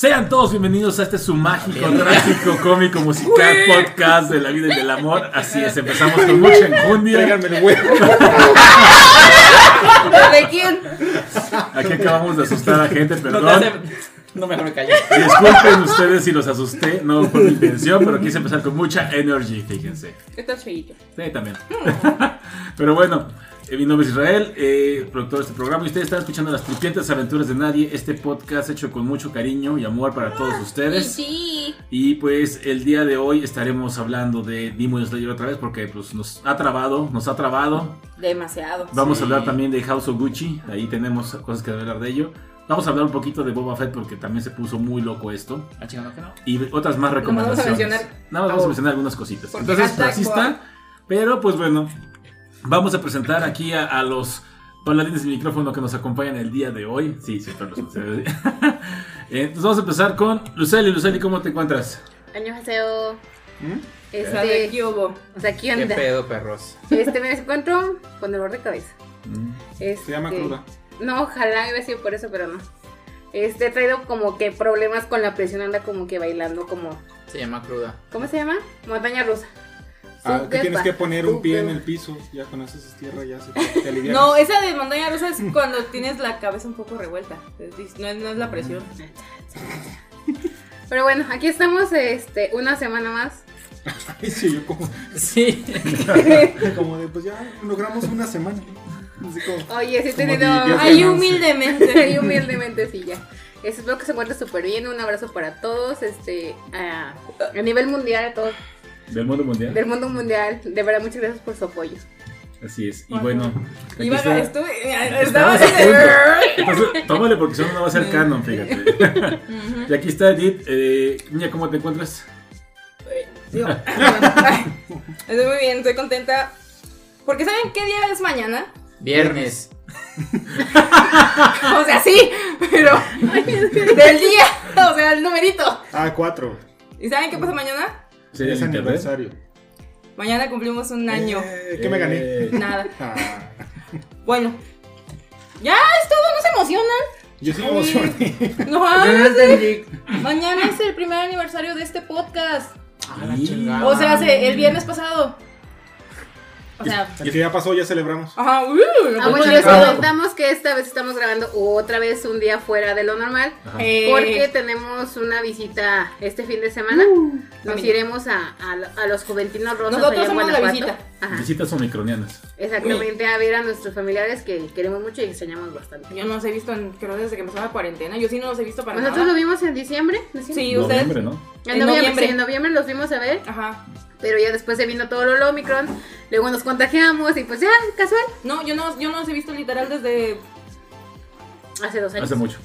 Sean todos bienvenidos a este su mágico, trágico, cómico, musical podcast de la vida y del amor. Así es, empezamos con mucha enjundia. Tráiganme el huevo. ¿De quién? Aquí acabamos de asustar a gente, No, te perdón. no mejor me callo. Disculpen ustedes si los asusté, no fue mi intención, pero quise empezar con mucha energy, fíjense. Estás feíto. Sí, también. Pero bueno, mi nombre es Israel, eh, productor de este programa, y ustedes están escuchando las tripientes aventuras de nadie, este podcast hecho con mucho cariño y amor para todos Y ustedes. sí. Y pues el día de hoy estaremos hablando de Demon Slayer otra vez porque pues nos ha trabado, nos ha trabado. Demasiado. Vamos Sí. a hablar también de House of Gucci, ahí tenemos cosas que hablar de ello. Vamos a hablar un poquito de Boba Fett porque también se puso muy loco esto. Ah, chingado que no. Y otras más vamos a recomendaciones. mencionar- Nada más vamos a mencionar algunas cositas. Entonces, hashtag así está. Pero pues bueno, vamos a presentar aquí a, a los paladines del micrófono que nos acompañan el día de hoy. Sí, siempre los Eh, Entonces vamos a empezar con Luceli. Luceli, ¿cómo te encuentras? Año haseo. ¿Mm? Este. O sea, ¿de qué hubo? O sea, ¿qué ¿Qué onda? pedo, perros? Este me encuentro con dolor de cabeza. Este, Se llama cruda. No, ojalá iba a decir por eso, pero no. Este he traído como que problemas con la presión, anda como que bailando como. Se llama cruda. ¿Cómo se llama? Montaña rusa. Ah, que tienes que poner un pie en el piso. Ya con eso es tierra, ya se te, te. No, esa de montaña rusa es cuando tienes la cabeza un poco revuelta. No es, no es la presión. Pero bueno, aquí estamos este, una semana más. Ay, sí, yo como, Sí. como de, pues ya logramos una semana. Como, Oye, sí tenido. diría- Ay, humildemente. Y humildemente sí ya. Espero que se encuentre súper bien. Un abrazo para todos. Este, a, a nivel mundial, a todos Del mundo mundial. del mundo mundial. De verdad, muchas gracias por su apoyo. Así es. Y bueno, Iba, está- estuve, estaba Estamos así a de... Entonces, tómale porque si no, no va a ser canon, fíjate. y aquí está Edith. Eh, niña, ¿cómo te encuentras? Digo, Estoy muy bien, estoy contenta. Porque ¿saben qué día es mañana? Viernes. O sea, sí, pero del día, o sea, el numerito. ah, cuatro. ¿Y saben qué pasa mañana? Sería Es internet. aniversario. Mañana cumplimos un año. Eh, ¿Qué me gané? Eh, Nada. Ah, Bueno. Ya es todo, no se emocionan. yo sí me emocioné. No, mames, mañana es el primer aniversario de este podcast. Ah, la. O sea, se- el viernes pasado. O sea, El que ya pasó, ya celebramos. ajá, uh, Ah, bueno, les comentamos que esta vez estamos grabando otra vez un día fuera de lo normal. Ajá. eh, Porque tenemos una visita este fin de semana. Nos familia. iremos a, a- a los Juventinos Rosas. Nosotros somos la visita. Ajá. Visitas omicronianas. Exactamente, a ver a nuestros familiares que queremos mucho y extrañamos bastante. Yo no los he visto, en, creo desde que empezó la cuarentena. Yo sí no los he visto para Nosotros nada. lo vimos en diciembre. ¿diciembre? Sí, ustedes. Noviembre, ¿no? En, en noviembre, noviembre. sí, en noviembre los fuimos a ver, Ajá. Pero ya después se vino todo lo Omicron, luego nos contagiamos y pues ya, casual, No, yo no, yo no los he visto literal desde. hace dos años. Hace mucho.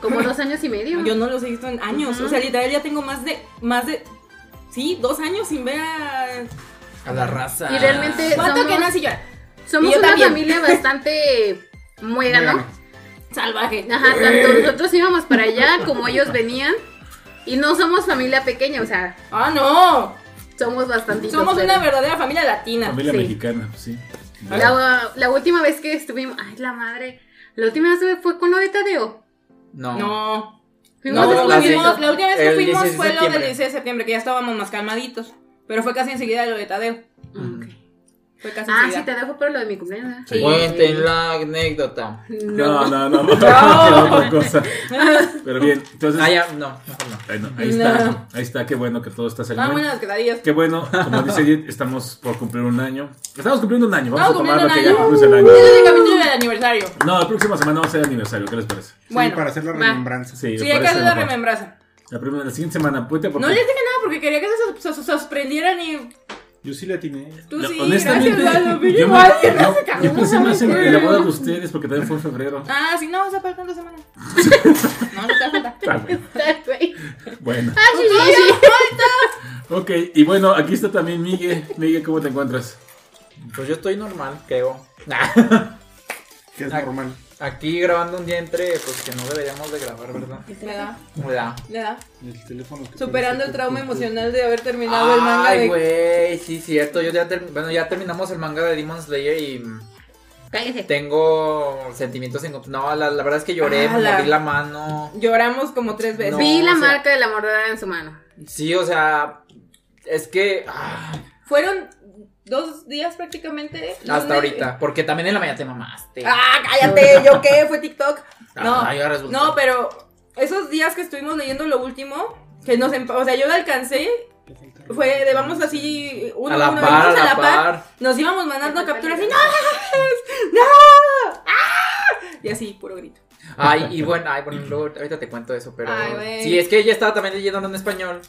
Como dos años y medio. Yo no los he visto en años. O sea, literal ya tengo más de. Más de. Sí, dos años sin ver a. A la raza. Y realmente ¿Cuánto somos, que Nancy llora? somos una también. familia bastante muera, ¿no? Salvaje. Ajá, tanto nosotros íbamos para allá como ellos venían. Y no somos familia pequeña, o sea, Ah, no. Somos bastantitos. Somos pero- una verdadera familia latina. Familia Sí. mexicana, sí. La, la última vez que estuvimos, ay, la madre, la última vez fue con lo de Tadeo. No. No. Fuimos No, después la, de fuimos- la última vez que fuimos 16 de fue lo del septiembre. 16 de septiembre, que ya estábamos más calmaditos. Pero fue casi enseguida de lo de Tadeo. Ok. Fue casi Ah, sí. Tadeo fue por lo de mi cumpleaños. Sí. Cuenten la anécdota. No, no, no. no, cosa. Pero bien, entonces. Ah, ya, no, no. Ahí No. está. Ahí está, qué bueno que todo está saliendo. buenas las quesadillas. Qué bueno, como dice Edith, estamos por cumplir un año. Estamos cumpliendo un año, vamos a tomarlo que cumpliendo ya el año. Este es el capítulo del aniversario. No, la próxima semana vamos a hacer aniversario, ¿qué les parece? Sí, Bueno, para hacer la va. remembranza. Sí, hay que hacer la remembranza. La, primera, la siguiente semana, puente porque No les dije nada porque quería que se sorprendieran y Yo sí le atiné. tú la- sí, honestamente, gracias, Lalo, pero yo, me- igual, yo- no se cagó. yo pensé más en, en la boda de ustedes porque también fue en febrero. Ah, sí, no, se faltan dos semanas. no, no te cuenta. Está. Bueno, Ah, sí, sí, sí. ok, y bueno, aquí está también Miguel. Miguel, ¿cómo te encuentras? Pues yo estoy normal, creo. Que es Ah. normal. Aquí grabando un día entre, pues que no deberíamos de grabar, ¿verdad? Le da, le da. El teléfono que Superando el trauma emocional de haber terminado el manga Ay, de. güey, sí, cierto. Yo ya, ter- bueno, ya terminamos el manga de Demon Slayer y. Cállese. Tengo sentimientos en... No, la, la verdad es que lloré, me Ala. mordí la mano. Lloramos como tres veces. No, Vi la o sea- marca de la mordedura en su mano. Sí, o sea, es que... ah, Fueron dos días prácticamente. hasta ahorita, porque también en la mañana te mamaste. Ah, cállate, ¿yo qué? Fue TikTok. No, ahora resulta. no, pero esos días que estuvimos leyendo lo último, que nos, empa- o sea, yo lo alcancé, fue de vamos así, uno a la uno, par, a la par. nos íbamos mandando capturas y ¡No! ¡No! ¡Ah! Y así, puro grito. Ay, y bueno, ay, bueno, luego ahorita te cuento eso, pero... Ay, sí, es que ella estaba también leyéndolo en español,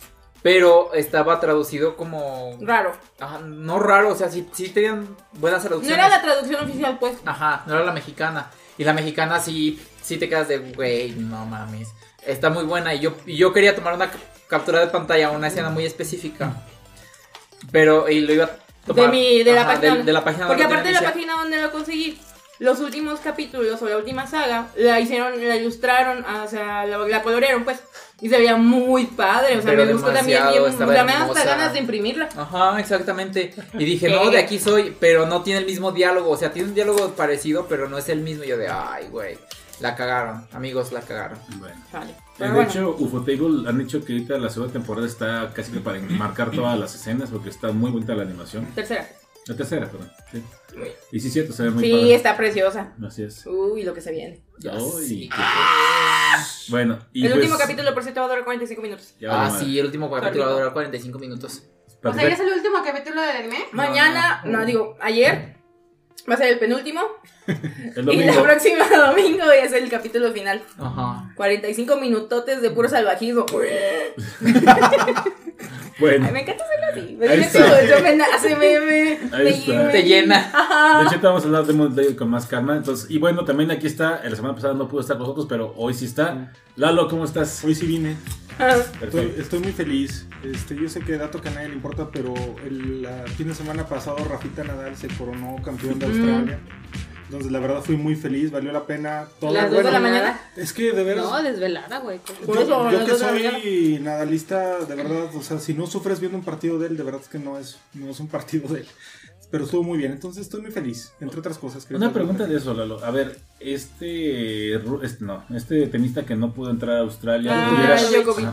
pero estaba traducido como... Raro. Ajá, no raro, o sea, sí, sí tenían buenas No traducciones. era la traducción oficial, pues. Ajá, no era la mexicana. Y la mexicana sí, sí te quedas de, güey, no mames. Está muy buena. Y yo, yo quería tomar una ca- captura de pantalla, una escena muy específica. Pero, y lo iba a tomar. De mi, de la página. De, de la página Porque aparte de la página donde lo conseguí, los últimos capítulos o la última saga la hicieron, la ilustraron, o sea, la, la colorearon, pues. Y se veía muy padre. O sea, Pero me gustó también. o sea, me da hasta ganas de imprimirla. Ajá, exactamente. Y dije, ¿Qué? no, de aquí soy, pero no tiene el mismo diálogo. O sea, tiene un diálogo parecido, pero no es el mismo. Y yo de, ay, güey, la cagaron. Amigos, la cagaron. Bueno. Vale. Eh, Pero de bueno. hecho, Ufotable han dicho que ahorita la segunda temporada está casi que para marcar todas las escenas porque está muy bonita la animación. Tercera. La tercera, perdón. Sí. Y sí, cierto, se ve muy Sí, padre. está preciosa. Así es. Uy, lo que se viene. Ay, qué- Bueno, y el pues, último capítulo, por cierto, va a durar 45 minutos. ya vale Ah, madre. sí, el último capítulo va a durar 45 minutos. O sea, ya es el último capítulo del anime. Mañana, no, digo, ayer va a ser el penúltimo. El Y la domingo. próxima domingo ya es el capítulo final. Ajá. 45 minutotes de puro salvajismo. Bueno, Ay, me encanta hacerlo así. Me Ahí está. mucho, me nace, me, me, me- está. me- Te llena. de hecho vamos a hablar de Demon Slayer con más calma. Entonces, y bueno, también aquí está. La semana pasada no pudo estar con nosotros, pero hoy sí está. Lalo, ¿cómo estás? Hoy sí vine. Estoy, Perfecto. estoy muy feliz. Este, yo sé que dato que a nadie le importa, pero el la fin de semana pasado Rafita Nadal se coronó campeón de Mm. Entonces la verdad fui muy feliz, valió la pena todo. Las de la mañana. Es que de veras. No, desvelada, güey. Yo, que soy nadalista, de verdad, o sea, si no sufres viendo un partido de él, de verdad es que no es, no es un partido de él. Pero estuvo muy bien, entonces estoy muy feliz, entre otras cosas. que Una pregunta de eso, Lalo. A ver, este, este no, este tenista que no pudo entrar a Australia Ah,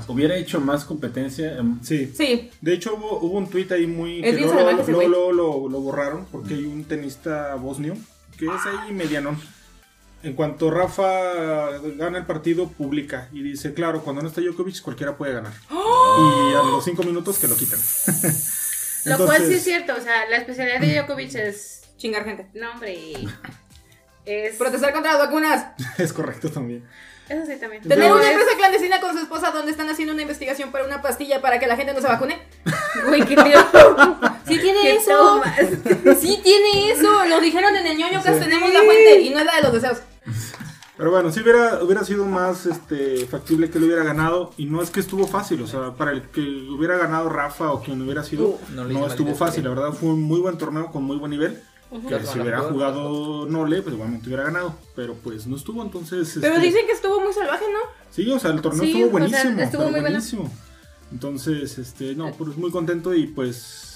hubiera, hecho más competencia. em, Sí, Sí, de hecho hubo, hubo un tuit ahí muy... Es que luego, luego lo, lo borraron porque hay un tenista bosnio que es ahí medianón. En cuanto Rafa gana el partido, publica y dice, claro, cuando no está Djokovic cualquiera puede ganar. ¡Oh! Y a los cinco minutos que lo quitan. Lo cual sí es cierto. O sea, la especialidad de Djokovic es. chingar gente. No, hombre. Es. Protestar contra las vacunas. Es correcto también. Eso sí también. Tener una es- empresa clandestina con su esposa donde están haciendo una investigación para una pastilla para que la gente no se vacune. Güey, qué tío. Sí tiene ¿Qué eso. tomas? Sí tiene eso. Lo dijeron en el ñoño que Sí. tenemos la fuente y no es la de los deseos. Pero bueno, si hubiera, hubiera sido más este, factible que lo hubiera ganado. Y no es que estuvo fácil. O sea, para el que hubiera ganado Rafa o quien hubiera sido, Uh, no estuvo fácil. La verdad fue un muy buen torneo con muy buen nivel. Que si hubiera jugado Nole, pues igualmente hubiera ganado. Pero pues no estuvo, entonces. Pero este, dicen que estuvo muy salvaje, ¿no? Sí, o sea, el torneo Sí, estuvo o sea, buenísimo. estuvo muy bueno. buenísimo. Entonces, este, no, pues muy contento y pues.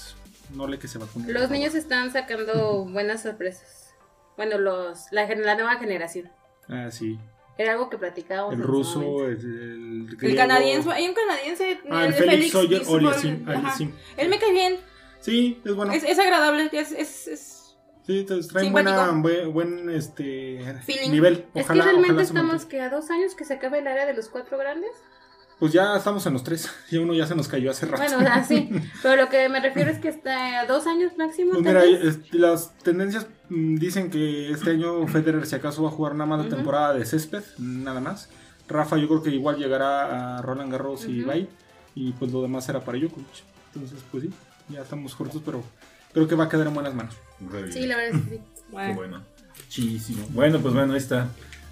Nole que se vacune. Los niños están sacando buenas sorpresas. Bueno, los la, gen- la nueva generación. Ah, sí. Era algo que platicábamos. El ruso, el, el, El canadiense, hay un canadiense. Ah, el Félix Gizmo- Oliasim, ajá. Aliasim. Él me cae bien. Sí, es bueno. Es, es agradable. Es, es, es- Sí, entonces traen Simpático. buena, buen, buen, este, Feeling. nivel. Es Ojalá, que realmente estamos que a dos años que se acabe el área de los cuatro grandes. Pues ya estamos en los tres. Y uno ya se nos cayó hace rato. Bueno, o sea, sí. Pero lo que me refiero es que está a dos años máximo. Pues mira, es- las tendencias mm, dicen que este año Federer si acaso va a jugar nada más la temporada de césped, nada más. Rafa yo creo que igual llegará a Roland Garros y. Bay y pues lo demás será para Djokovic. Entonces pues sí, ya estamos cortos, pero creo que va a quedar en buenas manos. Sí, la verdad es que sí. Qué Bueno. bueno. Chísimo. Bueno, pues bueno, ahí está.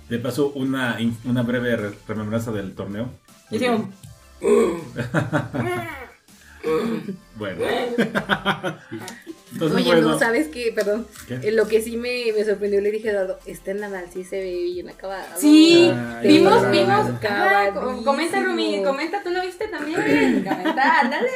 Le pasó una, in- una breve re- remembranza del torneo. Hicimos- bien. Bueno. Entonces, Oye, bueno. no, ¿sabes qué? Perdón. ¿Qué? Eh, Lo que sí me, me sorprendió, le dije a Eduardo, este Nadal sí se ve bien acabado. Sí, Ay, vimos, vimos. comenta, Rumi, comenta, ¿tú lo viste también? Comenta, ándale.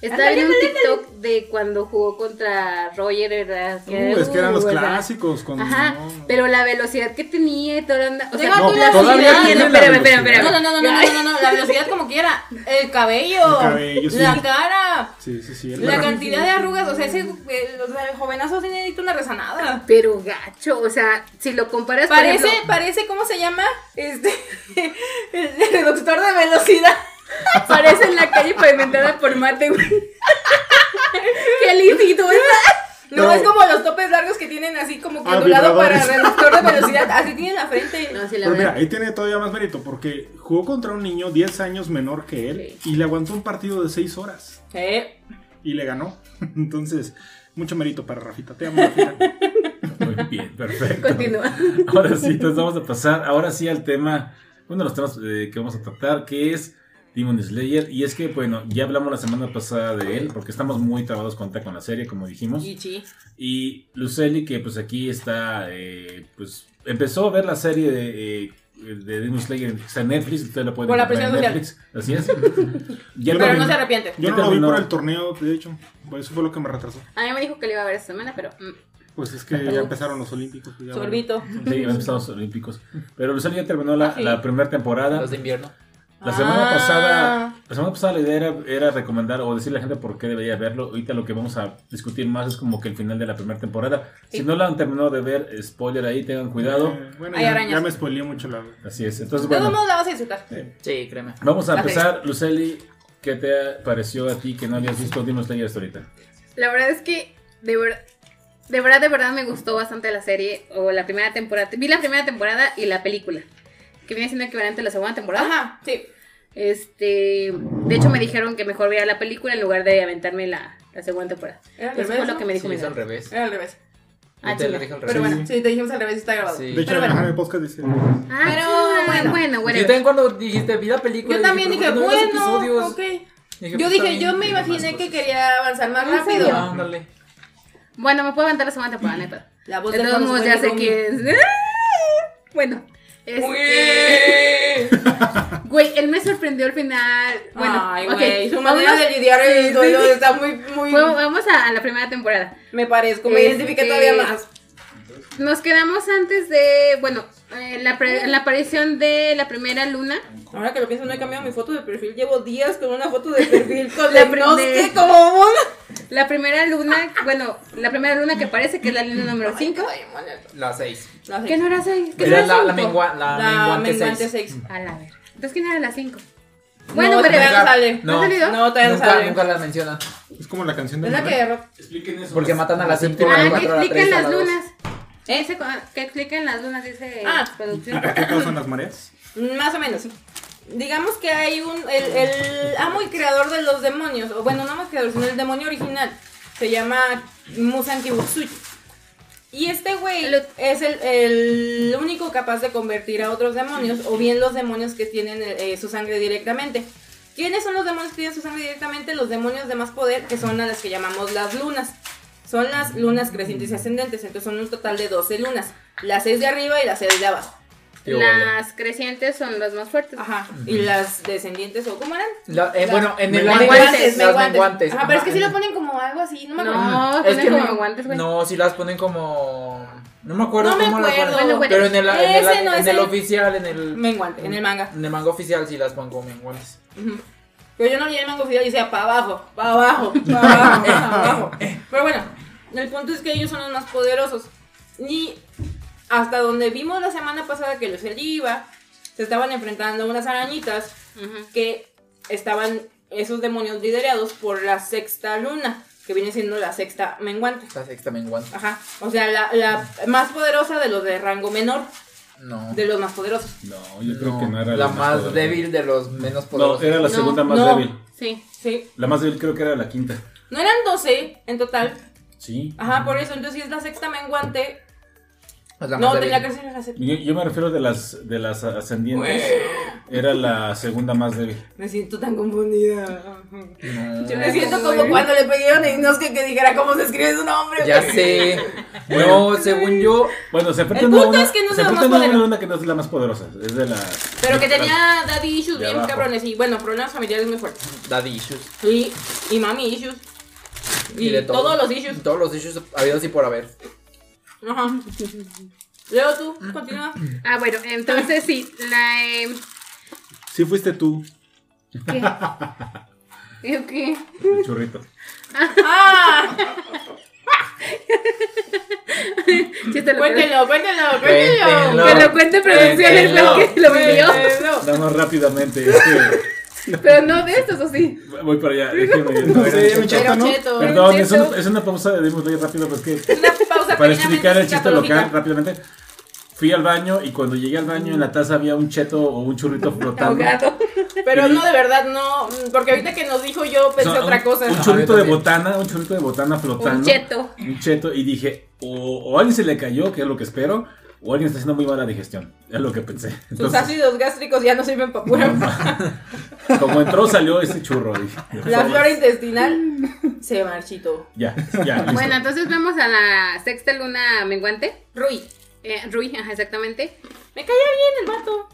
Estaba viendo un TikTok de cuando jugó contra Roger. Era, Uh, es que eran los ¿verdad? clásicos. Con, Ajá, no, no. pero la velocidad que tenía y toda la. O sea, tú la todavía tiene no, espérame, espérame, espérame. No, no, no, no, no, no, no, la velocidad como quiera. El cabello, El cabello, sí. la cara, Sí, sí, sí. la cantidad de arrugas. O sea, ese eh, o sea, el jovenazo sí necesita una rezanada. Pero gacho, o sea, si lo comparas por Parece, ejemplo, parece, ¿cómo se llama? Este, el reductor de velocidad. Parece en la calle pavimentada por mate, güey. Qué lindo está. No, No. es como los topes largos que tienen así como que ondulado para reductor de velocidad. Así tiene la frente. No, sí, la Pero mira, ahí tiene todavía más mérito porque jugó contra un niño 10 años menor que él y le aguantó un partido de 6 horas Eh, y le ganó. Entonces, mucho mérito para Rafita. Te amo, Rafita. Muy bien, perfecto. Continúa. Ahora sí, entonces vamos a pasar ahora sí al tema, uno de los temas eh, que vamos a tratar, que es Demon Slayer. Y es que, bueno, ya hablamos la semana pasada de él, porque estamos muy trabados con, con la serie, como dijimos. Ichi. Y Luceli, que pues aquí está, eh, pues empezó a ver la serie de, eh, de Demon Slayer está en Netflix, usted la puede Por la encontrar en presión Netflix. Así es. Ya Pero no se arrepiente. Yo Ya no lo vi por el torneo, de hecho. Por Eso fue lo que me retrasó. A mí me dijo que lo iba a ver esta semana, pero mm, Pues es que ya empezaron los Olímpicos. pues ya van- Sorbito. Sí, van a empezar los Olímpicos. Pero Luceli ya terminó la, sí. la primera temporada. Los de invierno. La semana Ah. pasada, la semana pasada la idea era, era recomendar o decirle a la gente por qué debería verlo. Ahorita lo que vamos a discutir más es como que el final de la primera temporada. Si no la han terminado de ver, spoiler ahí, tengan cuidado. Eh, bueno, Hay ya, arañas. ya me spoileé mucho la. Así es. Entonces, De todos bueno, modos la vas a disfrutar. Sí, créeme. vamos a La empezar. Luceli, ¿qué te pareció a ti que no habías visto Demon Slayer hasta ahorita? la verdad es que de verdad, de verdad, de verdad me gustó bastante la serie o la primera temporada. Vi la primera temporada y la película, que viene siendo equivalente a la segunda temporada. Ajá, sí. Este, de hecho me dijeron que mejor viera la película en lugar de aventarme la, la segunda temporada. Era al Eso revés, fue lo ¿no? que me dijo Sí, mi es al revés. Era al revés. Ah, Yo te lo chinga. dije al Pero revés. bueno, sí, te dijimos al revés y está grabado. Sí. De hecho, Pero bueno. ajá, en el podcast dice. Ah, Pero chinga, bueno. bueno, Yo bueno. también cuando dijiste, vi la película. Yo también ¿por dije, qué no ves los bueno, episodios? ok. Dije, Yo pues, dije, está yo bien, me tiene más imaginé que cosas. quería avanzar más ¿En rápido. Ándale. Bueno, me puedo aventar la segunda temporada, no hay pedo. La voz De todos modos ya sé quién es. Bueno, este, güey, él me sorprendió al final. Bueno, Ay, su manera vámonos- de lidiar el duelo está muy, muy... Fue- vamos a, a la primera temporada. Me parezco, me Este- identifiqué todavía más. Nos quedamos antes de, bueno, eh, la, pre- la aparición de la primera luna. Ahora que lo pienso, no he cambiado mi foto de perfil. Llevo días con una foto de perfil con La no sé cómo mola. La primera luna, bueno, la primera luna que aparece, que es la luna número 5. La 6. La ¿Qué no era 6? ¿Qué no Era era la, la, mengua, la, La menguante menguante 6. 6. A la ver. Entonces, ¿quién era la 5? Bueno, no, pero todavía no sale. ¿No ha salido? No, todavía no Nunca, sale. nunca la mencionan. Es como la canción de Es la que erró. Expliquen eso. Porque matan a la séptima, Ah, la que 4, a la expliquen 3, a las la 2. lunas. Ese, que expliquen las lunas, dice Ah. producción. ¿Por qué causan las mareas? Más o menos. Digamos que hay un. El, el amo y creador de los demonios. O bueno, no más creador, sino el demonio original. Se llama Musan Kibutsuji. Y este güey es el, el único capaz de convertir a otros demonios. O bien los demonios que tienen eh, su sangre directamente. ¿Quiénes son los demonios que tienen su sangre directamente? Los demonios de más poder, que son a las que llamamos las lunas. Son las lunas crecientes y ascendentes. Entonces son un total de 12 lunas. Las 6 de arriba y las 6 de abajo. Las crecientes son las más fuertes. Ajá. Y las descendientes, ¿o cómo eran? La- eh, La- bueno, en el Menguantes, anime, Menguantes, las. Ajá, pero es que sí lo ponen como algo así, no me acuerdo. No, Es ponen que como no- guantes, güey. No, si las ponen como. No me acuerdo No me cómo las ponen. Bueno, bueno. Pero en el, en el, no en el el- oficial, en el. Menguante, en el manga. En el manga oficial sí las ponen como menguantes. Ujú. Pero yo no leí el manga oficial y decía para abajo, para abajo, para abajo, para abajo. Pero bueno, el punto es que ellos son los más poderosos. Y hasta donde vimos la semana pasada que los iba, se estaban enfrentando a unas arañitas que estaban esos demonios liderados por la sexta luna, que viene siendo la sexta menguante. La sexta menguante. Ajá. O sea, la, la más poderosa de los de rango menor, No. de los más poderosos. No, yo creo No, que no era la más débil de los menos No, poderosos. era la No, segunda más no. débil. Sí. Sí. La más débil creo que era la quinta. No eran 12 en total. Sí. Ajá, por eso. Entonces, si es la sexta menguante. No, tenía que ser la sexta. Yo, yo me refiero de las de las ascendientes. Era la segunda más débil. Me siento tan confundida. No. Yo me siento como cuando le pidieron a Inosuke que dijera cómo se escribe su nombre. Ya güey. sé. No, según yo. Bueno, se enfrenta El una, punto una- es que no se es la enfrenta más una, poderosa. una que no es la más poderosa. Es de la. Pero que tenía daddy issues bien abajo. cabrones y bueno, problemas familiares muy fuertes. Daddy issues. Y, y mami issues. Y, de todo. todos los issues. Todos los issues habidos y por haber. Ajá. Leo tú, continúa. Ah, bueno, entonces sí, la... eh, Sí fuiste tú. ¿Qué? ¿Yo qué? El churrito. ¡Ah! Chiste local. Cuéntenlo, cuéntenlo, Cuéntenlo. cuéntenlo. Que lo cuente producciones lo que lo vivió. Vamos rápidamente. es que Pero no de estos, ¿o sí? voy para allá. déjenme- No sé, un cheto, Pero ¿no? cheto. Perdón, es, una- es una pausa de Slayer rápido, pues que Una pausa para explicar el chiste local rápidamente. Fui al baño y cuando llegué al baño en la taza había un cheto o un churrito flotando. Ahogado. Pero no, de verdad, no. Porque ahorita que nos dijo yo pensé O sea, otra cosa. Un churrito de botana, un churrito de botana flotando. Un cheto. Un cheto y dije, o, o a alguien se le cayó, que es lo que espero, o alguien está haciendo muy mala digestión. Es lo que pensé. Sus Entonces, ácidos gástricos ya no sirven para pura. como entró, salió ese churro. Dije, La flora intestinal se marchitó. Ya, ya. listo. Bueno, entonces vemos a la sexta luna menguante. Rui. Eh, Rui, ajá, exactamente. Me caía bien el vato.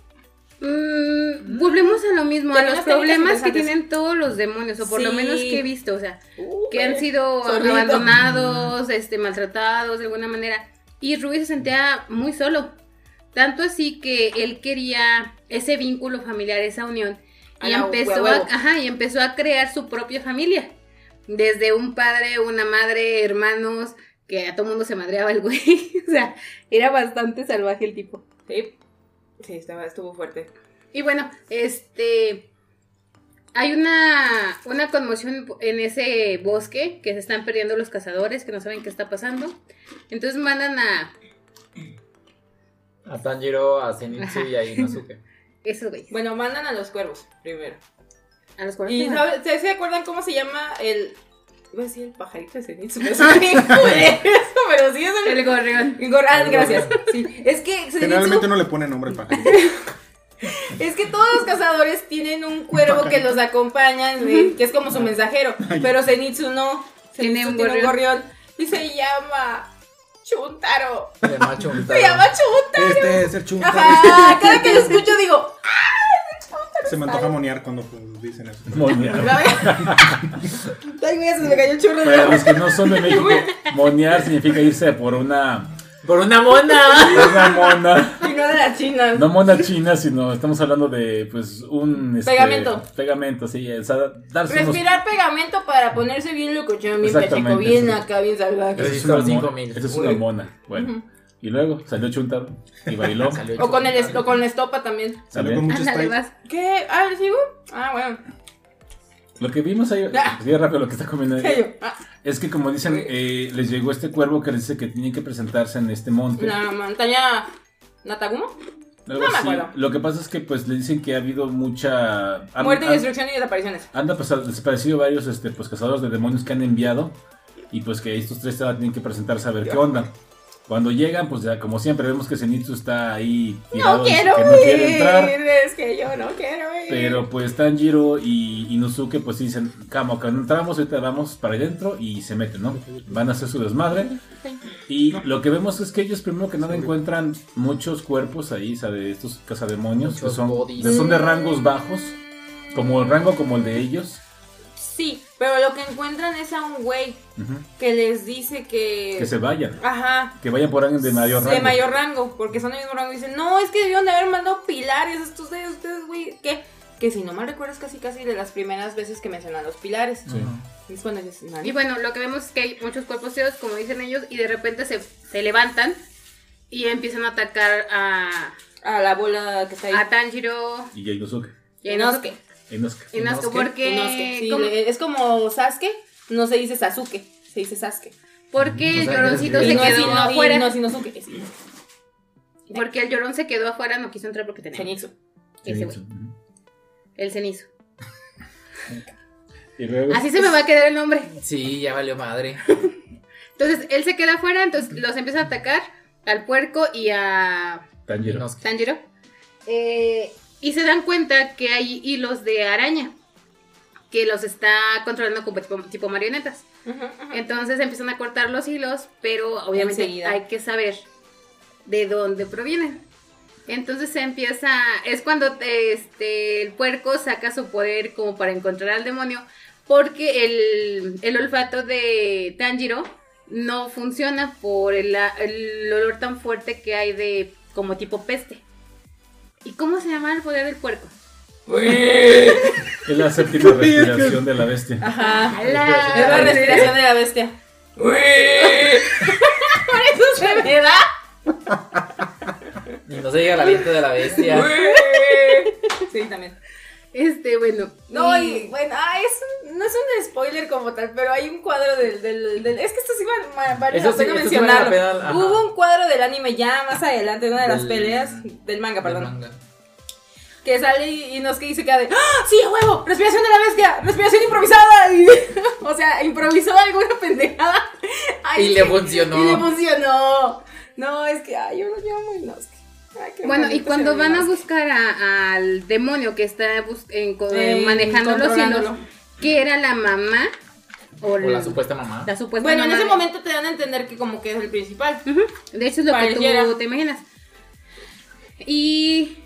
Mm, volvemos a lo mismo, a los problemas que tienen todos los demonios, o por lo menos que he visto, o sea, Uh, que han sido abandonados, este, maltratados de alguna manera. Y Rui se sentía muy solo. Tanto así que él quería ese vínculo familiar, esa unión. Y empezó, a, ajá, y empezó a crear su propia familia. Desde un padre, una madre, hermanos, que a todo mundo se madreaba el güey. o sea, era bastante salvaje el tipo. Sí. Sí, estaba, estuvo fuerte. Y bueno, este. Hay una, una conmoción en ese bosque que se están perdiendo los cazadores, que no saben qué está pasando. Entonces mandan a A Tanjiro, a Zenitsu y a Inosuke. esos güeyes. Bueno, mandan a los cuervos primero. A los cuervos. ¿Y sabe- ¿se, se acuerdan cómo se llama el. Iba a decir el pajarito de Zenitsu, pero eso, pero sí es el. El gorrión. Gor- ah, gracias. Sí. Es que Zenitsu- Generalmente no le pone nombre al pajarito. Es que todos los cazadores tienen un cuervo que los acompaña, que es como su mensajero. Pero Zenitsu no. Tiene Zenitsu un tiene un gorrión. Y se llama. Chuntaro. Se macho Se llama Chuntaro. Este es el chunta. Ajá, cada que lo escucho digo. Se me antoja monear cuando pues, dicen eso. Monear. Ay, güey, se me cayó el churro de Para los que no son de México, monear significa irse por una, ¡Por una mona! una mona. Y no de las chinas. No mona china, sino estamos hablando de pues un este, Pegamento. Pegamento, sí, o sea, darse unos- Respirar pegamento para ponerse bien locochón, bien pacheco, bien sí. acá, bien salvaje. Esa es una mona. 5000. Esa es una Uy. mona. Bueno. Y luego salió Chuntaro y bailó. O con, el, o con la estopa también. Salió con mucho Ándale, spray. vas. ¿Qué? Ah, ¿le sigo? Ah, bueno. Lo que vimos ahí, Ah. sí, rápido lo que está comiendo ¿Qué ahí? Ah, es que como dicen, eh, les llegó este cuervo que les dice que tienen que presentarse en este monte. la montaña Natagumo. No me acuerdo. Lo que pasa es que pues le dicen que ha habido mucha... han- Muerte y han- destrucción y desapariciones. Han desaparecido varios este, pues, cazadores de demonios que han enviado y pues que estos tres tienen que presentarse a ver qué onda. Cuando llegan, pues ya como siempre vemos que Zenitsu está ahí tirado, No quiero que no quiere entrar. es que yo no quiero ir. Pero pues Tanjiro y Inosuke pues dicen, como que entramos, ahorita vamos para adentro y se meten, ¿no? Van a hacer su desmadre. Y lo que vemos es que ellos primero que nada encuentran muchos cuerpos ahí, o sea, de estos cazademonios, que son, bodies. son de rangos bajos, como el rango como el de ellos. Sí, pero lo que encuentran es a un güey que les dice que... Que se vayan, Ajá. que vayan por alguien de mayor rango. De mayor rango, porque son del mismo rango. Y dicen, no, es que debieron de haber mandado pilares estos de ustedes, güey. Que, que si no mal recuerdo es casi casi de las primeras veces que mencionan los pilares. Sí. Y es cuando dices. Y bueno, lo que vemos es que hay muchos cuerpos feos, como dicen ellos, y de repente se, se levantan y empiezan a atacar a, A la bola que está ahí. a Tanjiro Y a Inosuke. y a Inosuke. Inosuke. Inosuke. Porque, Inosuke, sí, es como Sasuke, no se dice Sasuke, se dice Sasuke. porque el O sea, lloroncito eres se no quedó y afuera. no Inosuke. Porque el llorón se quedó afuera, no quiso entrar porque tenía ese güey. Ujú. el cenizo. Y luego... Así se me va a quedar el nombre. Sí, ya valió madre. Entonces él se queda afuera, entonces los empieza a atacar al puerco y a Tanjiro. Tanjiro. Eh, y se dan cuenta que hay hilos de araña que los está controlando como tipo, tipo marionetas. Entonces empiezan a cortar los hilos, pero obviamente Enseguida. hay que saber de dónde provienen. Entonces se empieza, es cuando este, el puerco saca su poder como para encontrar al demonio, porque el, el olfato de Tanjiro no funciona por el, el olor tan fuerte que hay de como tipo peste. ¿Y cómo se llama el poder del puerco? Es la séptima respiración de la bestia. Ajá. Es la respiración de la bestia. Por eso se me da. Y no se llega el aliento de la bestia. Sí, también. Este, bueno. No, y- y bueno, ah, es un- no es un spoiler como tal, pero hay un cuadro del. del, del- es que esto sí va- va- vale la sí, pena sí mencionarlo. Hubo un cuadro del anime ya más adelante, una de las Del- peleas del manga, Del perdón. manga. Que sale y, y nos que dice que de ¡Ah! ¡Sí, huevo! ¡Respiración de la bestia! ¡Respiración improvisada! Y, o sea, improvisó alguna pendejada. Ay, Y le funcionó. Y le funcionó. No, es que, ay, yo lo llamo Inosuke. Ay, Bueno, y cuando van a buscar a- al demonio que está en- co- Eh, manejando los hilos, que era la mamá o, O la supuesta mamá. la supuesta Bueno, en ese de- momento te dan a entender que como que es el principal. De hecho es lo Pareciera. que tú te imaginas. Y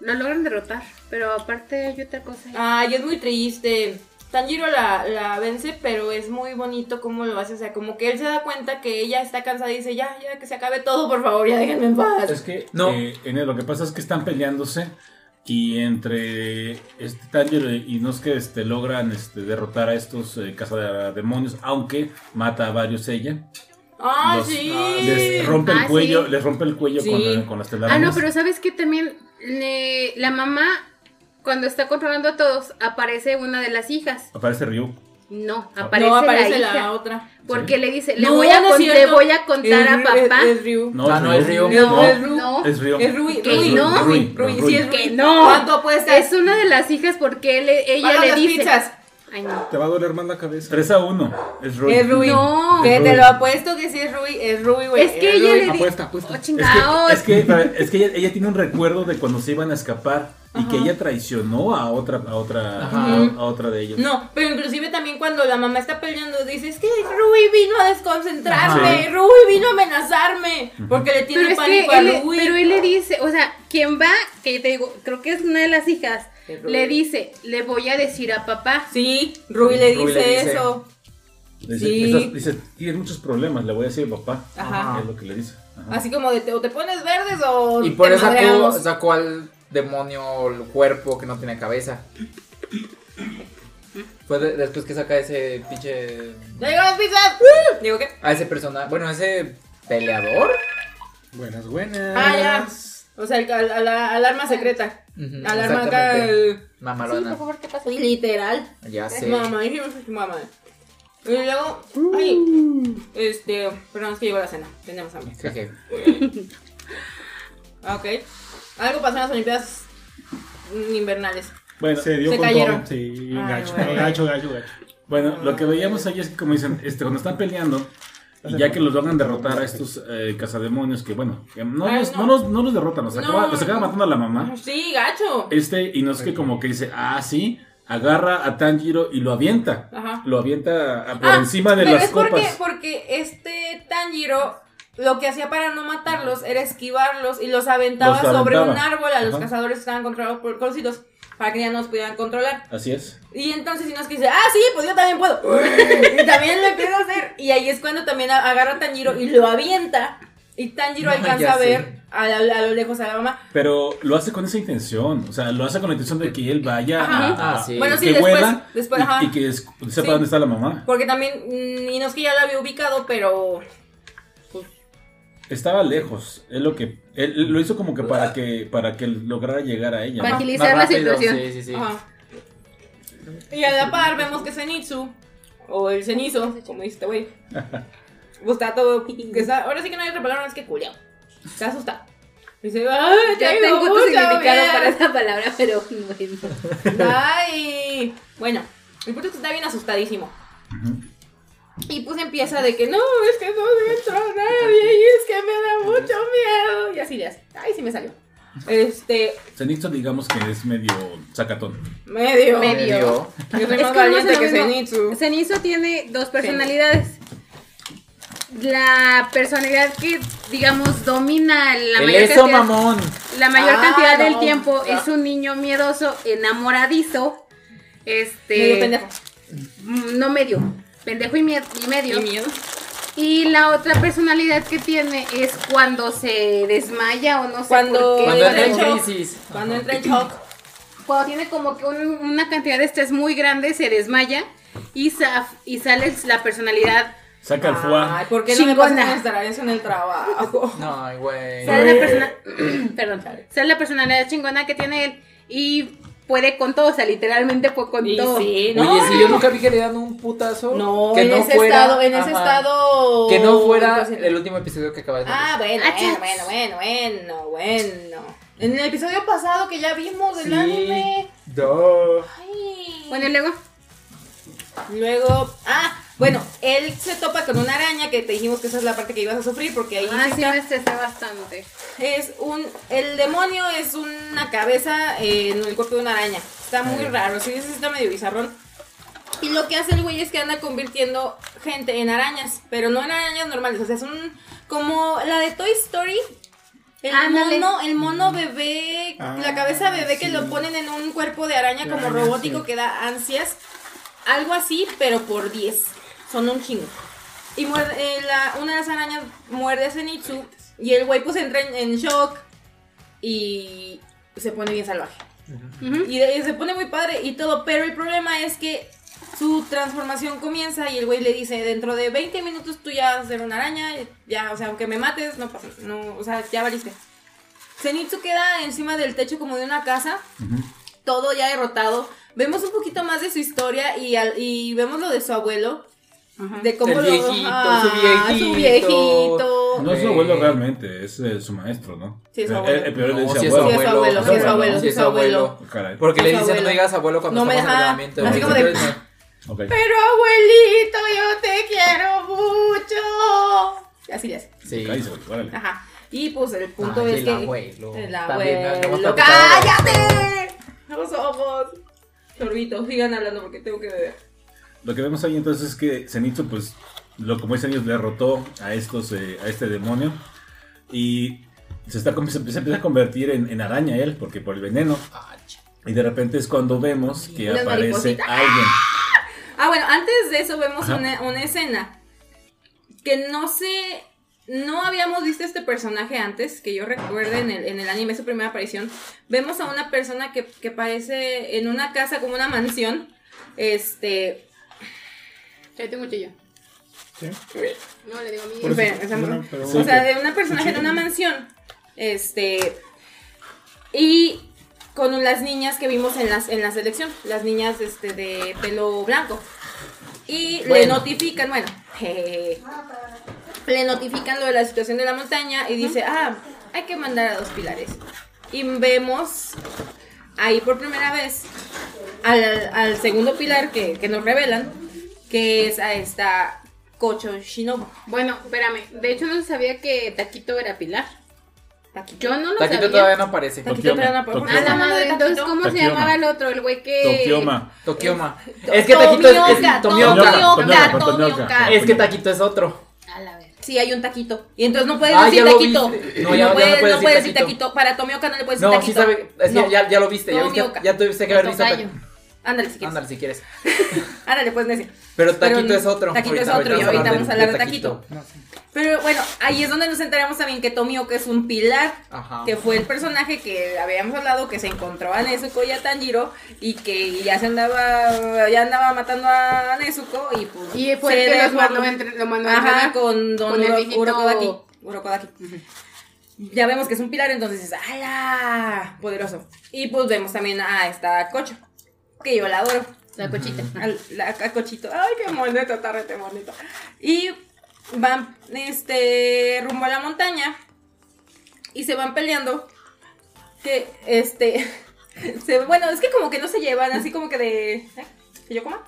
lo logran derrotar, pero aparte hay otra cosa. Ay, es muy triste. Tanjiro la, la vence, pero es muy bonito cómo lo hace. O sea, como que él se da cuenta que ella está cansada y dice, ya, ya, que se acabe todo, por favor, ya déjenme en paz. Es que No. eh, en el- lo que pasa es que están peleándose y entre este Tanjiro y Inosuke este, logran este, derrotar a estos eh, cazademonios, aunque mata a varios ella. ¡Ay, Los- sí! Les rompe el Ah, cuello, sí. les rompe el cuello Sí. con, con las telarañas. Ah, no, pero sabes que también le- la mamá, cuando está controlando a todos, aparece una de las hijas. Aparece Ryu. No, aparece, no, aparece la la, hija. otra. Porque Sí. le dice, le, No, voy a no le voy a contar a Es- papá. Es, es Ryu. No, Ah, no, es Ryu. No, es Ryu. no. Es Ryu. Es Rui. Que Rui. no. Rui. Rui, Rui, Rui. sí es Que no. ¿Cuánto apuestas? Es una de las hijas porque él, ella Paga le las dice. pizzas. Ay, no. Te va a doler más la cabeza. 3 a 1. Es. Es Rui. No. Que Rui. te lo apuesto que sí es Rui. Es Rui, güey. Es que Es ella Rui. le dice. Apuesta, apuesta. Oh, Es que, es que, para- es que ella, ella tiene un recuerdo de cuando se iban a escapar y que Ajá. ella traicionó a otra, a otra, Ajá. a, a otra de ellos. No, pero inclusive también cuando la mamá está peleando, dice, es que Rui vino a desconcentrarme, Ajá. Rui vino a amenazarme, porque le tiene Pero es que pánico a él, pero él le dice, o sea, quien va, que yo te digo, creo que es una de las hijas, Es. Le dice, le voy a decir a papá. Sí, Rui le dice, le dice. eso. Dice, Sí. "Estás- dice, tienes muchos problemas, le voy a decir a papá. Ajá. Es lo que le dice. Ajá. Así como de, te- o te pones verdes o Y por eso sacó, sacó al demonio el cuerpo que no tiene cabeza. Fue de- después que saca ese pinche. ¡Ya llegaron las pizzas! Digo, ¿qué? A ese personaje. Bueno, ese peleador. Buenas, buenas. Ah, ya. O sea, el- al arma secreta. Ujú, Al arma acá. el- Mamalona. favor, ¿qué pasa? Y literal. Ya Es sé. mamá. Y luego, ay, este, perdón, es que llegó la cena. Tenemos hambre. Ah, Ok. Algo pasó en las Olimpiadas invernales. Bueno, Se dio Se con cayeron. todo. Sí, Ay, gacho, güey. gacho, gacho, gacho. bueno, lo que veíamos ahí es que como dicen, este, cuando están peleando, y ya que los logran derrotar a estos eh, cazademonios, que bueno, que no, Ay, los, no. no los- no los derrotan, los No. acaba, los acaba matando a la mamá. Sí, gacho. Este, y no es que como que dice, ah, sí, agarra a Tanjiro y lo avienta. Ajá. Lo avienta a- por Ah, encima de pero las es porque, copas. porque este Tanjiro lo que hacía para no matarlos era esquivarlos y los aventaba, Los sobre un árbol a los Ajá. cazadores que estaban controlados por colcitos para que ya no los pudieran controlar. Así es. Y entonces Inosuke dice, ah, sí, pues yo también puedo. y también lo empieza a hacer. Y ahí es cuando también agarra a Tanjiro y lo avienta. Y Tanjiro Ah, alcanza a ver a, a lo lejos a la mamá. Pero lo hace con esa intención. O sea, lo hace con la intención de que él vaya Ajá. a, Ah, sí. Bueno, sí, que después- y, ajá. y que es- sepa Sí. dónde está la mamá. Porque también mm, Inosuke ya la había ubicado, pero... Estaba lejos. Es lo que él, lo hizo como que para que para que lograra llegar a ella. Para ¿no? agilizar la situación. Sí, sí, sí. Ajá. Y a la par vemos que Zenitsu, o el cenizo, como dice este güey, está todo. Que está, ahora sí que no hay otra palabra más que culiao. Se asusta. Dice, ¡ay, Ya tengo mucho significado miedo". para esa palabra, pero bueno. Ay. Bueno, el punto es que está bien asustadísimo. Ujú. Y pues empieza de que no, es que no entró nadie y es que me da mucho miedo. Y así hace. Ay, sí me salió. Este, Zenitsu digamos que es medio sacatón. medio. Medio. Yo soy Es más que valiente que. Zenitsu. Zenitsu tiene dos personalidades. La personalidad que, digamos, domina la El mayor eso, cantidad, mamón. la mayor Ah, cantidad del tiempo Ah. es un niño miedoso, enamoradizo, este, Medio pendejo. no medio, pendejo y, mie- y medio. Y miedo. Y la otra personalidad que tiene es cuando se desmaya o no sé Cuando- por qué. Cuando entra en crisis. Cuando entra en shock. Cuando tiene como que un- una cantidad de estrés muy grande, se desmaya y, sa- y sale la personalidad Saca el foie. Ay, ¿por qué no me Chingona. pasan estas tareas en el trabajo? No, ay, güey. Sale la persona, perdón, sale la personalidad chingona que tiene él y puede con todo, o sea, literalmente puede con Y todo. sí, ¿no? Oye, si yo nunca vi que le dan un putazo. No, que en no ese fuera- estado, en ese ajá, estado. Que no fuera el último episodio que acabas de ver. Ah, bueno, Ah, bueno, bueno, bueno, bueno, bueno. En el episodio pasado que ya vimos del Sí. anime. Ay. Bueno, y luego, Luego, ah, bueno, él se topa con una araña que te dijimos que esa es la parte que ibas a sufrir porque ahí ah, sí me estresé bastante. es un, el demonio es una cabeza eh, en el cuerpo de una araña. Está muy raro, sí, está medio bizarrón. Y lo que hace el güey es que anda convirtiendo gente en arañas, pero no en arañas normales, o sea, son como la de Toy Story. El Ándale. mono, el mono bebé, Ah, la cabeza bebé que lo ponen en un cuerpo de araña como robótico sí. que da ansias. Algo así, pero por 10. Son un chingo. Y muerde, eh, la- una de las arañas muerde a Zenitsu y el güey pues entra en, en shock y se pone bien salvaje. Y, de- y se pone muy padre y todo, pero el problema es que su transformación comienza y el güey le dice, dentro de 20 minutos tú ya vas a ser una araña, ya, o sea, aunque me mates, no pasa, no, o sea, ya valiste. Zenitsu queda encima del techo como de una casa, todo ya derrotado. Vemos un poquito más de su historia y, al- y vemos lo de su abuelo, Ajá. de cómo El lo... viejito, Ah, su viejito. Su viejito. No es su abuelo realmente, es eh, su maestro, ¿no? Sí, es su El- abuelo. El, peor No, es ese es su abuelo. Sí, es su abuelo, sí es su abuelo, sí es su abuelo. Caray. Porque le dicen no abuelo. digas abuelo cuando No me estamos en deja- entrenamiento. así como de- Entonces, Ok. Pero abuelito, yo te quiero mucho. Así le hace. Sí. Cállese, órale. Ajá. Y pues el punto Ay, es el que. abuelo. El También, no abuelo. de ¡Cállate! Los ojos. Sorbito, sigan hablando porque tengo que beber. Lo que vemos ahí entonces es que Zenitsu, pues, lo como dicen ellos, derrotó a estos, eh, a este demonio. Y se, está, se empieza a convertir en, en araña él, porque por el veneno. Ah, Y de repente es cuando vemos que aparece alguien. Ah, bueno, antes de eso vemos una, una escena que no sé. No habíamos visto este personaje antes, que yo recuerde en el, en el anime, su primera aparición. Vemos a una persona que, que parece en una casa como una mansión. Este. Ya tengo cuchillo. ¿Sí? No, le digo a Por eso- pero- Sí. O sea, de una personaje de una mansión. Este. Y con las niñas que vimos en, las, en la selección. Las niñas este, de pelo blanco. Y le Bueno. notifican, bueno, le notifican lo de la situación de la montaña y dice, ah, hay que mandar a dos pilares. Y vemos ahí por primera vez al, al segundo pilar que, que nos revelan, que es a esta Kocho Shinobu. Bueno, espérame. De hecho, no se sabía que Taquito era Pilar. Taquito. Yo no lo Taquito sabía. todavía no aparece. Taquito Tokioma, todavía no- ¿por qué Tokioma. A la madre, entonces? ¿cómo se llamaba el otro? El güey que. Tokioma. Tokioma. To- Es que Taquito es, es Tomioka. Es que Taquito es otro. A la vez. Sí, hay un taquito. Y entonces no puedes Ah, decir taquito. No, No, ya- ya no puedes, no puedes decir decir taquito. Para Tomioka no le puedes decir No, taquito. sí sabe. es que No. ya, ya lo viste. Ya, viste, ya tuviste que haber visto. Ándale, si quieres. Ándale si quieres. Ándale, pues, Nessie. Pero Taquito Pero es otro. Taquito es otro, y ahorita vamos a hablar de de Taquito. Pero bueno, ahí es donde nos enteramos también que Tomioka es un pilar. Ajá. Que fue el personaje que habíamos hablado que se encontró a Nezuko y a Tanjiro y que ya se andaba ya andaba matando a Nezuko y pues Y fue se el que los mandó a entre- lo mandó Ajá, con Don Con Uro- Urokodaki. Urokodaki. Ya vemos que es un pilar, entonces dices, ¡ala! Poderoso. Y pues vemos también a esta Cocho, que yo la adoro. La cochita. Al, la, a Cochito. ¡Ay, qué bonito! Está rete bonito. Y van este, rumbo a la montaña y se van peleando. Que este. se- bueno, es que como que no se llevan, así como que de. ¿eh? ¿Que yo coma?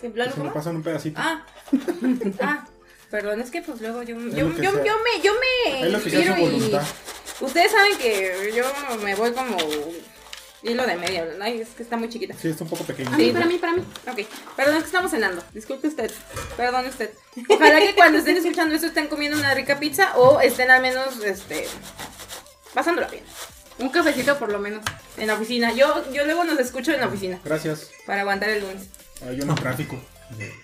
¿Que Lalo Se me coma? pasan un pedacito. Ah, ah, perdón, es que pues luego yo, yo, lo yo, yo me, yo me lo inspiro y-. Ustedes saben que yo me voy como hilo de medio. Ay, es que está muy chiquita. Sí, está un poco pequeño. A mí, para mí, para mí. Ok, perdón, es que estamos cenando. Disculpe usted. Perdón usted. Ojalá que cuando estén escuchando esto estén comiendo una rica pizza o estén al menos, este, pasándola bien. Un cafecito por lo menos. En la oficina. Yo, yo luego nos escucho en la oficina Gracias. para aguantar el lunes. Hay un tráfico.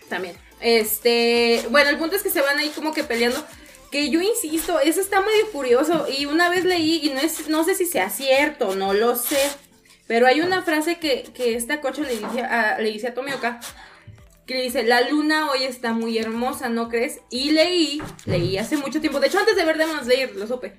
También. Este, bueno, el punto es que se van ahí como que peleando. Que yo insisto, eso está muy curioso. Y una vez leí, y no, es, no sé si sea cierto, no lo sé. Pero hay una frase que, que esta cocha le dice a, le dice a Tomioka. Que le dice, la luna hoy está muy hermosa, ¿no crees? Y leí, leí hace mucho tiempo. De hecho, antes de ver Demon Slayer, lo supe.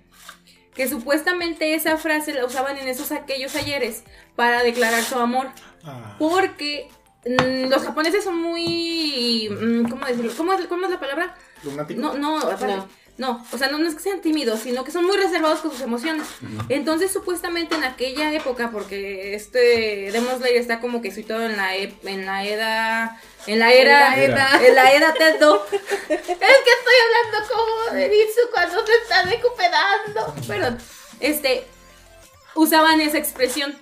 Que supuestamente esa frase la usaban en esos aquellos ayeres para declarar su amor. Ah, Porque mm, los japoneses son muy. mm, ¿Cómo decirlo? ¿Cómo es, cómo es la palabra? lunático. No, no, aparte, no. O sea, no, no es que sean tímidos, sino que son muy reservados con sus emociones. Entonces, supuestamente en aquella época, porque este Demon Slayer está como que situado en la, e- en la edad. En la era. En la En la era Tendo. Es que estoy hablando como de Ritsu cuando se está recuperando. Perdón. Este. Usaban esa expresión.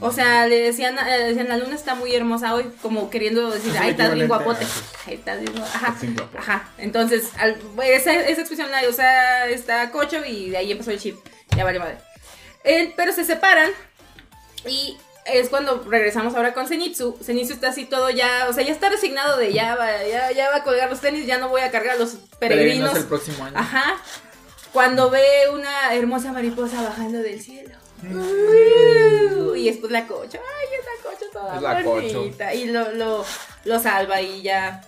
O sea, le decían, eh, decían, la luna está muy hermosa hoy, como queriendo decir, ay, estás bien guapote. a eso. Ay, estás bien guapo". Ajá. Ajá. Entonces, al- esa, esa expresión la usa esta Cocho y de ahí empezó el chip. Ya vale madre. Eh, pero se separan y es cuando regresamos ahora con Zenitsu. Zenitsu está así todo ya, o sea, ya está resignado de ya va, ya, ya va a colgar los tenis, ya no voy a cargar a los peregrinos. el próximo año. Ajá. Cuando ve una hermosa mariposa bajando del cielo. Y después la cocha. Ay, es la cocha toda Es la cocho. bonita. Y lo, lo, lo salva y ya.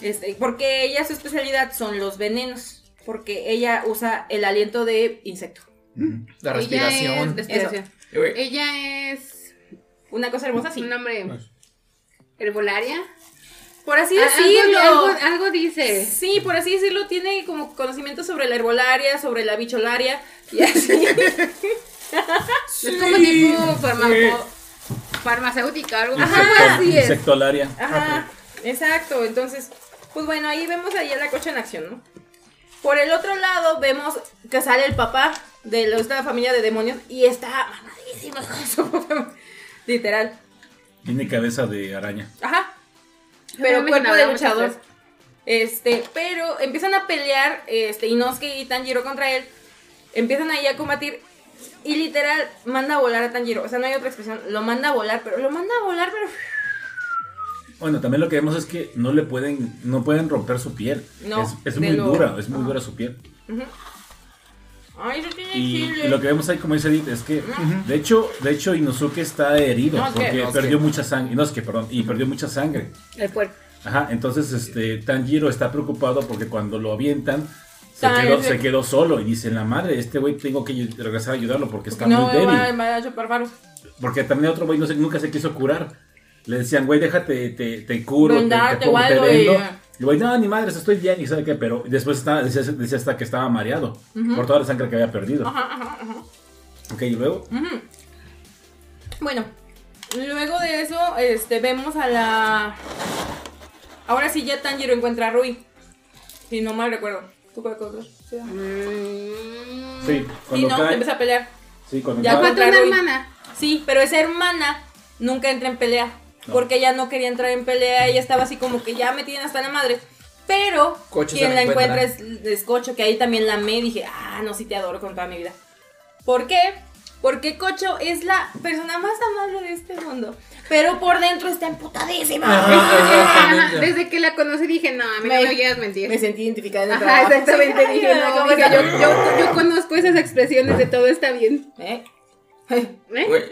Este, porque ella su especialidad son los venenos. Porque ella usa el aliento de insecto. La Ella respiración. es- respiración. Güey, Ella es Una cosa hermosa, sí. un nombre herbolaria. Por así Ah, decirlo. Algo, algo, algo dice. Sí, por así decirlo, tiene como conocimiento sobre la herbolaria, sobre la bicholaria. Y así. Es como tipo farmaco- farmacéutica, algo Ajá, así. es. Insectolaria. Ajá, exacto. Entonces, pues bueno, ahí vemos ahí a la cocha en acción, ¿no? Por el otro lado vemos que sale el papá de esta familia de demonios y está mamadísimo con su papá. Literal. Tiene cabeza de araña. Ajá. Pero cuerpo de luchador. Este, pero empiezan a pelear, este, Inosuke y Tanjiro contra él. Empiezan ahí a combatir. Y literal, manda a volar a Tanjiro. O sea, no hay otra expresión. Lo manda a volar, pero lo manda a volar, pero. Bueno, también lo que vemos es que no le pueden, no pueden romper su piel. No, es, es muy lo- dura, es muy Ajá. dura su piel. Ay, eso tiene Y, y lo que vemos ahí, como dice Edith, es que, de hecho, de hecho, Inosuke está herido No, que- porque no, perdió que- mucha sangre. No, es que, perdón, y perdió mucha sangre. El puerco. Ajá, entonces este Tanjiro está preocupado porque cuando lo avientan se quedó, ese- se quedó solo y dice la madre, este güey tengo que regresar a ayudarlo porque está no, muy débil. Porque también otro güey no nunca se quiso curar. Le decían, güey, déjate, te, te curo, te, Vendarte te, pongo- o te vendo. y- güey, no, ni madres, estoy bien, y sabe qué, pero después estaba, decía, decía hasta que estaba mareado por toda la sangre que había perdido. Ajá, ajá, ajá. Ok, y luego. Bueno, luego de eso, este, vemos a la. Ahora sí ya Tanjiro encuentra a Rui. Si no mal recuerdo. ¿Tú cuál? Sí, Mm. sí, cuando no, cae, empieza a pelear. sí, cuando Ya Falta una hermana. Sí, pero esa hermana nunca entra en pelea. No. Porque ella no quería entrar en pelea, ella estaba así como que ya me tienen hasta la madre. Pero Cocho quien la encuentra es, es Cocho, que ahí también la amé. Dije, ah, no, sí te adoro con toda mi vida. ¿Por qué? Porque Cocho es la persona más amable de este mundo. Pero por dentro está emputadísima. Desde que la conocí dije, no, a mí no Me- me quieras mentir. Me sentí identificada en el Ajá, exactamente. Dije, ay, no, ¿cómo dije, yo, llama? yo, yo conozco esas expresiones de todo está bien. ¿Eh? ¿eh? güey.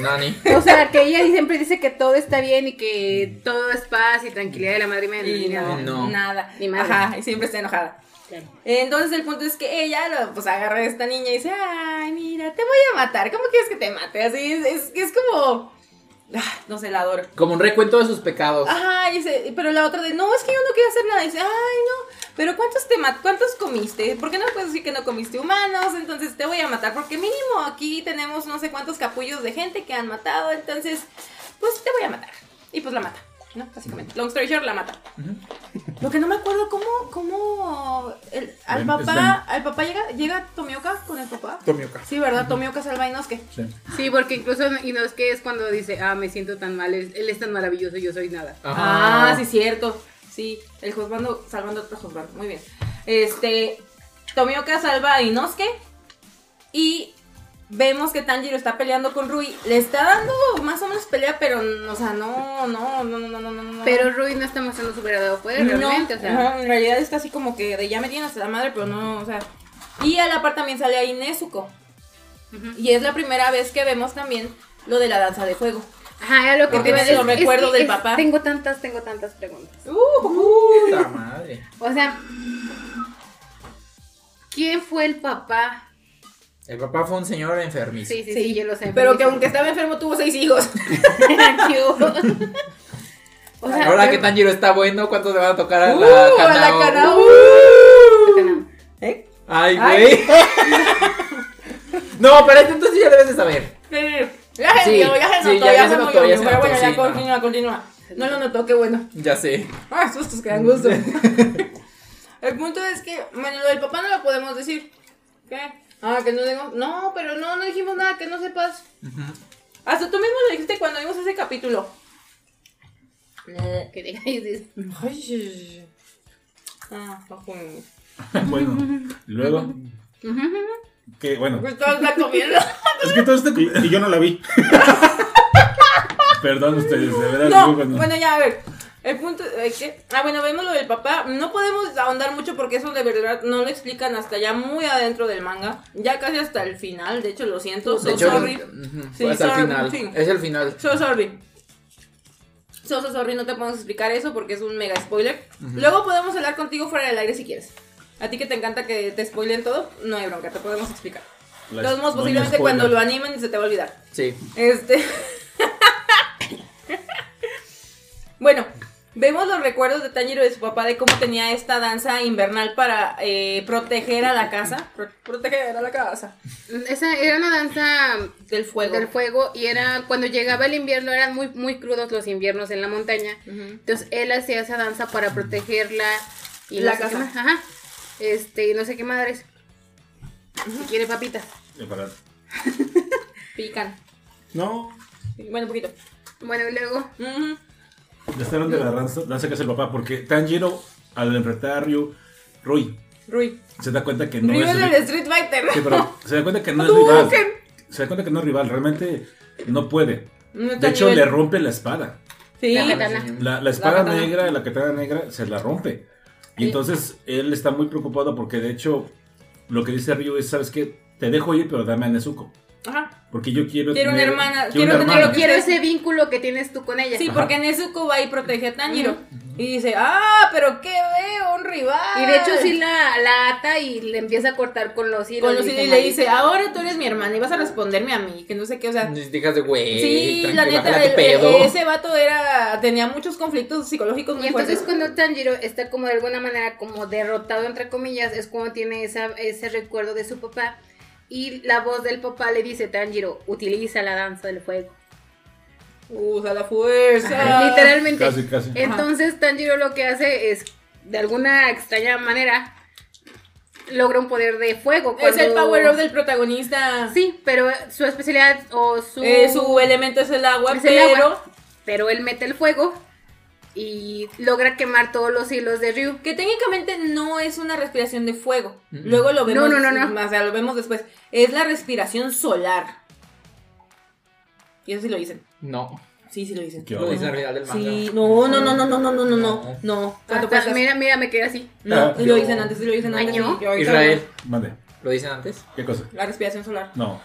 Nani. O sea, que ella siempre dice que todo está bien y que todo es paz y tranquilidad de la madre mía. Y no, No. nada. Ni madre. Ajá, y siempre está enojada. Entonces el punto es que ella lo- pues agarra a esta niña y dice, ay, mira, te voy a matar. ¿Cómo quieres que te mate? Así es, es, es como... ah, no sé, la adoro. Como un recuento de sus pecados. Ajá, y dice, pero la otra de, no, es que yo no quiero hacer nada. Y dice, ay, no, pero ¿cuántos te cuántos comiste? ¿Por qué no puedes decir que no comiste humanos? Entonces te voy a matar, porque mínimo aquí tenemos no sé cuántos capullos de gente que han matado, entonces, pues te voy a matar. Y pues la mata. ¿No? Básicamente. Long story short, la mata. Lo que no me acuerdo, ¿cómo, cómo el- al papá, al papá llega, llega Tomioka con el papá? Tomioka. Sí, ¿verdad? Tomioka salva a Inosuke. Sí. Sí, porque incluso Inosuke es cuando dice, ah, me siento tan mal, él, él es tan maravilloso, yo soy nada. Ah, sí, cierto. Sí, el Josbando salvando a otro Josbando. Muy bien. Este, Tomioka salva a Inosuke y vemos que Tanjiro está peleando con Rui. Le está dando más o menos pelea, pero, o sea, no, no, no, no, no, no, no. Pero Rui no está mostrando su verdadero poder No, realmente, o sea. ajá, en realidad está así como que de ya me tienes hasta la madre, pero no, o sea. Y a la par también sale ahí Nezuko. Y es la primera vez que vemos también lo de la danza de fuego. Ajá, era lo que Porque te los decir. recuerdos que del papá. Tengo tantas, tengo tantas preguntas. Puta madre. O sea, ¿quién fue el papá? El papá fue un señor enfermizo. Sí, sí, sí, yo lo sé. Pero que aunque estaba enfermo tuvo seis hijos. o sea, Ahora pero- que Tanjiro está bueno, ¿cuánto le van a tocar a Uh, la a la Kanao? Kanao. no. ¿Eh? Ay, güey. no, pero este entonces ya debes de saber. Ya se Sí, vio, ya se sí, notó, ya- se notó, ya se Pero bueno, ya continúa, continúa. No lo notó, qué bueno. Ya sé. Ah, sustos que dan gusto. El punto es que, bueno, lo del papá no lo podemos decir. ¿Qué? Ah, que no digo. No, pero no, no dijimos nada, que no sepas. Hasta tú mismo lo dijiste cuando vimos ese capítulo. Que digáis eso. Ay, Ah, bajo. bueno, luego, que bueno, Pues todo está comiendo. es que todo este. Y, y yo no la vi. Perdón ustedes, de verdad. No, bueno, ya, a ver. El punto es que. Ah, bueno, vemos lo del papá. No podemos ahondar mucho porque eso de verdad no lo explican hasta ya muy adentro del manga. Ya casi hasta el final. De hecho, lo siento. De So hecho, sorry. Sí, fue hasta el final. sí. Es el final. So sorry. So, so sorry, no te podemos explicar eso porque es un mega spoiler. Luego podemos hablar contigo fuera del aire si quieres. A ti que te encanta que te spoilen todo, no hay bronca, te podemos explicar. Todos modos, posiblemente spoiler. cuando lo animen se te va a olvidar. Sí. Este. bueno, vemos los recuerdos de Tanjiro de su papá de cómo tenía esta danza invernal para eh, proteger a la casa. Pro- proteger a la casa. Esa era una danza Del fuego. del fuego y era cuando llegaba el invierno eran muy muy crudos los inviernos en la montaña. Entonces él hacía esa danza para protegerla y La no sé casa. Ajá. Este, y no sé qué madres. Si quiere papitas. Pican. No. Bueno, un poquito. Bueno, y luego Ujú. Estaron de la danza, danza que hace el papá, porque Tanjiro, al enfrentar a Ryu, Rui, Rui. se da cuenta que no Ryu es. del Street Fighter. Sí, pero se da cuenta que no es rival. Se da cuenta que no es rival, realmente no puede. No De hecho, nivel. le rompe la espada. Sí. La. La, la espada katana. negra, la katana negra, se la rompe. Y Sí. entonces él está muy preocupado porque de hecho lo que dice Ryu es, ¿sabes qué? Te dejo ir, pero dame a Nezuko. Ajá. Porque yo quiero Quiero una hermana, quiero quiero una tener hermana. lo que- quiero ese vínculo que tienes tú con ella. Sí, Ajá. porque Nezuko va y protege a Tanjiro. Y dice, ah, pero qué veo, un rival. Y de hecho sí la, la ata y le empieza a cortar con los hilos. Con los hilos y le dice, ahora tú eres mi hermana y vas a responderme a mí, que no sé qué, o sea. Digas de güey. Sí, la neta, el- pedo. el- ese vato era, tenía muchos conflictos psicológicos muy Y entonces fuertes. cuando Tanjiro está como de alguna manera como derrotado entre comillas, es cuando tiene esa, ese recuerdo de su papá y la voz del papá le dice, Tanjiro, utiliza la danza del fuego. Usa la fuerza. Literalmente. Casi, casi. Entonces Tanjiro lo que hace es, de alguna extraña manera, logra un poder de fuego. Es el power up del protagonista. Sí, pero su especialidad o su... Eh, su elemento es el agua, es el pero... agua, pero él mete el fuego y logra quemar todos los hilos de Ryu. Que técnicamente no es una respiración de fuego. Mm. Luego lo vemos. No, no, no, no. O sea, lo vemos después. Es la respiración solar. Y eso sí lo dicen. No. Sí, sí lo dicen. ¿Qué Lo onda? dice al final del manga. Sí, no, no, no, no, no, no, no, no, no. No. ¿Cuánto Hasta- mira, mira, me quedé así. No, sí Yo- lo dicen antes, sí lo dicen antes. Año. sí, yo Israel. Mande. ¿Lo dicen antes? ¿Qué cosa? La respiración solar. No.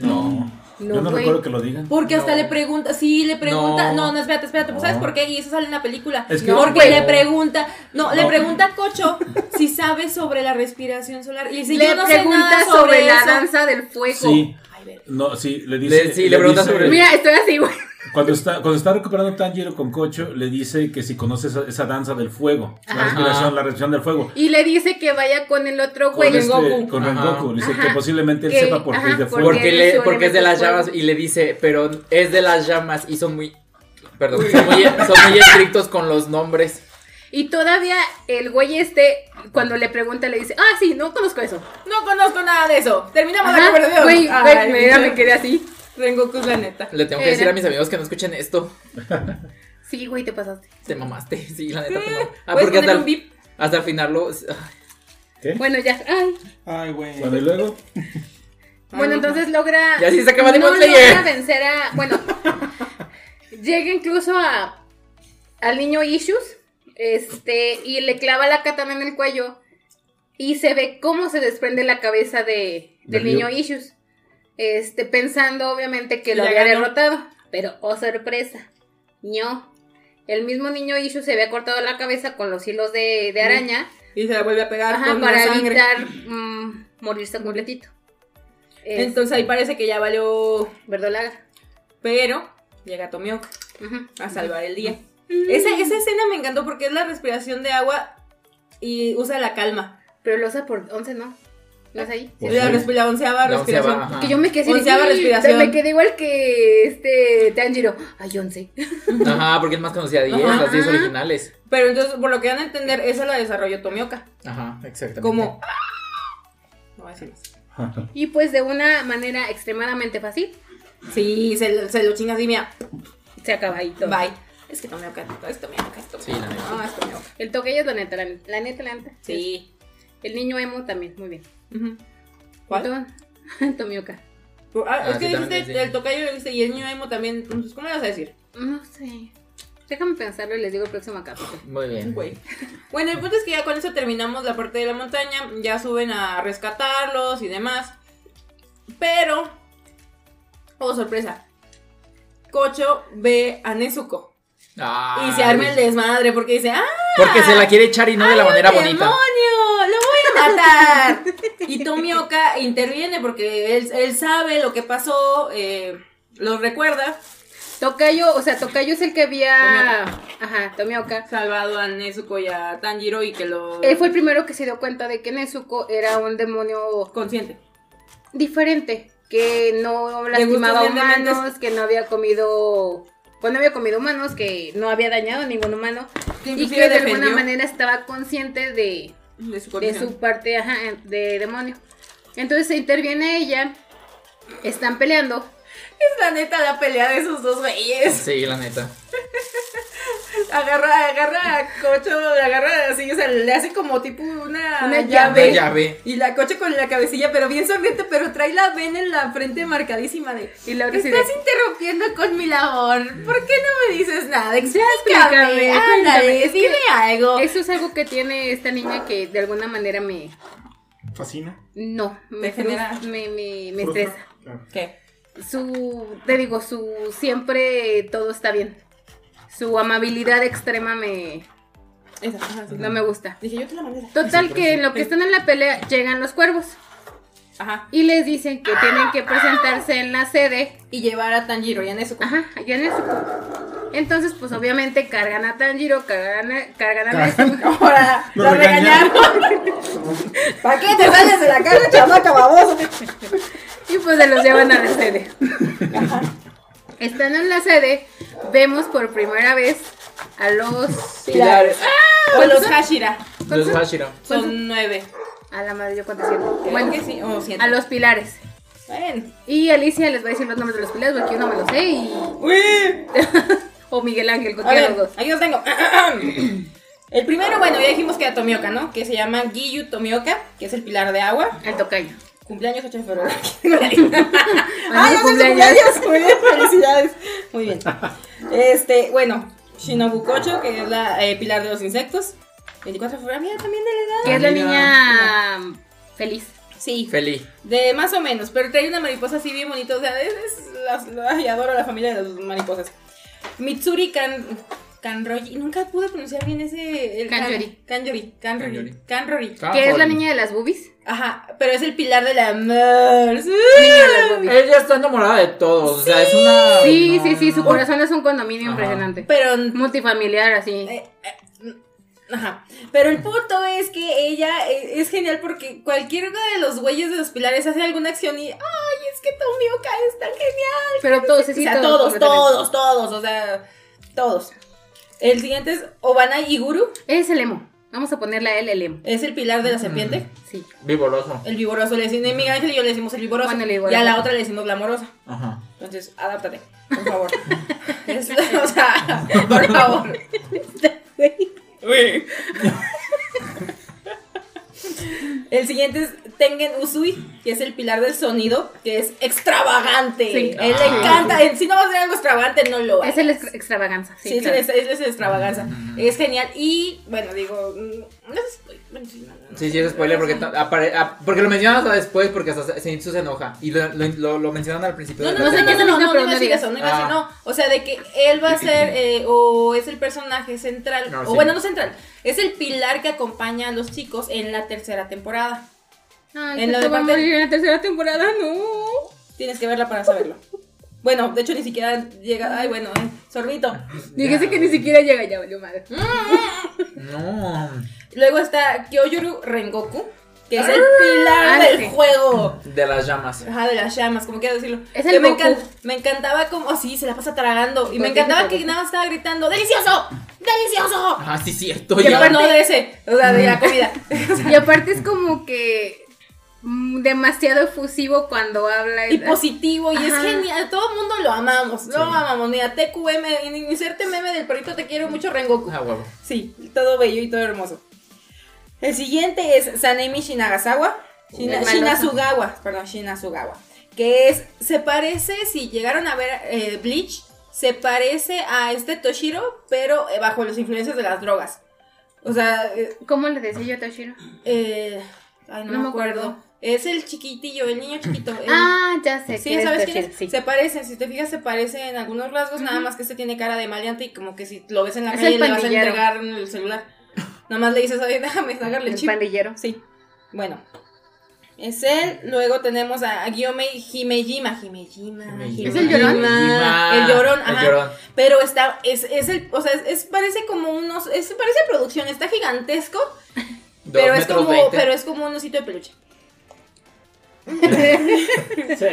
No. No, Yo no güey. recuerdo que lo digan. Porque hasta le pregunta, sí, le pregunta, no, No. no, espérate, espérate, pues, ¿sabes por qué? Y eso sale en la película. Es que- porque le pregunta, no, le pregunta a Cocho si sabe sobre la respiración solar. Y dice, le yo no sé pregunta nada sobre, sobre, la danza del fuego. Sí. Ay, ver. No, sí, le dice. Le- sí, le pregunta dice- sobre- Mira, estoy así, güey. Cuando está, cuando está recuperando Tanjiro con Kocho, le dice que si conoce esa, esa danza del fuego. La respiración, la respiración del fuego. Y le dice que vaya con el otro Con, güey. este, Rengoku. con Ajá. Rengoku. Le dice Ajá. que posiblemente él Que- sepa por qué es de porque- fuego. Porque, le, porque es de las llamas y le dice, pero es de las llamas y son muy... Perdón, son muy, son muy estrictos con los nombres. Y todavía el güey este, cuando le pregunta, le dice, ah, sí, no conozco eso. No conozco nada de eso. Terminamos la Ajá, conversación. Güey, Ay, güey, me quedé así. Rengoku es la neta. Le tengo que Era. decir a mis amigos que no escuchen esto. Sí, güey, te pasaste. Te mamaste, sí, la neta te mamaste. Ah, ¿Puedes porque hasta un el, bip? hasta el final lo. ¿Qué? Bueno, ya. Ay. Ay, güey. Bueno, y luego. Bueno, entonces logra. Y así se acaba no Demon logra vencer a. Bueno, llega incluso a. Al niño Issues. Este. Y le clava la katana en el cuello. Y se ve cómo se desprende la cabeza de, del De niño. Issues. Este, pensando obviamente que lo había ganó. derrotado. Pero, oh sorpresa. No. El mismo niño Issues se había cortado la cabeza con los hilos de, de araña. Y se la vuelve a pegar Ajá, con para la sangre. evitar mm, morirse completito. Es Entonces ahí parece que ya valió. verdolaga. Pero llega Tomioka a salvar el día. Esa, esa escena me encantó porque es la respiración de agua y usa la calma. Pero lo usa por 11, ¿no? ¿No es ahí? Pues la, sí. respi- la onceava La respiración. onceava, yo me quedé de, Onceava respiración. Me quedé igual que este Tanjiro. Ay, 11. Ajá, porque él más conocía 10, Ajá. las 10 originales. Pero entonces, por lo que van a entender, esa la desarrolló Tomioka. Ajá, exactamente. Como. No voy a decir más. Y pues de una manera extremadamente fácil, Sí, se, se lo chinga así, mira. se acaba ahí todo. Bye. Es que Tomioka, es Tomioka, es Tomioka. Sí, la neta. No, es Tomioka. El toque es la neta, la, la neta, la neta. Sí. El niño emo también, muy bien. ¿Cuál? Tomioka. Ah, Ah, es que dijiste sí. el tocayo y el niño emo también. Entonces, ¿cómo le vas a decir? No sé. Déjame pensarlo y les digo el próximo capítulo. Muy bien. Güey. Bueno, el punto es que ya con eso terminamos la parte de la montaña. Ya suben a rescatarlos y demás. Pero. Oh, sorpresa. Kocho ve a Nezuko. Ay. Y se arma el desmadre porque dice: ¡Ah! Porque se la quiere echar y no de la ¡Ay, manera bonita. ¡Demonio! Y Tomioka interviene porque él, él sabe lo que pasó, eh, lo recuerda. Tocayo, o sea, Tocayo es el que había. Ajá, Tomioka. Salvado a Nezuko y a Tanjiro y que lo. Él fue el primero que se dio cuenta de que Nezuko era un demonio consciente. diferente, que no lastimaba humanos, que no había comido, pues no había comido humanos, que no había dañado a ningún humano Que y que de alguna manera estaba consciente de, de su de condición. su parte ajá, de demonio. Entonces se interviene ella, están peleando, Es la neta la pelea de esos dos güeyes. Sí, la neta. Agarra, agarra a Cocho, le agarra así, o sea, le hace como tipo una, Una llave. La llave. Y la Cocho con la cabecilla, pero bien sonriente, pero trae la vena en la frente marcadísima de... y la Estás interrumpiendo con mi labor. ¿Por qué no me dices nada? explícame, Explícame, ándale, cuéntame. Es que dime algo. eso es algo que tiene esta niña que de alguna manera me, Fascina. no, me, genera- me, me, me estresa. ¿Qué? su, te digo, su siempre todo está bien. Su amabilidad extrema me Esa, ajá, sí. no me gusta. Dije, yo te la mandé. Total que en lo que están en la pelea llegan los cuervos Ajá. y les dicen que tienen que presentarse en la sede. Y llevar a Tanjiro y a Nezuko. Ajá, allá en Nezuko. Entonces, pues obviamente cargan a Tanjiro, cargan a, cargan a. Nezuko. Ahora, Lo regañaron. ¿Para qué te sales de la casa, chamaca baboso? y pues se los llevan a la sede. Estando en la sede, vemos por primera vez a los Pilares. O los Hashira. Los Hashira. Son nueve. a la madre yo cuánto siento. Bueno, que sí, o siete. a los pilares. Bueno. Y Alicia les va a decir los nombres de los pilares porque yo no me los sé y Uy. o Miguel Ángel, A cualquiera los dos. aquí los tengo. El primero, bueno, ya dijimos que era Tomioka, ¿no? Que se llama Giyu Tomioka, que es el pilar de agua. El tocayo. Cumpleaños 8 de febrero. ¡Ay, ya es su cumpleaños. Muy bien, felicidades. Muy bien. Este, bueno, Shinobu Kocho, que es la eh, pilar de los insectos. 24 de febrero, mira, también de la edad. Que es la Mira. niña feliz. Sí, Feliz. de más o menos, pero trae una mariposa así bien bonita. O sea, es, es las- ay, adoro a la familia de las mariposas. Mitsuri Kan. Kanroji, nunca pude pronunciar bien ese. El. Kanjori. Kanjori. Kanrori. Que es la niña de las boobies. Ajá, pero es el pilar amor. De las boobies. Ella está enamorada de todos. O sea, es una. Sí, no, sí, sí, su no. corazón es un condominio Ajá. impresionante. Pero Multifamiliar, así. Eh, eh, Ajá. Pero el punto es que ella eh, es genial porque cualquiera de los güeyes de los pilares hace alguna acción y. ¡Ay, es que Tomioka es tan genial! Pero todos, sí, o sea, todos. todos, todos. O sea, Todos. El siguiente es Obana Iguru. Es el emo. Vamos a ponerle a él el emo. Es el pilar de la serpiente. Sí. Vivoroso. El vigoroso le decimos, Miguel Ángel y yo le decimos el vigoroso. Bueno, el y a la otra le decimos la amorosa. Ajá. Entonces, adáptate, por favor. Es- o sea, por favor. El siguiente es Tengen Usui, que es el pilar del sonido, que es extravagante. Sí. Él Ah. le encanta. él, Si no va a hacer algo extravagante, no lo hace. Es el extra- extravaganza. Sí, Sí, claro. es, es, es extravaganza. Es genial. Y bueno, digo. Mm, No es spoiler, sí. Sí, es spoiler porque, apare- ah, porque lo mencionan hasta después porque hasta Zenitsu se enoja. Y lo, lo, lo, lo mencionan al principio. No, de no, no, sé no, qué no, es no, no, no iba a no decir digas. eso, no iba a decir, no. O sea, de que él va a ser, eh, o es el personaje central, No, o sí. bueno, no central, es el pilar que acompaña a los chicos en la tercera temporada. Ay, En lo de a parte- morir en la tercera temporada, no. Tienes que verla para saberlo. Bueno, de hecho ni siquiera llega, ay, bueno, eh, sorbito. Dígase que ni siquiera llega ya, valió madre. No. Luego está Kyoyoru Rengoku, que es el pilar Ah, del sí. juego. De las llamas. Ajá, de las llamas, como quiero decirlo. Es Que el me, Goku. encan- me encantaba como, oh, sí, se la pasa tragando. Y me encantaba sí, que nada más estaba gritando, ¡delicioso! ¡Delicioso! Ah, sí, cierto. Y ya. no, no de ese, o sea, de la comida. Y aparte es como que mm, demasiado efusivo cuando habla. y positivo, y es genial. Todo el mundo lo amamos, lo amamos. Mira, TQM, inserte meme del perrito, te quiero mucho, Rengoku. Ah, huevo. Sí, todo bello y todo hermoso. El siguiente es Sanemi Shinagasawa. Shina-. Shinasugawa, perdón, Shinasugawa. Que es, se parece, si llegaron a ver eh, Bleach, se parece a este Toshiro, pero eh, bajo las influencias de las drogas. O sea, eh, ¿Cómo le decía yo a Toshiro? eh, ay, no, No me acuerdo. acuerdo. Es el chiquitillo, el niño chiquito. el- Ah, ya sé. Sí, ¿sabes quién Toshiro, es? Sí. Se parece, si te fijas, se parece en algunos rasgos, nada más que este tiene cara de maleante y como que si lo ves en la Es calle le vas a entregar el celular. Nada más le dices, oye, déjame sacarle el El chip. pandillero. Sí, bueno. Es él, luego tenemos a, a Gyomei Himejima. Himejima. Himejima. ¿Es el llorón? Himejima. El llorón, El llorón. Pero está, es, es el, o sea, es, es- parece como unos, es, parece producción, está gigantesco, pero es como, pero es como un osito de peluche. Sí.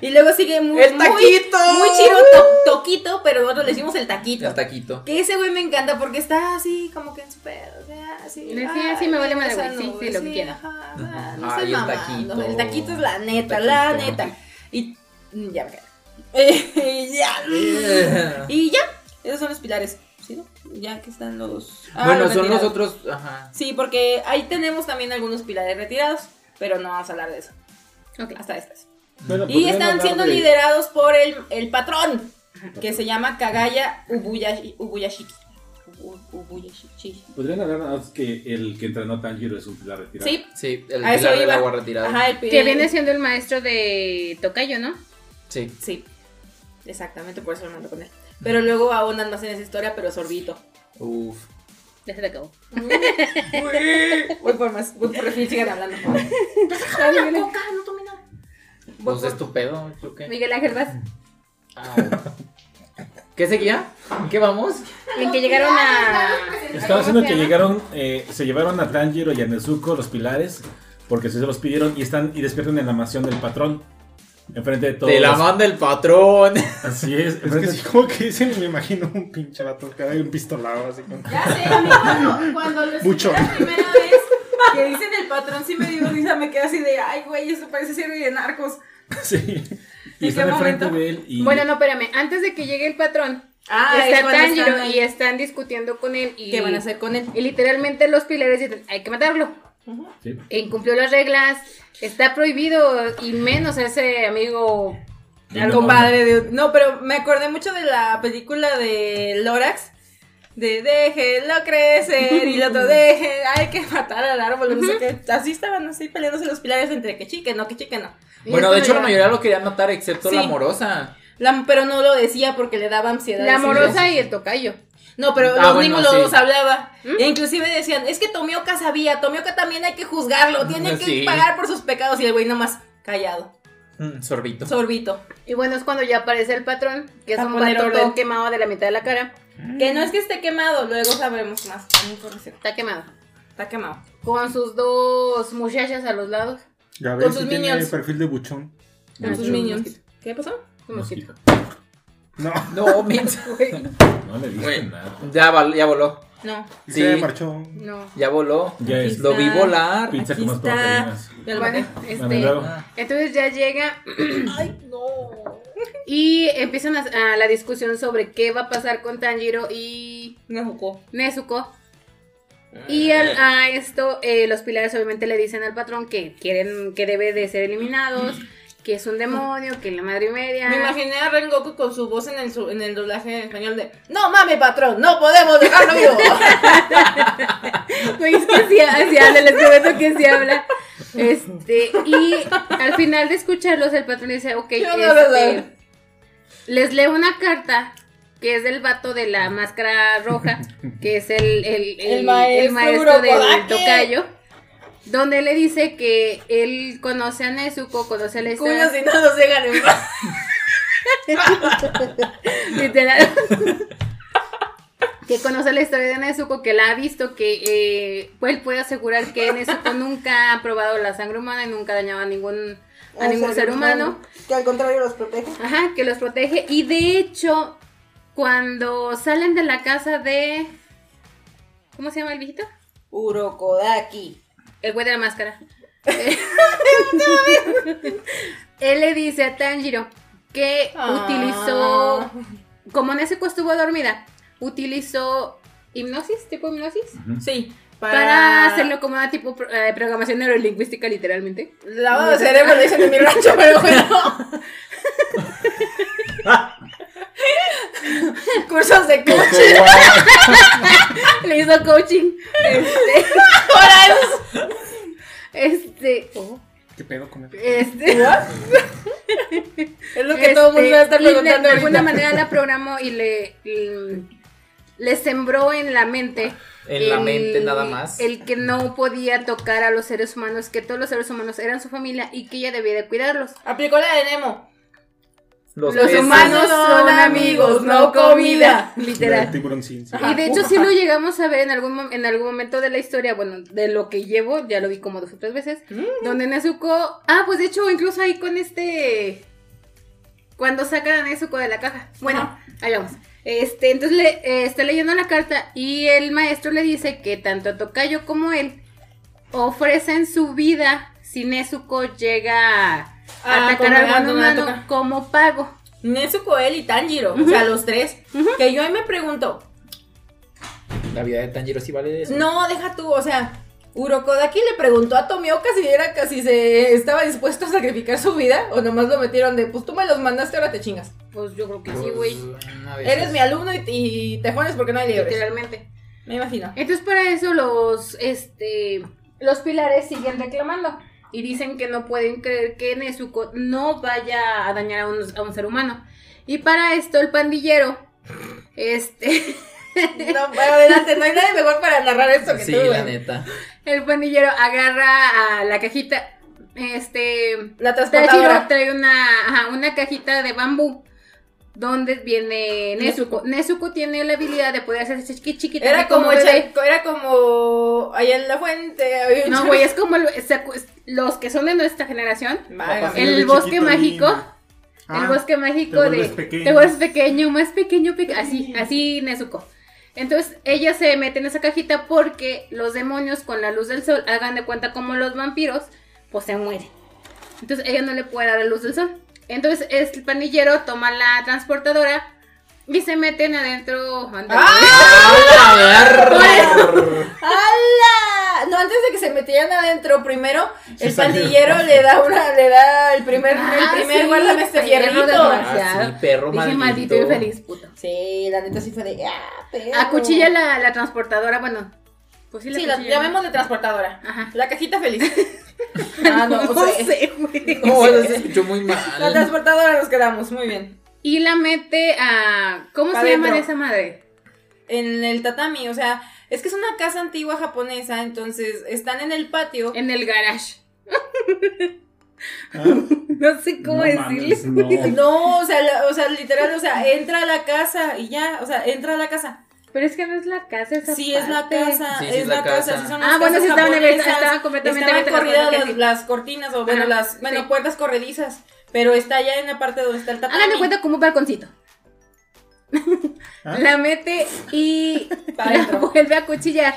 Y luego sigue muy, ¡El taquito! muy chido to- toquito, pero nosotros le decimos el taquito. El taquito. Que ese güey me encanta porque está así, como que en su pedo, o sea, así. Sí, ay, sí, me vale madre, esa güey, sí, nube, sí, lo que quiera. ajá, ajá, no Ay, estoy el mamando, taquito. El taquito es la neta, Taquito. la neta. Y mm, ya me. Eh, ya. Y ya, esos son los pilares. ¿Sí? no? Ya que están los. ah, bueno, los son los retirados. otros. Ajá. Sí, porque ahí tenemos también algunos pilares retirados, pero no vamos a hablar de eso. Hasta estas. Bueno, Y están siendo de- liderados por el, el patrón, que se llama Kagaya Ubuyashi, Ubuyashiki. Ubu- Ubuyashiki. Podrían hablar nada más que el que entrenó a Tanjiro es un pilar retirado. Sí, Sí, el a pilar del agua retirado. Ajá, el pi- Que viene siendo el maestro de Tocayo, ¿no? Sí. Sí, exactamente, por eso lo mando con él. Pero luego ahondan más en esa historia, pero sorbito. Uf. Ya se te acabó. Voy por más, voy por refil, sigan hablando. La coca, no Pues es tu pedo, ¿yo qué? Miguel Ángel Vaz. Ah, bueno. ¿Qué seguía? ¿En qué vamos? En que llegaron a. Estaba haciendo ¿cómo que llegaron, eh, se llevaron a Tanjiro y a Nezuko los pilares, porque se los pidieron y están y despiertan en la mansión del patrón. Enfrente de todos. Te la manda el patrón. Así es. Es que sí, como que dicen, me imagino un pinche vato que hay un pistolado así con. Ya sé, a mí cuando, cuando lo escuché Mucho. la primera vez que dicen el patrón, sí me dio risa, me quedé así de, ay, güey, eso parece serie de narcos. Sí. Y ¿En están qué enfrente momento? de él y Bueno, no, espérame. Antes de que llegue el patrón, Ah, es está Tanjiro y están discutiendo con él. Y, ¿Qué van a hacer con él? Y literalmente los pilares dicen: hay que matarlo. Sí. Incumplió las reglas. Está prohibido. Y menos a ese amigo. Compadre de... No, pero me acordé mucho de la película de Lorax. De déjenlo crecer y el otro deje, hay que matar al árbol, no sé qué. Así estaban así peleándose los pilares entre que chiquen, no, que chiquen, no. Y Bueno, de hecho, la mayoría lo querían matar, excepto Sí. la amorosa. La- pero no lo decía porque le daba ansiedad. La amorosa y el tocayo. No, pero Ah, los bueno, ninguno sí. los hablaba. ¿Mm? E inclusive decían, es que Tomioka sabía, Tomioka también hay que juzgarlo, tiene que Sí. pagar por sus pecados. Y el güey nomás callado, Mm, sorbito. sorbito. Y bueno, es cuando ya aparece el patrón, que es un todo quemado de la mitad de la cara. Que no es que esté quemado, luego sabremos más. Está quemado. Está quemado. Con sus dos muchachas a los lados. Ya Con ves, sus si tiene minions. perfil de buchón. Con sus minions. ¿Qué pasó? Un mosquito. No, No, menso, güey. No le dije Güey. nada. Ya, val- ya voló. No. Sí. se marchó. No. Ya voló. Ya es Lo vi está. volar. pizza aquí con más está. proteínas. Ya lo Bueno, maté. Bueno, y este, luego, Ah. entonces ya llega Ay, no. y empiezan a, a la discusión sobre qué va a pasar con Tanjiro y Me jugó. Nezuko. Y al- a esto eh, los pilares obviamente le dicen al patrón que quieren que debe de ser eliminados, que es un demonio, que la madre y media. Me imaginé a Rengoku con su voz en el, su- en el doblaje en español de No mames, patrón, no podemos dejarlo vivo. Güey, es que sí, así habla, les prometo que sí habla. Este, y al final de escucharlos, el patrón dice, ok, Yo no este, les leo una carta que es del vato de la máscara roja, que es el, el, El maestro maestro del Urokodake. tocayo, donde le dice que él conoce a Nezuko, conoce la Cuyo historia, si no nos llegan en paz. literal. que conoce la historia de Nezuko, que la ha visto, que eh, él puede asegurar que Nezuko nunca ha probado la sangre humana y nunca ha dañado a ningún, a ningún ser humano. Que al contrario los protege. Ajá, que los protege. Y de hecho, cuando salen de la casa de... ¿Cómo se llama el viejito? Urokodaki. El güey de la máscara. Eh, Él le dice a Tanjiro que Ah. utilizó... Como Nezuko estuvo dormida, utilizó hipnosis, tipo hipnosis, Sí. para, hacerlo como una tipo eh, programación neurolingüística, literalmente. Lavado de cerebro dicen en mi rancho, pero bueno. Cursos de coaching. Le hizo coaching. Este, este, ¿Qué pedo con él? este. Es lo que todo el mundo Este, va a estar preguntando. De alguna manera la programó y le, le, le sembró en la mente. En la mente nada más. El que no podía tocar a los seres humanos, que todos los seres humanos eran su familia y que ella debía de cuidarlos. Aplicó la de Nemo. Los, humanos son amigos, no comida. Literal. tiburón sí, sí. Y de hecho sí lo llegamos a ver en algún, en algún momento de la historia, bueno, de lo que llevo, ya lo vi como dos o tres veces, donde Nezuko, ah, pues de hecho incluso ahí con este, cuando sacan a Nezuko de la caja. Bueno, Ajá. ahí vamos. Este, entonces le, eh, está leyendo la carta y el maestro le dice que tanto Tokayo como él ofrecen su vida si Nezuko llega a Ah, atacar como a algún a humano como pago. Nezuko, él y Tanjiro. O sea, los tres. Que yo ahí me pregunto. La vida de Tanjiro sí vale eso. No, deja tú, o sea. Urokodaki le preguntó a Tomioka si era casi se estaba dispuesto a sacrificar su vida o nomás lo metieron de pues tú me los mandaste ahora te chingas. Pues yo creo que Pues, sí, güey, de esas. Eres mi alumno y, y te jones porque no hay libres. literalmente. Me imagino. Entonces para eso los este los pilares siguen reclamando y dicen que no pueden creer que Nezuko no vaya a dañar a un, a un ser humano. Y para esto el pandillero este No, pero adelante, no hay nadie mejor para narrar esto que Sí, tú. la neta. el pandillero agarra a la cajita este La transportadora. trae una ajá, una cajita de bambú donde viene Nezuko. Nezuko tiene la habilidad de poder hacerse chiqui- chiquita Era como, bebé. echa- era como allá en la fuente. No, güey, es como los que son de nuestra generación. El bosque mágico. ahí. el Ah, bosque mágico te de. pequeño. Te vuelves pequeño, más pequeño, peque- así, así Nezuko. Entonces ella se mete en esa cajita porque los demonios con la luz del sol, hagan de cuenta como los vampiros, pues se mueren. Entonces ella no le puede dar la luz del sol. Entonces el pandillero toma la transportadora y se meten adentro. ándale. ¡Hala! No, antes de que se metieran adentro, primero Sí, el pandillero le da una, le da el primer, Ah, el primer sí, guárdame este perro fierrito. Ah, sí, perro Dije maldito. maldito y feliz, puto. Sí, la neta sí fue de. ¡Ah, perro! Acuchilla la, la transportadora, bueno. Pues sí, la Sí, la llamémosle transportadora. Ajá. La cajita feliz. ah, no, No pues, eh, sé, güey. No, eso se escuchó muy La mal. transportadora nos quedamos, muy bien. Y la mete a. ¿Cómo Pa' se llama esa madre? En el tatami, o sea, es que es una casa antigua japonesa, entonces están en el patio. En el garage. Ah, No sé cómo no decirle. mames, no. No, o sea, la- o sea, literal, o sea, entra a la casa y ya, o sea, entra a la casa. Pero es que no es la casa, esa Sí, es la casa, Sí, sí, es la casa. sí son Ah, bueno, sí estaban estaban completamente Estaban corridas las, sí. las cortinas o bueno, Ajá, las bueno, sí. puertas corredizas, pero está ya en la parte donde está el tatami. Hagan de cuenta como un balconcito. ¿Ah? la mete y la vuelve a cuchillar.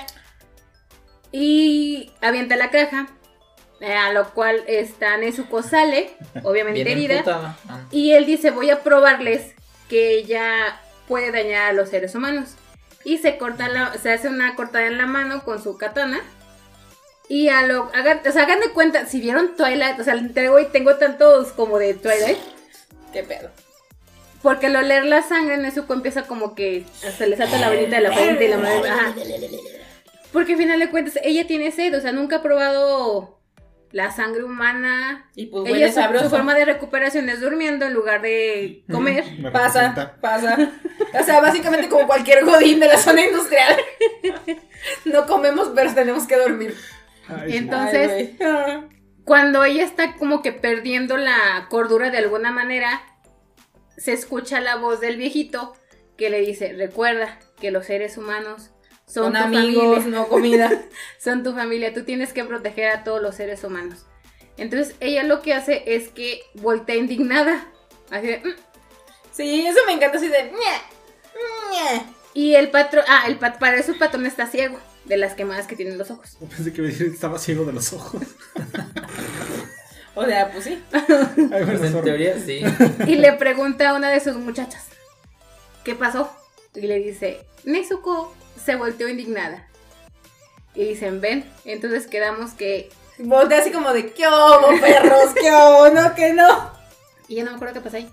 Y avienta la caja, eh, a lo cual está Nezuko sale, obviamente Bien herida. Ah. Y él dice, voy a probarles que ella puede dañar a los seres humanos. Y se corta la, se hace una cortada en la mano con su katana. Y a lo, hagan, o sea, hagan de cuenta, si vieron Twilight, o sea, tengo, tengo tantos como de Twilight, ¿Qué pedo? porque al oler la sangre, Nezuko empieza como que se le salta la venita de la frente y la madre. Porque al final de cuentas, ella tiene sed, o sea, nunca ha probado la sangre humana. Y pues ella huele su, sabroso. su forma de recuperación es durmiendo en lugar de comer. Me Pasa, representa. pasa. O sea, básicamente como cualquier godín de la zona industrial. No comemos, pero tenemos que dormir. Ay. Entonces, Ay, cuando ella está como que perdiendo la cordura de alguna manera, se escucha la voz del viejito que le dice, recuerda que los seres humanos son, tu amigos, familia, no comida. son tu familia, tú tienes que proteger a todos los seres humanos. Entonces ella lo que hace es que voltea indignada, así de, "Mm". Sí, eso me encanta así de. Y el patrón, ah, el pat- para eso el patrón está ciego de las quemadas que tienen los ojos. Pensé que me decía que estaba ciego de los ojos. O sea, pues sí. Ay, Pues en teoría sí. Y le pregunta a una de sus muchachas, ¿qué pasó? Y le dice, Nezuko se volteó indignada. Y dicen, ven, entonces quedamos que... Voltea así como de, ¿qué hubo, perros? ¿Qué hubo? No, que no. Y ya no me acuerdo qué pasa ahí.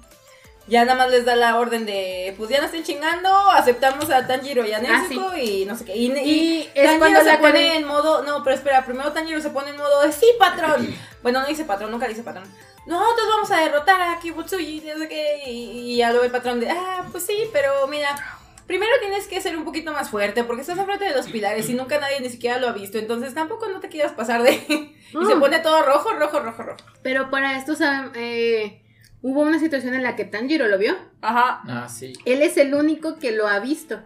Ya nada más les da la orden de, pues ya no estén chingando, aceptamos a Tanjiro y a Ah, Nezuko y no sé qué. Y, Y y es Tanjiro cuando se pone en modo, no, pero espera, primero Tanjiro se pone en modo de, sí, patrón. Bueno, no dice patrón, nunca dice patrón. Nosotros vamos a derrotar a Kibutsuji, no sé qué. Y, y ya luego el patrón de, ah, pues sí, pero mira, primero tienes que ser un poquito más fuerte porque estás enfrente de los pilares y nunca nadie ni siquiera lo ha visto. Entonces tampoco no te quieras pasar de... y se pone todo rojo, rojo, rojo, rojo. Pero para esto, ¿saben? Eh, hubo una situación en la que Tanjiro lo vio. Ajá. Ah, sí. Él es el único que lo ha visto.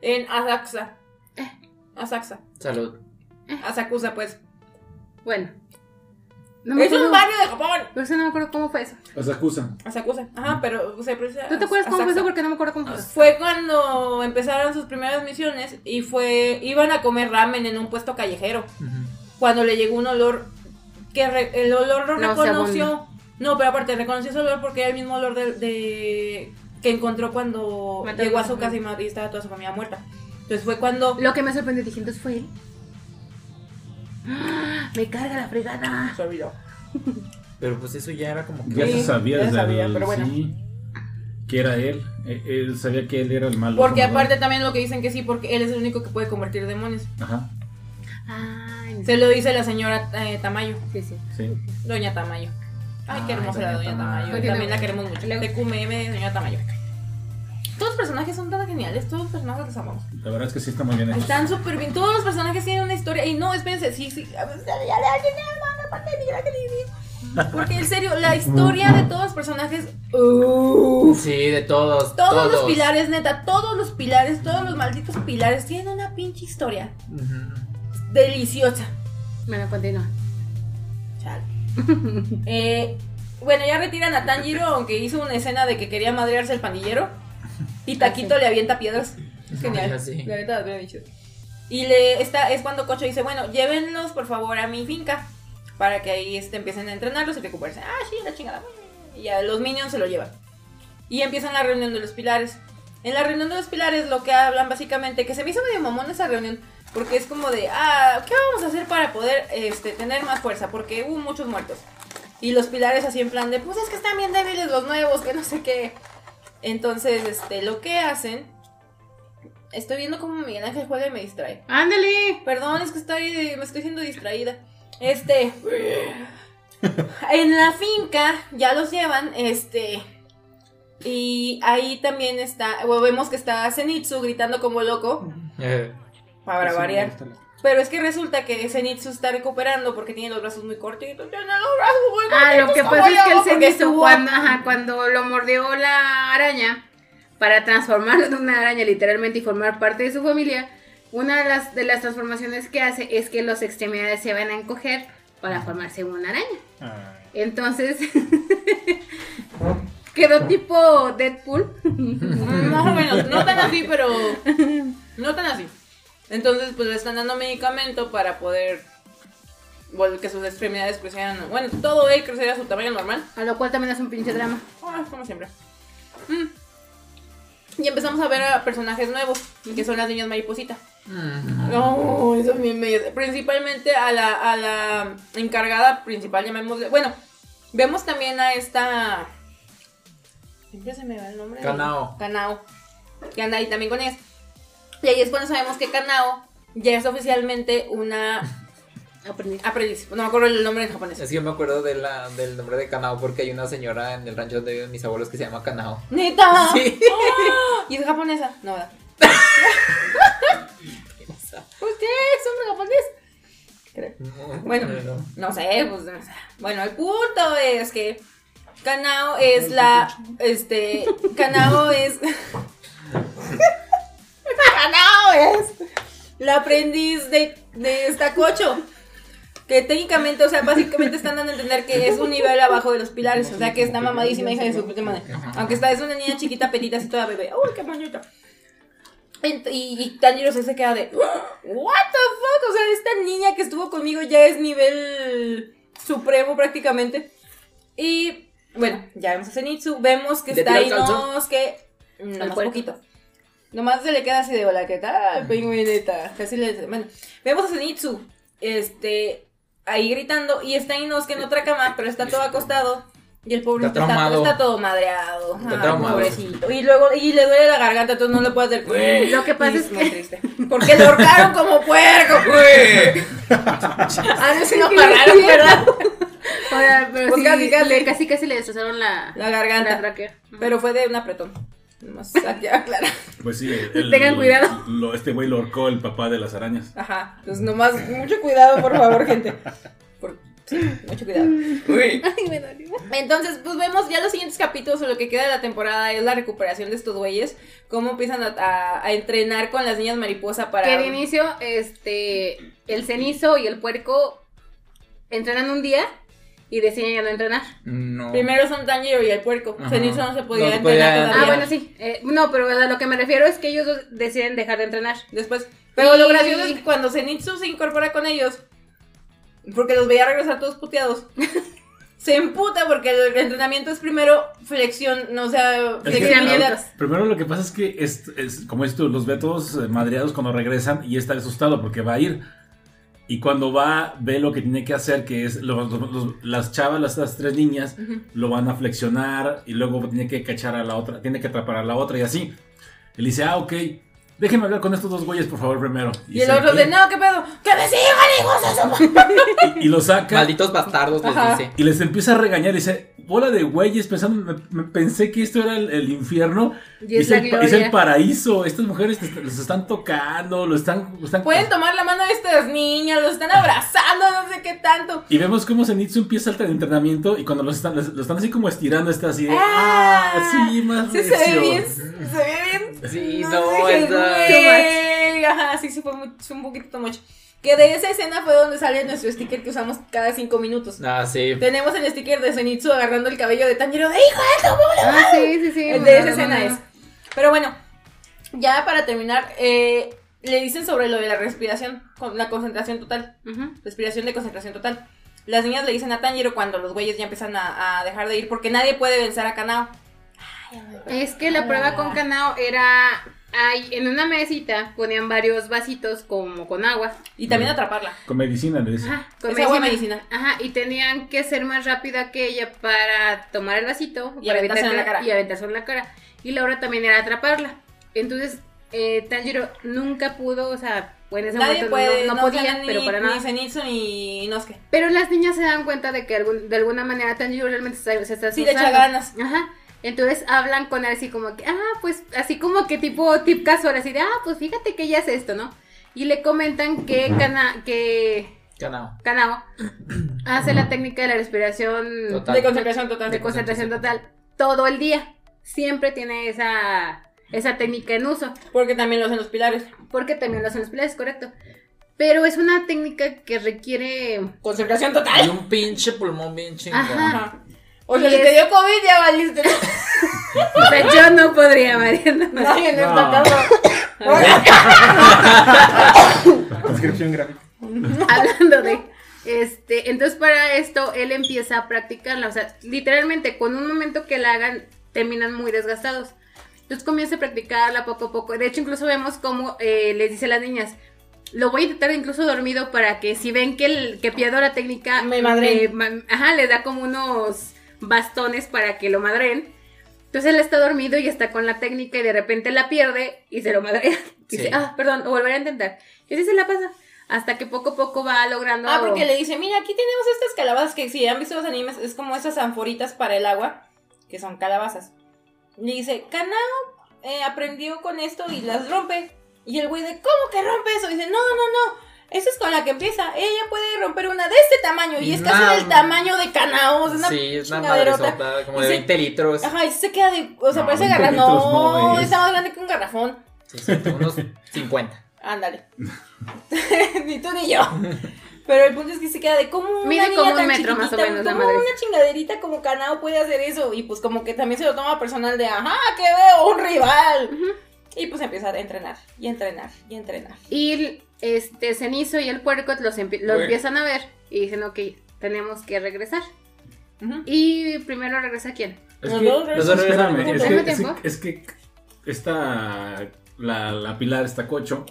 En Asakusa. Eh. Asakusa. Salud. Asakusa, pues. Bueno. No me es un barrio de Japón. pero sí no me acuerdo cómo fue eso. Los acusan. Asakusa. Ajá, pero se pronuncia ¿Tú te acuerdas cómo fue Asakusa. eso? Porque no me acuerdo cómo fue eso. Fue cuando empezaron sus primeras misiones y fue iban a comer ramen en un puesto callejero. Cuando le llegó un olor que re- el olor lo No, reconoció. No, pero aparte reconoció ese olor porque era el mismo olor de, de- que encontró cuando Mataron llegó a su casa y y estaba toda su familia muerta. Entonces fue cuando Lo que me sorprendió, dije, entonces fue él. ¡Ah! Me carga la fregada. se olvidó. Pero pues eso ya era como que. Ya Sí, se sabía ya desde sabía, el- pero bueno. sí, que era él. Eh, Él sabía que él era el malo. Porque como aparte también lo que dicen que sí, porque él es el único que puede convertir demonios. Ajá, Ay, Se lo dice la señora eh, Tamayo, sí, sí. sí. Doña Tamayo. Ay, qué Ay, hermosa la Doña Tamayo. Tamayo. También la queremos mucho. Luego- TQMM, Doña Tamayo. Todos los personajes son tan geniales, todos los personajes los amamos. La verdad es que sí está muy bien. Están súper bien, todos los personajes tienen una historia. Y no, espérense, sí, sí. Ya, le alguien la parte de mira que le digo. Porque en serio, la historia de todos los personajes. uff, Sí, de todos. todos los pilares, neta, todos los pilares, todos los malditos pilares tienen una pinche historia deliciosa. Bueno, continúa. Chale. Eh, bueno, ya retiran a Tanjiro, aunque hizo una escena de que quería madrearse el pandillero. Y Taquito le avienta piedras. Es genial. Sí. La neta, bien dicho. Y le está, es cuando Cocho dice, bueno, llévenlos por favor a mi finca. Para que ahí este, empiecen a entrenarlos y recuperarse. Ah, sí, la chingada. Y ya los minions se lo llevan. Y empiezan la reunión de los pilares. En la reunión de los pilares lo que hablan básicamente, que se me hizo medio mamón esa reunión, porque es como de, ah, ¿qué vamos a hacer para poder este, tener más fuerza? Porque hubo muchos muertos. Y los pilares así en plan de, pues es que están bien débiles los nuevos, que no sé qué. Entonces, este, lo que hacen... Estoy viendo cómo Miguel Ángel juega y me distrae. ¡Ándale! Perdón, es que estoy, me estoy siendo distraída. Este. En la finca ya los llevan, este. Y ahí también está, o vemos que está Zenitsu gritando como loco, Eh, para Sí, variar. Pero es que resulta que Zenitsu está recuperando porque tiene los brazos muy cortitos. Tiene los brazos muy Ah, lo que pasa es que el Zenitsu estuvo- cuando, ajá, cuando lo mordió la araña para transformarlo en una araña literalmente y formar parte de su familia, una de las, de las transformaciones que hace es que las extremidades se van a encoger para formarse una araña. Ay. Entonces quedó tipo Deadpool. Más o menos, no tan así, pero no tan así. Entonces, pues le están dando medicamento para poder vol- que sus extremidades crecieran, bueno, todo él creciera a su tamaño normal. A lo cual también es un pinche drama. Ah, como siempre. Mm. Y empezamos a ver a personajes nuevos, que son las niñas mariposita. Mm. No, eso me, me- Principalmente a la, a la encargada principal, llamémosle. Bueno, vemos también a esta. Siempre se me va el nombre. Kanao. Kanao. Que anda ahí también con ellas. Y ahí es cuando sabemos que Kanao ya es oficialmente una Aprendí. aprendiz. No me acuerdo el nombre en japonés. Es que yo me acuerdo de la, del nombre de Kanao porque hay una señora en el rancho donde viven mis abuelos que se llama Kanao. ¡Neta! Sí. ¿Y es japonesa? No, ¿verdad? ¿Usted es hombre japonés? Creo. Bueno, no sé, pues. no sé. Bueno, el punto es que Kanao es la. Este. Kanao es. Kanao es la aprendiz de, de Estacocho. Que técnicamente, o sea, básicamente están dando a entender que es un nivel abajo de los pilares. O sea, que está mamadísima hija de su puta madre. Aunque está, es una niña chiquita, petita, así toda bebé. ¡Uy, qué bonita! Y, y Tanjiro se queda de What the fuck, o sea, esta niña que estuvo conmigo ya es nivel supremo prácticamente. Y bueno, ya vemos a Zenitsu, vemos que ¿Le está ahí no, que puerco. poquito. Nomás se le queda así de hola, ¿qué tal, pingüineta? Casi le bueno, vemos a Zenitsu, este, ahí gritando, y está Inosuke en otra cama, pero está todo acostado. Y el pobrecito Está está, traumado. está todo madreado. Está traumado. pobrecito. Y luego, y le duele la garganta, entonces no le puede hacer. Lo que pasa Y es muy que- triste. Porque lo ahorcaron como puerco. ah, no, sí, no, Sí, pararon. ¿verdad? Ahora, pero Pues sí, casi, casi. le- casi casi le destrozaron la, La garganta. la. Pero fue de un apretón. Nomás aquí aclarar. Pues sí, el- Tengan cuidado. lo- este güey lo ahorcó el papá de las arañas. Ajá. Entonces, nomás, mucho cuidado, por favor, gente. Por- sí, mucho cuidado. Uy. Ay, me dolió. Entonces, pues vemos ya los siguientes capítulos o lo que queda de la temporada es la recuperación de estos güeyes. Cómo empiezan a, a- a entrenar con las niñas mariposa para. Que de inicio, este, el cenizo y el puerco entrenan un día y deciden ya no entrenar. No. Primero son Tanjiro y el puerco. Ajá. Cenizo no se podía No entrenar podía-. Ah, bueno, sí. Eh, no, pero a lo que me refiero es que ellos dos deciden dejar de entrenar. Después. Pero lo gracioso es que cuando Zenitsu se incorpora con ellos, porque los veía regresar todos puteados, se emputa porque el entrenamiento es primero flexión, no o sea, Es flexibilidad. primero lo que pasa es que, es, es- como esto, los ve todos eh, madreados cuando regresan y está asustado porque va a ir. Y cuando va, ve lo que tiene que hacer, que es los- los- los- las chavas, las, las tres niñas, lo van a flexionar y luego tiene que cachar a la otra, tiene que atrapar a la otra y así. Él dice, ah, ok, déjenme hablar con estos dos güeyes, por favor, primero. Y el otro de, no, ¿qué pedo? ¡Que me sigan, hijos de su Y, y lo saca Malditos bastardos les Ajá. dice. y les empieza a regañar y dice, bola de güeyes, pensando, me, me pensé que esto era el, el infierno. Y es es, la el, es paraíso. Estas mujeres te- los están tocando, lo están, lo están Pueden tomar la mano de estas niñas, los están abrazando, no sé qué tanto. Y vemos cómo Zenitsu empieza el entrenamiento y cuando los están, los- lo están así como estirando, está así de, Ah, ah, sí, más Sí, se ve recio". bien, se ve bien. Sí, No, no, güey, Ajá, sí, sí, fue, muy- fue un poquito too much. Que de esa escena fue donde sale nuestro sticker que usamos cada cinco minutos. Ah, sí. Tenemos el sticker de Zenitsu agarrando el cabello de Tanjiro de hijo de tu Ah, sí, sí, sí. El de esa escena es. Pero bueno, ya para terminar, eh, le dicen sobre lo de la respiración, con la concentración total. Ujú. Respiración de concentración total. Las niñas le dicen a Tanjiro cuando los güeyes ya empiezan a, a dejar de ir porque nadie puede vencer a Kanao. Es que la prueba con Kanao era. Ay, en una mesita ponían varios vasitos como con agua. Y también atraparla. Con medicina, le dice. Ajá, con Es agua medicinal. Ajá, y tenían que ser más rápida que ella para tomar el vasito Y aventárselo en la cara. Y aventárselo en la cara. Y la otra también era atraparla. Entonces, eh, Tanjiro nunca pudo, o sea, en ese Nadie momento puede, no, no, no podía, ganan pero ni, para ni nada. Zenitsu ni Inosuke. Pero las niñas se dan cuenta de que algún- de alguna manera Tanjiro realmente se, se está Sí, le echa ganas. Ajá. Entonces hablan con él así como que, ah, pues así como que tipo tip casual, así de, ah, pues fíjate que ella hace esto, ¿no? Y le comentan que Kana, que Kanao. Kanao hace la técnica de la respiración Total. De concentración total. de concentración total todo el día. Siempre tiene esa, esa técnica en uso, Porque también lo hacen los pilares. porque también lo hacen los pilares, correcto. Pero es una técnica que requiere Concentración Hay total. un pinche pulmón bien chingón. Ajá. O sea, si te dio COVID, ya valiste. O sea, yo no podría, Mariana. Nadie en esta casa. Descripción gráfica. Hablando de. Este, entonces para esto él empieza a practicarla. O sea, literalmente con un momento que la hagan, terminan muy desgastados. Entonces comienza a practicarla poco a poco. De hecho, incluso vemos cómo eh, les dice a las niñas. Lo voy a intentar incluso dormido para que si ven que, el, que pierdo la técnica, Me madreen. eh, ma- ajá, le da como unos bastones para que lo madren. Entonces él está dormido y está con la técnica y de repente la pierde y se lo madrea. Y dice, Sí. ah, perdón, o volver a intentar. Y así se la pasa. Hasta que poco a poco va logrando. Ah, porque le dice, mira, aquí tenemos estas calabazas que si han visto los animes es como esas anforitas para el agua, que son calabazas. Le dice, Kanao eh, aprendió con esto y las rompe. Y el güey de, ¿cómo que rompe eso? dice, no, no, no. Esa es con la que empieza. Ella puede romper una de este tamaño. Y es casi Nah. del tamaño de una sí, es una chingaderota. madre como de se- 20 litros. Ajá, y se queda de. O sea, No, parece 20 garrafón. No, no es. está más grande que un garrafón. Sí, sí, unos 50. Ándale. ni tú ni yo. Pero el punto es que se queda de cómo una Mide niña como un tan metro más o menos madre. una chingaderita como Kanao puede hacer eso. Y pues como que también se lo toma personal de, ajá, que veo, un rival. Y pues empieza a entrenar, y entrenar, y entrenar. Y este Cenizo y el puerco los lo Bueno. empiezan a ver y dicen, ok, tenemos que regresar. Y primero regresa quién? Es que, espérame, mismo es que, ¿Al mismo es que, es que esta, la, la Pilar, esta cocho,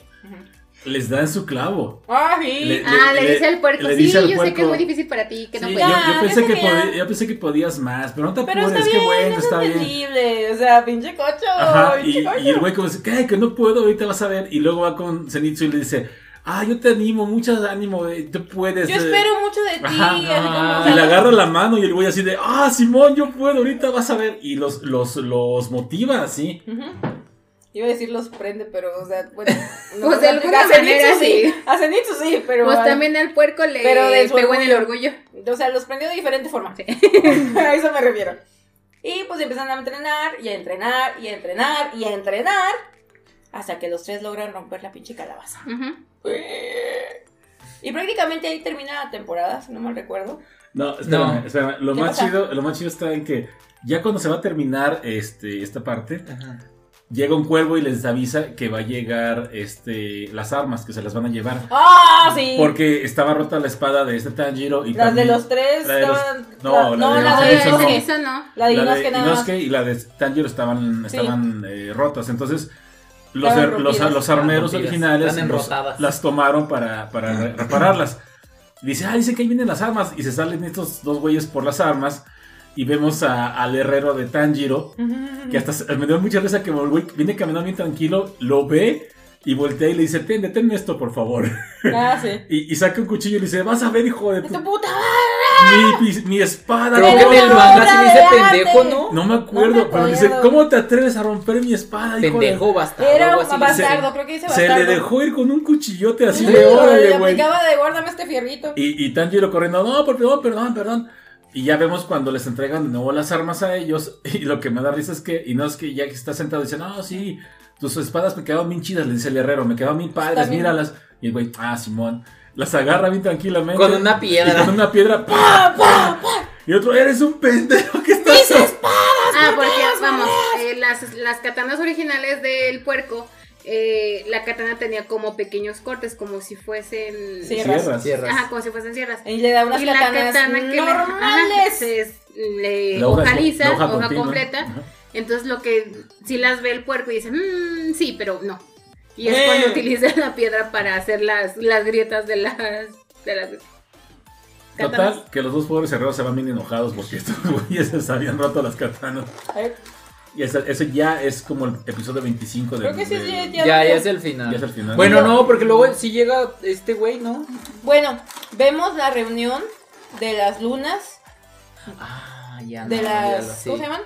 les da en su clavo. Ah, sí. Le- ah, le, dice al puerco, le sí, dice al yo sé que es puerco- muy difícil para ti, que no puedes. yo, Ya, yo pensé que sabía. podí- yo pensé que podías más, pero no te Pero apures, qué bueno, es está bien. O sea, pinche cocho. Ajá, y, pinche cocho. y el güey como dice, ¿qué? Que no puedo, ahorita vas a ver. Y luego va con Zenitsu y le dice, ah, yo te animo, mucho ánimo, eh, tú puedes. Yo eh". espero mucho de ti. Ajá, como, Y le agarra la mano y el güey así de, ah, Simón, yo puedo, ahorita vas a ver. Y los, los, los motiva así. Ujú. Iba a decir los prende, pero, o sea, bueno. No, Pues de alguna manera, sí. sí. A Zenitsu sí, pero. Pues también al puerco le Pero pegó en el orgullo. O sea, los prendió de diferente forma. a eso me refiero. Y pues empiezan a entrenar, y a entrenar, y a entrenar, y a entrenar. Hasta que los tres logran romper la pinche calabaza. Ujú. Y prácticamente ahí termina la temporada, si no mal recuerdo. No, espérame, No. espérame. Lo ¿Qué más pasa? chido, lo más chido está en que ya cuando se va a terminar este, esta parte, Ajá. llega un cuervo y les avisa que va a llegar este, las armas, que se las van a llevar. ¡Ah, sí! Porque estaba rota la espada de este Tanjiro y Las también- de los tres la de los- estaban. no, no, la de la los de no. de Inosuke. eso no. La de la Inosuke nada más. Y la de Tanjiro estaban, Sí. estaban eh, rotas. Entonces, los, her- los, los armeros originales los- las tomaron para, para re- repararlas. Y dice, ah, dice que ahí vienen las armas. Y se salen estos dos güeyes por las armas. Y vemos a- al herrero de Tanjiro. Que hasta me dio mucha risa que el güey viene caminando bien tranquilo, lo ve y voltea y le dice, ten, deténme esto, por favor. Ah, sí. Y, y saca un cuchillo y le dice, vas a ver, hijo de ¡De tu... tu puta Mi, mi- mi espada. Creo no que me en el acuerdo". manga sí dice pendejo, ¿no? No me acuerdo, No me pero dice. ¿cómo te atreves a romper mi espada, hijo de-?" Pendejo, bastardo. Era un así. bastardo, creo que dice Se bastardo. le dejó ir con un cuchillote así Sí, de órale, le güey. aplicaba de guárdame este fierrito. Y, y Tanjiro corriendo, no, por perdón, perdón, perdón. Y ya vemos cuando les entregan de nuevo las armas a ellos. Y lo que me da risa es que, y no es que ya que está sentado, dice, no, sí, tus espadas me quedaron bien chidas, le dice el herrero, me quedaron bien padres, míralas. Y el güey, ah, Simón, las agarra bien tranquilamente. Con una piedra. Y con una piedra, ¡pa, pa, pa! Y otro, eres un pendejo, ¿qué estás haciendo? Ah, porque vamos, eh, las, las katanas originales del puerco, eh, la katana tenía como pequeños cortes, como si fuesen... Sierras. Sierras. Sierras. Ajá, como si fuesen sierras. Y le da unas y la katana que le- ajá, normales. le La hoja- ojaliza, la hoja, completa. Ajá. Entonces lo que si las ve el puerco y dice, mmm, sí, pero no. Y es Eh. cuando utiliza la piedra para hacer las, las grietas de las, de las katanas. Total, que los dos pobres herreros se van bien enojados porque estos güeyes se habían roto las katanas. Y ese, ese ya es como el episodio 25 de. Creo que sí, de- sí, Ya, ya es el final. Ya es el final. Bueno, no, porque luego sí llega este güey, ¿no? Bueno, vemos la reunión de las lunas, Ah, ya. de no, ya las... lo- sí. ¿Cómo se llaman?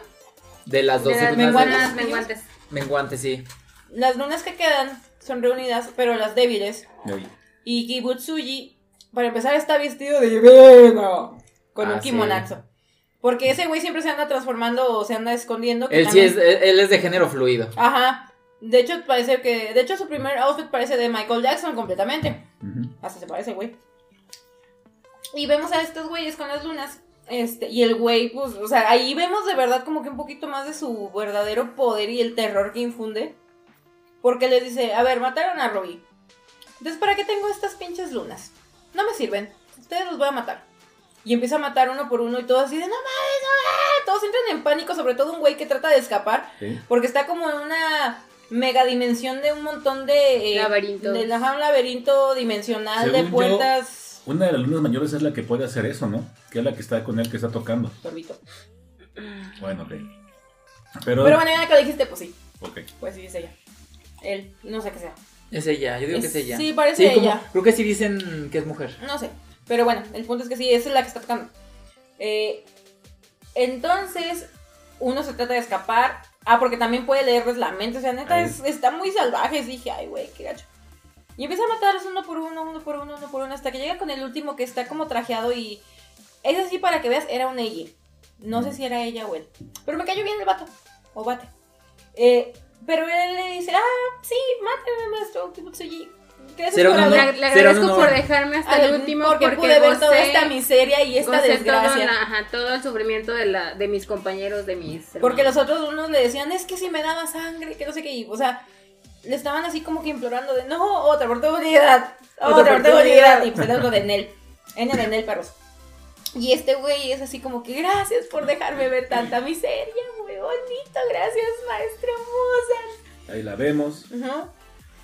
De las De 12 las lunas menguantes. de- menguantes, sí. Las lunas que quedan son reunidas, pero las débiles. Y Kibutsuji, para empezar, está vestido de veno. Con Ah, un sí. kimonazo. Porque ese güey siempre se anda transformando o se anda escondiendo. que Él sí es, él, él es de género fluido. Ajá. De hecho, parece que. De hecho, su primer outfit parece de Michael Jackson completamente. Hasta se parece, güey. Y vemos a estos güeyes con las lunas. Este, y el güey, pues, o sea, ahí vemos de verdad como que un poquito más de su verdadero poder y el terror que infunde. Porque le dice, a ver, mataron a Robbie. Entonces, ¿para qué tengo estas pinches lunas? No me sirven. Ustedes los voy a matar. Y empieza a matar uno por uno y todo así de, no mames, no mames". Todos entran en pánico, sobre todo un güey que trata de escapar. Sí. Porque está como en una mega dimensión de un montón de... eh, Laberintos. De, ajá, un laberinto dimensional de yo- puertas... Una de las lunas mayores es la que puede hacer eso, ¿no? Que es la que está con él, que está tocando. Sorbito. Bueno, ok. Pero, Pero bueno, ya que lo dijiste, pues sí. ok. Pues sí, es ella. Él, no sé qué sea. Es ella, yo digo que Es- ella. sí, parece ella. Creo que sí dicen que es mujer. No sé. Pero bueno, el punto es que sí, esa es la que está tocando. Eh, entonces, uno se trata de escapar. Ah, porque también puede leerles la mente. O sea, neta, es- está muy salvaje. Dije, ay, güey, qué gacho. Y empieza a matarlos uno por uno, uno por uno, uno por uno. Hasta que llega con el último que está como trajeado y. Es así para que veas, era un ella. No sé si era ella o él. Pero me cayó bien el vato. O bate. Eh, pero él le dice, ah, sí, máteme, maestro Kibutsuji. Gracias por honor. Le, agradezco por dejarme hasta el último porque, porque, pude ver toda esta miseria y esta todo, desgracia. la- ajá, todo el sufrimiento de, la, de mis compañeros, de mis Porque hermanos. los otros unos le decían, es que si me daba sangre, que no sé qué, y, o sea, le estaban así como que implorando de, no, otra oportunidad, otra, Otra oportunidad, oportunidad. y pues el otro de Nel, N de Nel, perros. Y este güey es así como que, gracias por dejarme ver tanta miseria, muy bonito, gracias, maestro Musa. Ahí la vemos. Ujú.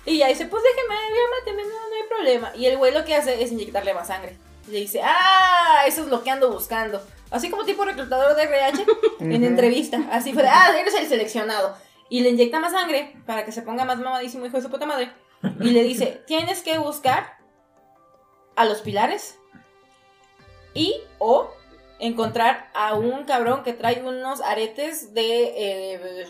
Y ya dice, pues déjeme, ya máteme, no, no hay problema. Y el güey lo que hace es inyectarle más sangre. Le dice, ah, eso es lo que ando buscando. Así como tipo reclutador de RH en entrevista. Así fue, de, ah, eres el seleccionado. Y le inyecta más sangre para que se ponga más mamadísimo, hijo de su puta madre. Y le dice, tienes que buscar a los pilares y o encontrar a un cabrón que trae unos aretes de... eh,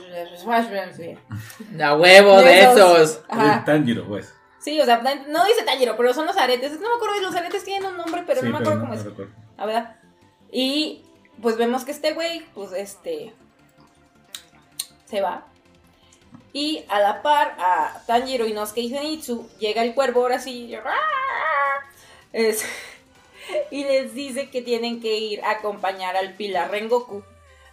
A huevo De de esos. esos. Ajá. El Tanjiro, pues. Sí, o sea, no dice Tanjiro, pero son los aretes. No me acuerdo, los aretes tienen un nombre, pero Sí, no me acuerdo cómo no es. recuerdo. La verdad. Y pues vemos que este güey, pues este. Se va. Y a la par, a Tanjiro, Inosuke y Zenitsu, llega el cuervo ahora sí. y- Es- y les dice que tienen que ir a acompañar al Pilar Rengoku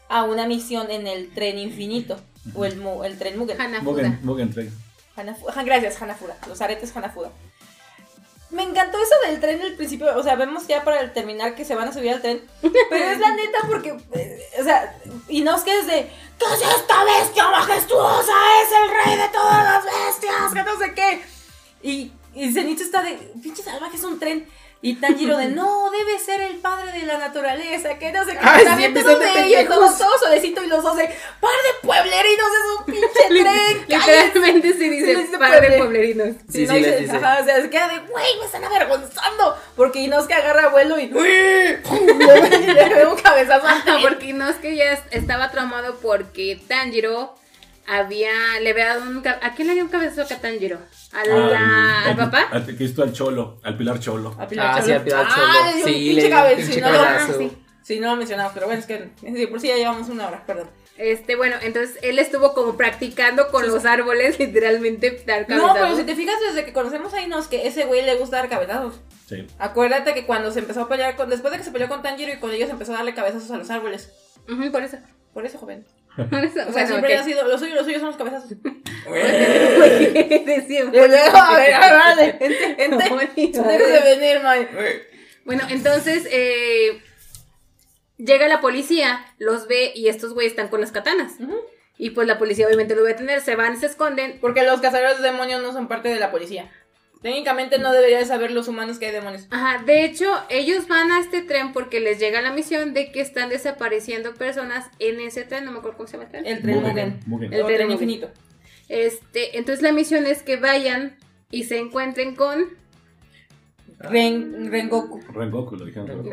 a una misión en el tren infinito. O el, tren Mugen. Hanafuda. Mugen, Mugen Train. Hanafu- ajá, gracias, Hanafuda. Los aretes Hanafuda. Me encantó eso del tren al principio. O sea, vemos ya para el terminar que se van a subir al tren. Pero es la neta porque. eh, o sea, y no es que es de. ¿Qué es esta bestia majestuosa? Es el rey de todas las bestias. Que no sé qué. Y, y Zenitsu está de. Pinche salvaje es un tren. Y Tanjiro de no, debe ser el padre de la naturaleza, que no sé qué. Ay, También sí, todos de de ellos, pendejos. todo, todo suavecito y los dos de par de pueblerinos, es un pinche tren. cállense". Literalmente sí dice, Sí, dice padre pueble. pueblerinos. Sí, no sí, dice- les dice. Ajá, o sea, se queda de, güey, me están avergonzando. Porque Inosuke agarra vuelo y, le le da un cabezazo Ajá, porque no es que ya es- estaba traumado porque Tanjiro había, le había dado un, ¿a quién le dio un cabezazo a Tanjiro? ¿A la- ¿Al papá? Al, que esto al Cholo, al Pilar Cholo. A Pilar Ah, Cholo. sí, a Pilar Ah, Cholo. le dio Sí, un le pinche dio un cabezazo. pinche Sí, no, cabezazo. Ah, sí. sí, no lo mencionamos, pero bueno, es que sí, por si ya llevamos una hora, perdón. Este, bueno, entonces él estuvo como practicando con los árboles, literalmente, dar No, cabezazos. pero si te fijas, desde que conocemos a Inosuke, ese güey le gusta dar cabezazos. Sí. Acuérdate que cuando se empezó a pelear con, después de que se peleó con Tanjiro y con ellos empezó a darle cabezazos a los árboles. Ujú, por eso. Por eso, joven. O sea, bueno, siempre ok. ha sido, lo suyo, lo suyo son los cabezazos. De siempre. a ver, a ver, vale, ente, ente. Bonito. Dejes de venir, man. Bueno, entonces eh, llega la policía, los ve y estos güeyes están con las katanas. Y pues la policía obviamente lo va a detener, se van, se esconden. Porque los cazadores de demonios no son parte de la policía. Técnicamente no deberían saber los humanos que hay demonios. Ajá, de hecho, ellos van a este tren porque les llega la misión de que están desapareciendo personas en ese tren, no me acuerdo cómo se llama el tren. El tren Mugen. Mugen. El El tren infinito. Este, entonces la misión es que vayan y se encuentren con, Ren, Rengoku. Rengoku, lo dijeron. Rengoku.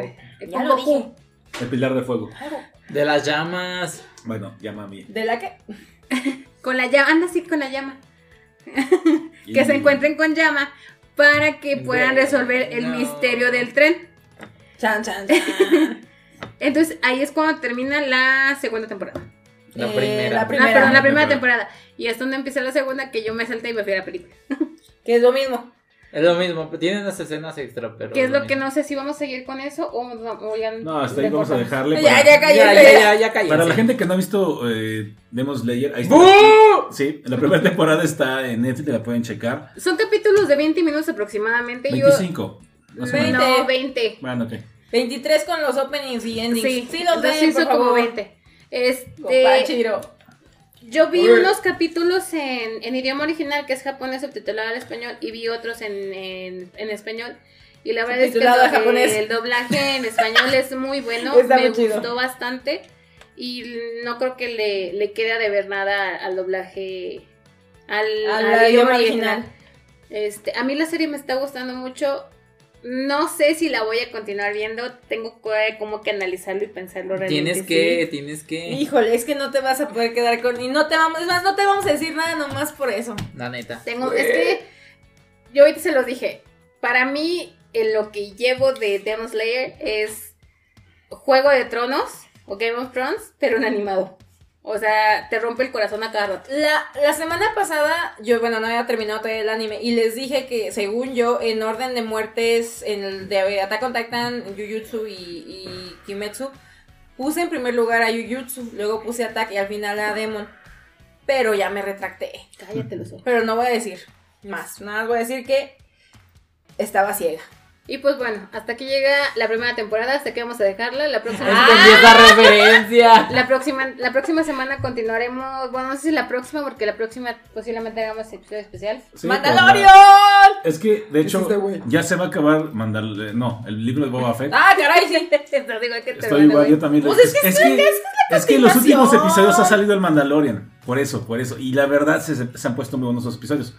Ya lo dije. El Pilar de Fuego. De las llamas. Bueno, llama a mí. ¿De la qué? Con la llama, anda así con la llama. Que se encuentren con llama para que puedan resolver el misterio del tren. Chan, chan, chan. Entonces ahí es cuando termina la segunda temporada. La Eh, primera. la Ah, primera. perdón, la primera Temporada. temporada. Y es donde empieza la segunda que yo me salté y me fui a la película. Que es lo mismo. Es lo mismo, tienen las escenas extra, pero. Que es lo que mismo. no sé si vamos a seguir con eso o, o ya No, hasta ahí vamos a dejarle. Ya, para- ya, Ya, cállate. ya, ya, ya cállense. Para la gente que no ha visto eh, Demon Slayer, ahí está. ¡Uh! Sí, la primera temporada está en Netflix, la pueden checar. Son capítulos de 20 minutos aproximadamente. 25. más o Yo, menos. Veinte. no, 20. Bueno, ok. 23 con los openings y endings. Sí, Sí, los ven, por como favor. 20. Este, Chiro. Yo vi unos capítulos en, en idioma original, que es japonés subtitulado al español, y vi otros en, en, en español. Y la verdad es que el, a japonés. el doblaje en español es muy bueno, Está me muy chido. gustó bastante. Y no creo que le, le quede a deber nada al doblaje, al, Al al idioma original. Este, a mí la serie me está gustando mucho. No sé si la voy a continuar viendo. Tengo que- como que analizarlo y pensarlo realmente. Tienes sí. que, tienes que. Híjole, es que no te vas a poder quedar con. Y no te vamos. Es más, no te vamos a decir nada nomás por eso. La neta. Tengo, es que yo ahorita se los dije. Para mí, en lo que llevo de Demon Slayer es Juego de Tronos o Game of Thrones, pero en animado. O sea, te rompe el corazón a cada rato. La, la semana pasada, yo, bueno, no había terminado todavía el anime. Y les dije que, según yo, en orden de muertes, en el de Attack on Titan, Jujutsu y, y Kimetsu, puse en primer lugar a Jujutsu. Luego puse Attack y al final a Demon. Pero ya me retracté. Cállate los ojos. Pero no voy a decir más. Nada más voy a decir que estaba ciega. Y pues bueno, hasta aquí llega la primera temporada. Hasta aquí vamos a dejarla. La próxima. Esa referencia. La próxima, la próxima semana continuaremos. Bueno, no sé si la próxima, porque la próxima posiblemente hagamos episodio especial. Sí, ¡Mandalorian! pues, Es que, de hecho, este güey? ya se va a acabar mandar, no, el libro de Boba Fett. ¡Ah, caray! Sí. Digo, ¿qué te Estoy igual, yo también. Pues es que es, es que, es que en los últimos episodios ha salido el Mandalorian. Por eso, por eso. Y la verdad se, se han puesto muy buenos esos episodios.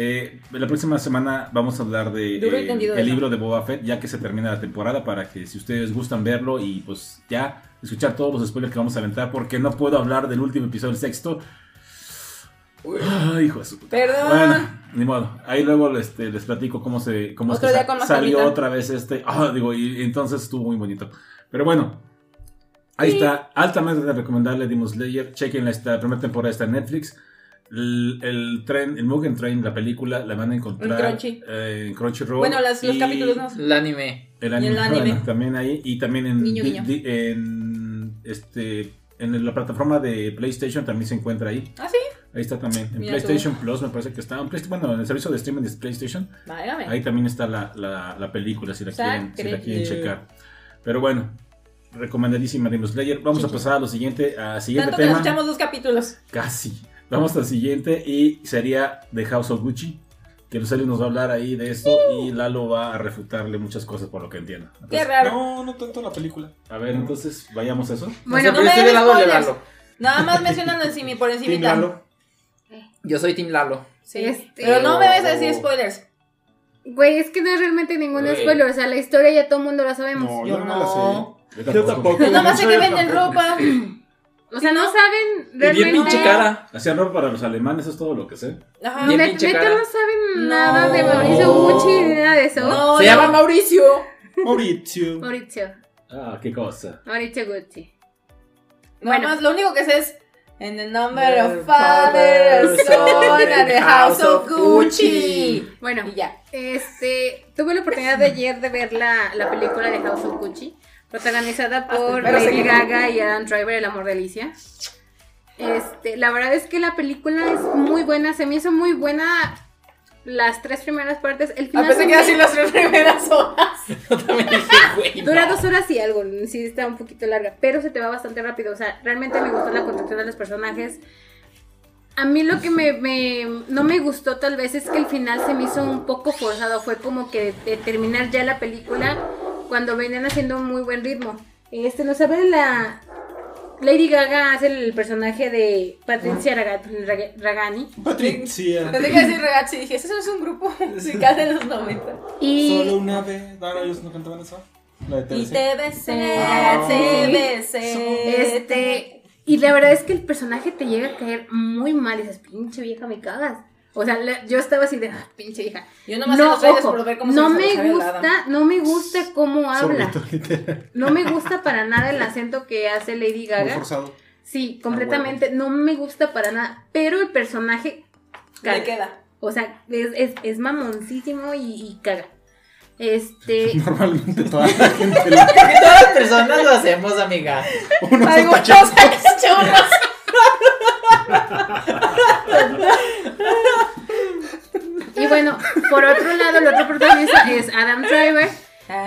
Eh, la próxima semana vamos a hablar de eh, el libro de Boba Fett, ya que se termina la temporada, para que si ustedes gustan verlo y pues ya escuchar todos los spoilers que vamos a aventar, porque no puedo hablar del último episodio, el sexto. Ay, hijo de su puta. Perdón. Bueno, ni modo. Ahí luego este, les platico cómo se cómo es que sa- salió otra vez este. Ah, digo, y entonces estuvo muy bonito. Pero bueno, ahí está. Altamente recomendable Demon Slayer. Chequen esta primera temporada está en Netflix. El, el tren, el Mugen Train, la película, la van a encontrar En Crunchy. eh, en Crunchyroll. Bueno, las- los Y capítulos no. El anime. El anime, el anime. bueno, también ahí. Y también en, Guiño, di- guiño. di- en este en la plataforma de PlayStation también se encuentra ahí. ¿Ah, sí? Ahí está también. En Mira PlayStation Plus me parece que está. En Play- bueno, en el servicio de streaming de PlayStation. Válgame. Ahí también está la, la, la película si la, quieren, si la quieren Sacre. checar. Pero bueno, recomendadísima Demon Slayer. Vamos a pasar a lo siguiente, a siguiente Tanto que nos tema. echamos dos capítulos. Casi. Vamos al siguiente y sería The House of Gucci. Que Lucelio nos va a hablar ahí de esto y Lalo va a refutarle muchas cosas por lo que entiendo. Qué raro. No, no tanto la película. a ver, entonces vayamos a eso. Bueno, No me estoy del lado de. Lalo. Nada más mencionando encima por Team encima. Lalo. Yo soy Team Lalo. Sí. Este- Pero no me vas a decir spoilers. Güey, es que no es realmente ningún Güey. spoiler. O sea, la historia ya todo el mundo la sabemos. No, Yo yo no, la sé. Yo tampoco. Yo nomás sé que venden ropa. O sea, no saben Y bien pinche cara. Hacían ropa para los alemanes, eso es todo lo que sé. Ajá. Bien Net- pinche neta cara. no saben No. nada de Mauricio Gucci ni nada de eso. No, Se llama Mauricio. Maurizio. Mauricio. Ah, qué cosa. Mauricio Gucci. Bueno. más, lo único que sé es. En the number of Father, Son, and the House of Gucci. Bueno, Y ya. este, tuve la oportunidad de ayer de ver la, la película de House of Gucci, protagonizada por Lady Gaga y Adam Driver, El amor de Alicia. Este, la verdad es que la película es muy buena, se me hizo muy buena las tres primeras partes. El A final pesar se que así las tres primeras horas. Yo también dije, güey. Dura no. dos horas y algo, sí está un poquito larga, pero se te va bastante rápido. O sea, realmente me gustó la construcción de los personajes. A mí lo que me, me- no me gustó tal vez es que el final se me hizo un poco forzado. Fue como que de, de terminar ya la película cuando venían haciendo un muy buen ritmo. Este, nos habla de la... Lady Gaga hace el personaje de Patricia Raga- Raga- Ragani. Patricia. Tendría que decir ragazzi. Dije, ese no es un grupo musical de los 90. Y... Solo una vez. No, ellos no cantaban eso. La de Y TBC. te besé, te besé. Este, y la verdad es que el personaje te llega a caer muy mal. Y dices, pinche vieja, me cagas. O sea, la- yo estaba así de, ah, pinche vieja. Yo nomás No, los ojo, por ver cómo no se me gusta, no me gusta cómo habla. No me gusta para nada el acento que hace Lady Muy Gaga. forzado. Sí, completamente. No me gusta para nada. Pero el personaje Le caga. queda. O sea, es, es, es mamoncísimo y, y caga. Este. Normalmente toda la gente lo- Todas las personas lo hacemos, amiga. uno se Y bueno, por otro lado, el otro protagonista es Adam Driver,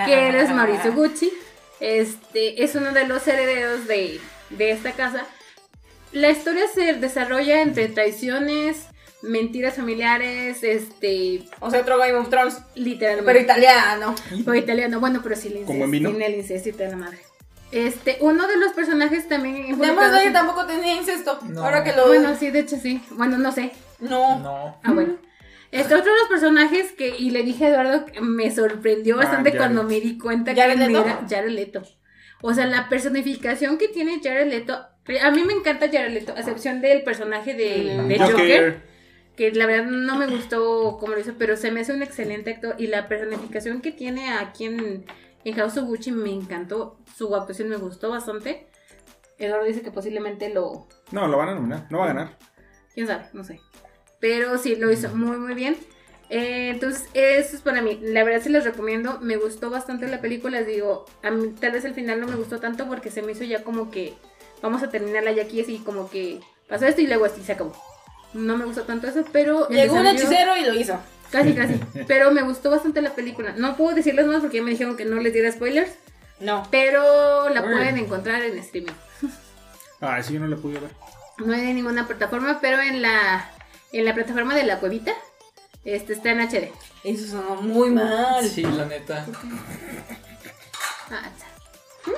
que él es Mauricio Gucci. Este es uno de los herederos de, de esta casa. La historia se desarrolla entre traiciones, mentiras familiares, este, O sea, otro Game of Thrones, literalmente. pero italiano. O italiano, bueno, pero ¿Como en vino? Tiene el incesto y la madre. Este, uno de los personajes también Slayer en- tampoco tenía incesto. No. Ahora que lo. Bueno, sí, de hecho sí. Bueno, no sé. no. No. Ah, bueno. Este otro de los personajes que, y le dije a Eduardo, que me sorprendió Ah, bastante cuando me di cuenta ¿Jared que Leto? era Jared Leto. O sea, la personificación que tiene Jared Leto. A mí me encanta Jared Leto, a excepción del personaje de, Mm. de Joker. Joker. que la verdad no me gustó como lo hizo, pero se me hace un excelente actor y la personificación que tiene aquí en, en House of Gucci me encantó, su actuación me gustó bastante. Eduardo dice que posiblemente lo, No, lo van a nominar, no va a ganar. quién sabe, no sé. Pero sí, lo hizo muy muy bien. Eh, entonces, eso es para mí. La verdad se los recomiendo. Me gustó bastante la película. Les digo, a mí tal vez el final no me gustó tanto porque se me hizo ya como que vamos a terminarla ya aquí así como que pasó esto y luego así se acabó. No me gustó tanto eso, pero... Llegó un hechicero y lo hizo. Casi, casi. Pero me gustó bastante la película. No puedo decirles más porque ya me dijeron que no les diera spoilers. No. Pero la Uy. pueden encontrar en streaming. Ah, sí, yo no le pude ver. No hay en ninguna plataforma, pero en la, en la plataforma de la cuevita este, está en HD. Eso sonó muy mal. Sí, la neta. Ah.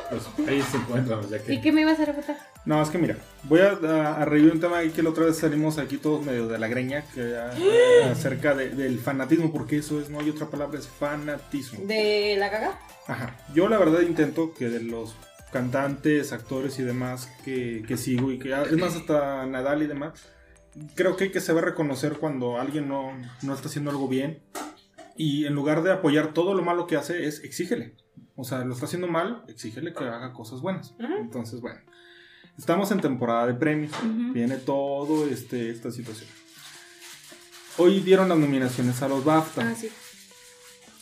Pues ahí se encuentran, ya ¿Y que. qué me ibas a reportar? No, es que mira, voy a, a, a revivir un tema ahí que la otra vez salimos aquí todos medio de la greña que, a- a- acerca de- del fanatismo, porque eso es, no hay otra palabra, es fanatismo. ¿De la caga? Ajá. Yo la verdad intento que de los cantantes, actores y demás que, que sigo y que es más hasta Nadal y demás, creo que hay que saber reconocer cuando alguien no, no está haciendo algo bien y en lugar de apoyar todo lo malo que hace es exígele. O sea, lo está haciendo mal, exígele que haga cosas buenas. Entonces, bueno, estamos en temporada de premios. Ujú. Viene todo este, esta situación. Hoy dieron las nominaciones a los BAFTA. Ah, sí.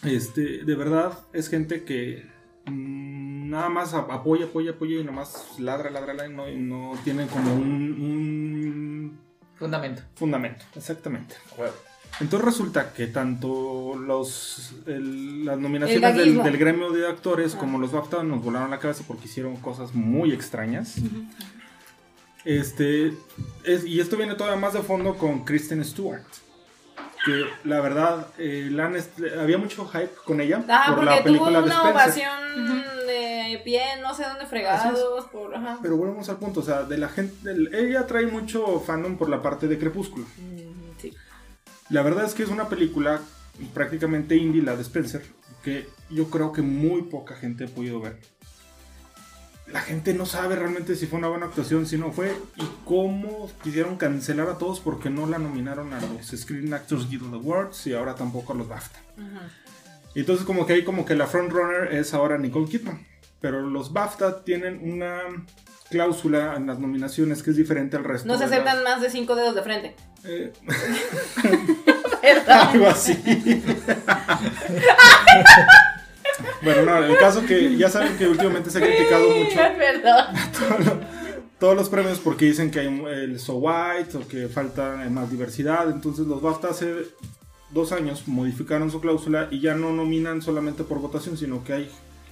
Este, de verdad, es gente que mm, nada más ap- apoya, apoya, apoya y nomás ladra, ladra, ladra y no, y no tienen como un, un Fundamento. fundamento. Exactamente. Entonces resulta que tanto los, el- las nominaciones del, gremio de actores Ah. como los BAFTA nos volaron la cabeza porque hicieron cosas muy extrañas. Este, es- y esto viene todavía más de fondo con Kristen Stewart. Que la verdad, eh, la había mucho hype con ella Ah, por porque la tuvo película de una Spencer. ovación pie, no sé dónde fregados, por... Ajá. Pero volvemos al punto, o sea, de la gente, ella trae mucho fandom por la parte de Crepúsculo. Mm, Sí. La verdad es que es una película prácticamente indie, la de Spencer, que yo creo que muy poca gente ha podido ver. La gente no sabe realmente si fue una buena actuación, si no fue, y cómo quisieron cancelar a todos porque no la nominaron a los Screen Actors Guild Awards y ahora tampoco a los BAFTA. Ajá. Entonces como que ahí como que la frontrunner es ahora Nicole Kidman. Pero los BAFTA tienen una cláusula en las nominaciones que es diferente al resto. No se las- aceptan más de cinco dedos de frente. Eh, algo así. bueno, no, el caso que ya saben que últimamente se ha criticado mucho Es verdad. todos los premios porque dicen que hay el So White o que falta más diversidad. Entonces los BAFTA hace dos años modificaron su cláusula y ya no nominan solamente por votación, sino que hay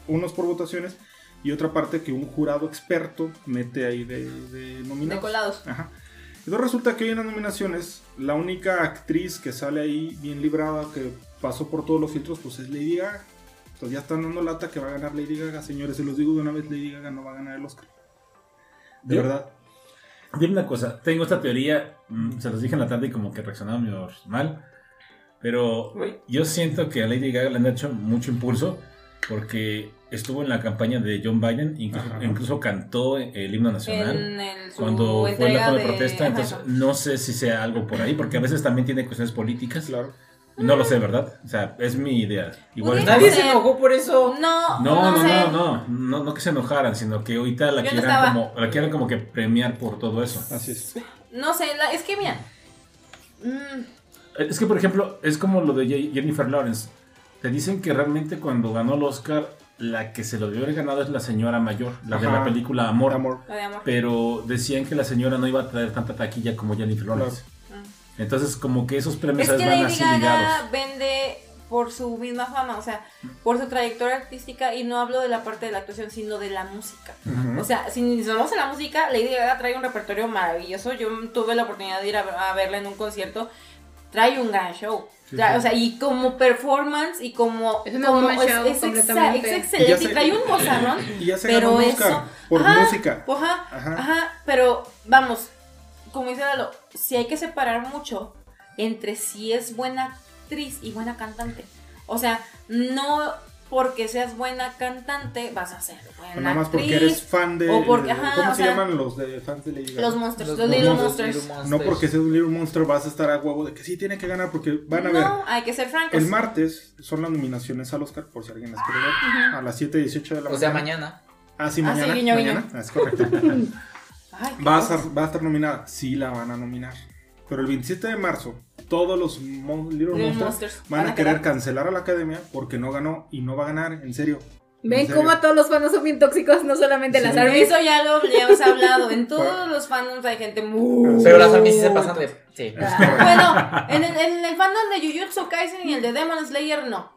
unos por votaciones y otra parte que un jurado experto mete ahí de, de De nominados. colados. Ajá. Entonces resulta que hoy en las nominaciones, la única actriz que sale ahí bien librada, que pasó por todos los filtros, pues es Lady Gaga. Entonces ya están dando lata que va a ganar Lady Gaga, señores. Se los digo de una vez, Lady Gaga no va a ganar el Oscar. De Yo- verdad. Dime una cosa, tengo esta teoría, mm, se los dije en la tarde y como que reaccionaron medio mal, pero yo siento que a Lady Gaga le han hecho mucho impulso porque estuvo en la campaña de John Biden, incluso, incluso cantó el himno nacional. En el, su Cuando fue la toma de protesta, Ajá. entonces no sé si sea algo por ahí, porque a veces también tiene cuestiones políticas. Claro. No lo sé, ¿verdad? O sea, es mi idea. Igual Pudiera está- Nadie ser. se enojó por eso. No, No, no, sé. no, no, no, no que se enojaran, sino que ahorita la Yo quieran como, la quieran como que premiar por todo eso. Así es. No sé, la- es que mira. mm, Es que, por ejemplo, es como lo de Jennifer Lawrence. Te dicen que realmente cuando ganó el Oscar, la que se lo debió haber ganado es la señora mayor, la de Ajá. la película Amor. Amor. La de amor. Pero decían que la señora no iba a traer tanta taquilla como Jennifer Lawrence. Entonces, como que esos premios Es que van Lady así Gaga ligados. vende por su misma fama, o sea, por su trayectoria artística y no hablo de la parte de la actuación, sino de la música. Ujú. O sea, si nos vamos a la música, Lady Gaga trae un repertorio maravilloso. Yo tuve la oportunidad de ir a, a verla en un concierto. Trae un gran show. Sí, Trae- sí. O sea, y como performance y como. Es una como es, exa- es excelente. Y trae un bozarrón. Y ya se pero ganó un eso. Oscar por Ajá, música. Ajá, Ajá. ajá, pero vamos, como dice Lalo, si hay que separar mucho entre si es buena actriz y buena cantante. O sea, no porque seas buena cantante vas a ser buena Nada más porque eres fan de. o porque- de- ajá, ¿Cómo o se sea, llaman los de fans de Lady Gaga? Los monsters, los, Los Little monsters, Monsters. No porque seas un Little Monster vas a estar a huevo de que sí tiene que ganar porque van a ver. No, hay que ser francos. El martes son las nominaciones al Oscar, por si alguien las quiere ver. A las 7.18 de la O sea, mañana. Ah, sí, Ah, sí, mañana. guiño, mañana. Ah, es correcto. Ay, va, a estar, va a estar nominada. Sí, la van a nominar. Pero el 27 de marzo, todos los Mon- Little, Little Monsters, Monsters van, van a a querer quedar. cancelar a la academia porque no ganó y no va a ganar, en serio. En Ven cómo todos los fans son bien tóxicos, no solamente Sí. las armies. eso ya lo habíamos hablado. En todos los fandoms hay gente muy. Pero las armies sí se pasan de. Sí. Bueno, en el, en el fandom de Jujutsu Kaisen y el de Demon Slayer no.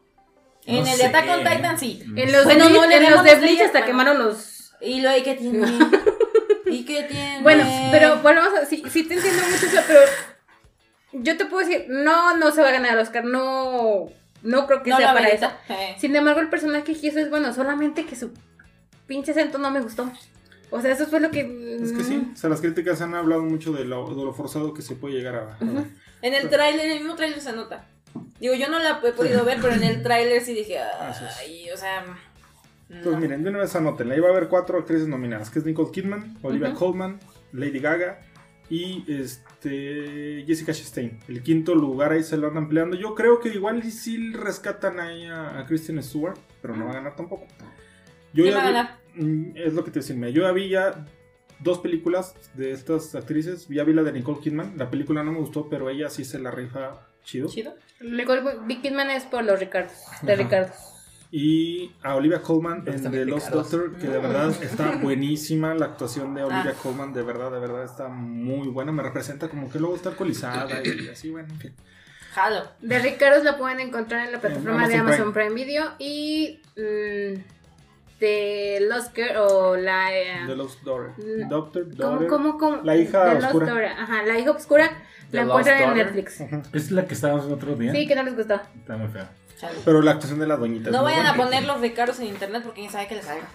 En No el de Attack on Titan sí. En los, Bueno, de, no en los de Bleach hasta bueno. quemaron los... Y lo y que tiene. ¿Y qué tiene? Bueno, pero volvemos a... Sí, sí te entiendo mucho eso, pero... Yo te puedo decir, no, no se va a ganar el Oscar, no... No creo que no sea para eso. Eh. Sin embargo, el personaje que hizo es bueno, solamente que su pinche acento no me gustó. O sea, eso fue lo que... Es que sí, o sea, las críticas han hablado mucho de lo, de lo forzado que se puede llegar a. a- En el tráiler, en el mismo tráiler se nota. Digo, yo no la he podido ver, pero en el tráiler sí dije, ay, o sea... No. miren, de una vez anótenla. Ahí va a haber cuatro actrices nominadas, que es Nicole Kidman, Olivia Colman, Lady Gaga y este Jessica Chastain. El quinto lugar ahí se lo andan peleando. Yo creo que igual sí rescatan ahí a, a Kristen Stewart, pero no va a ganar tampoco. Yo ¿Quién ya va a ganar? Mm, Es lo que te decía. Yo ya vi ya dos películas de estas actrices. Ya vi la de Nicole Kidman. La película no me gustó, pero ella sí se la rifa chido. ¿Chido? Nicole Kidman es por los Ricardos, de. Ricardo. Y a Olivia Colman en The Lost. Doctor, que de verdad está buenísima la actuación de Olivia Ah. Colman, de verdad, de verdad está muy buena, me representa como que luego está alcoholizada y así, bueno, en fin. Jalo. De Ricardos la pueden encontrar en la plataforma de Amazon Amazon Prime, Video y mm, de Lost Girl o la... eh, The Lost Daughter. Mm. Doctor, ¿Cómo, Daughter. cómo, cómo? La hija The Lost oscura. Daughter, Ajá, la hija oscura The la encuentran en. Netflix. Es la que estábamos el otro día. Sí, que no les gustó. Está muy fea. Chale. Pero la actuación de la doñita. es No vayan a poner los Ricardos en internet porque quién sabe que les salga.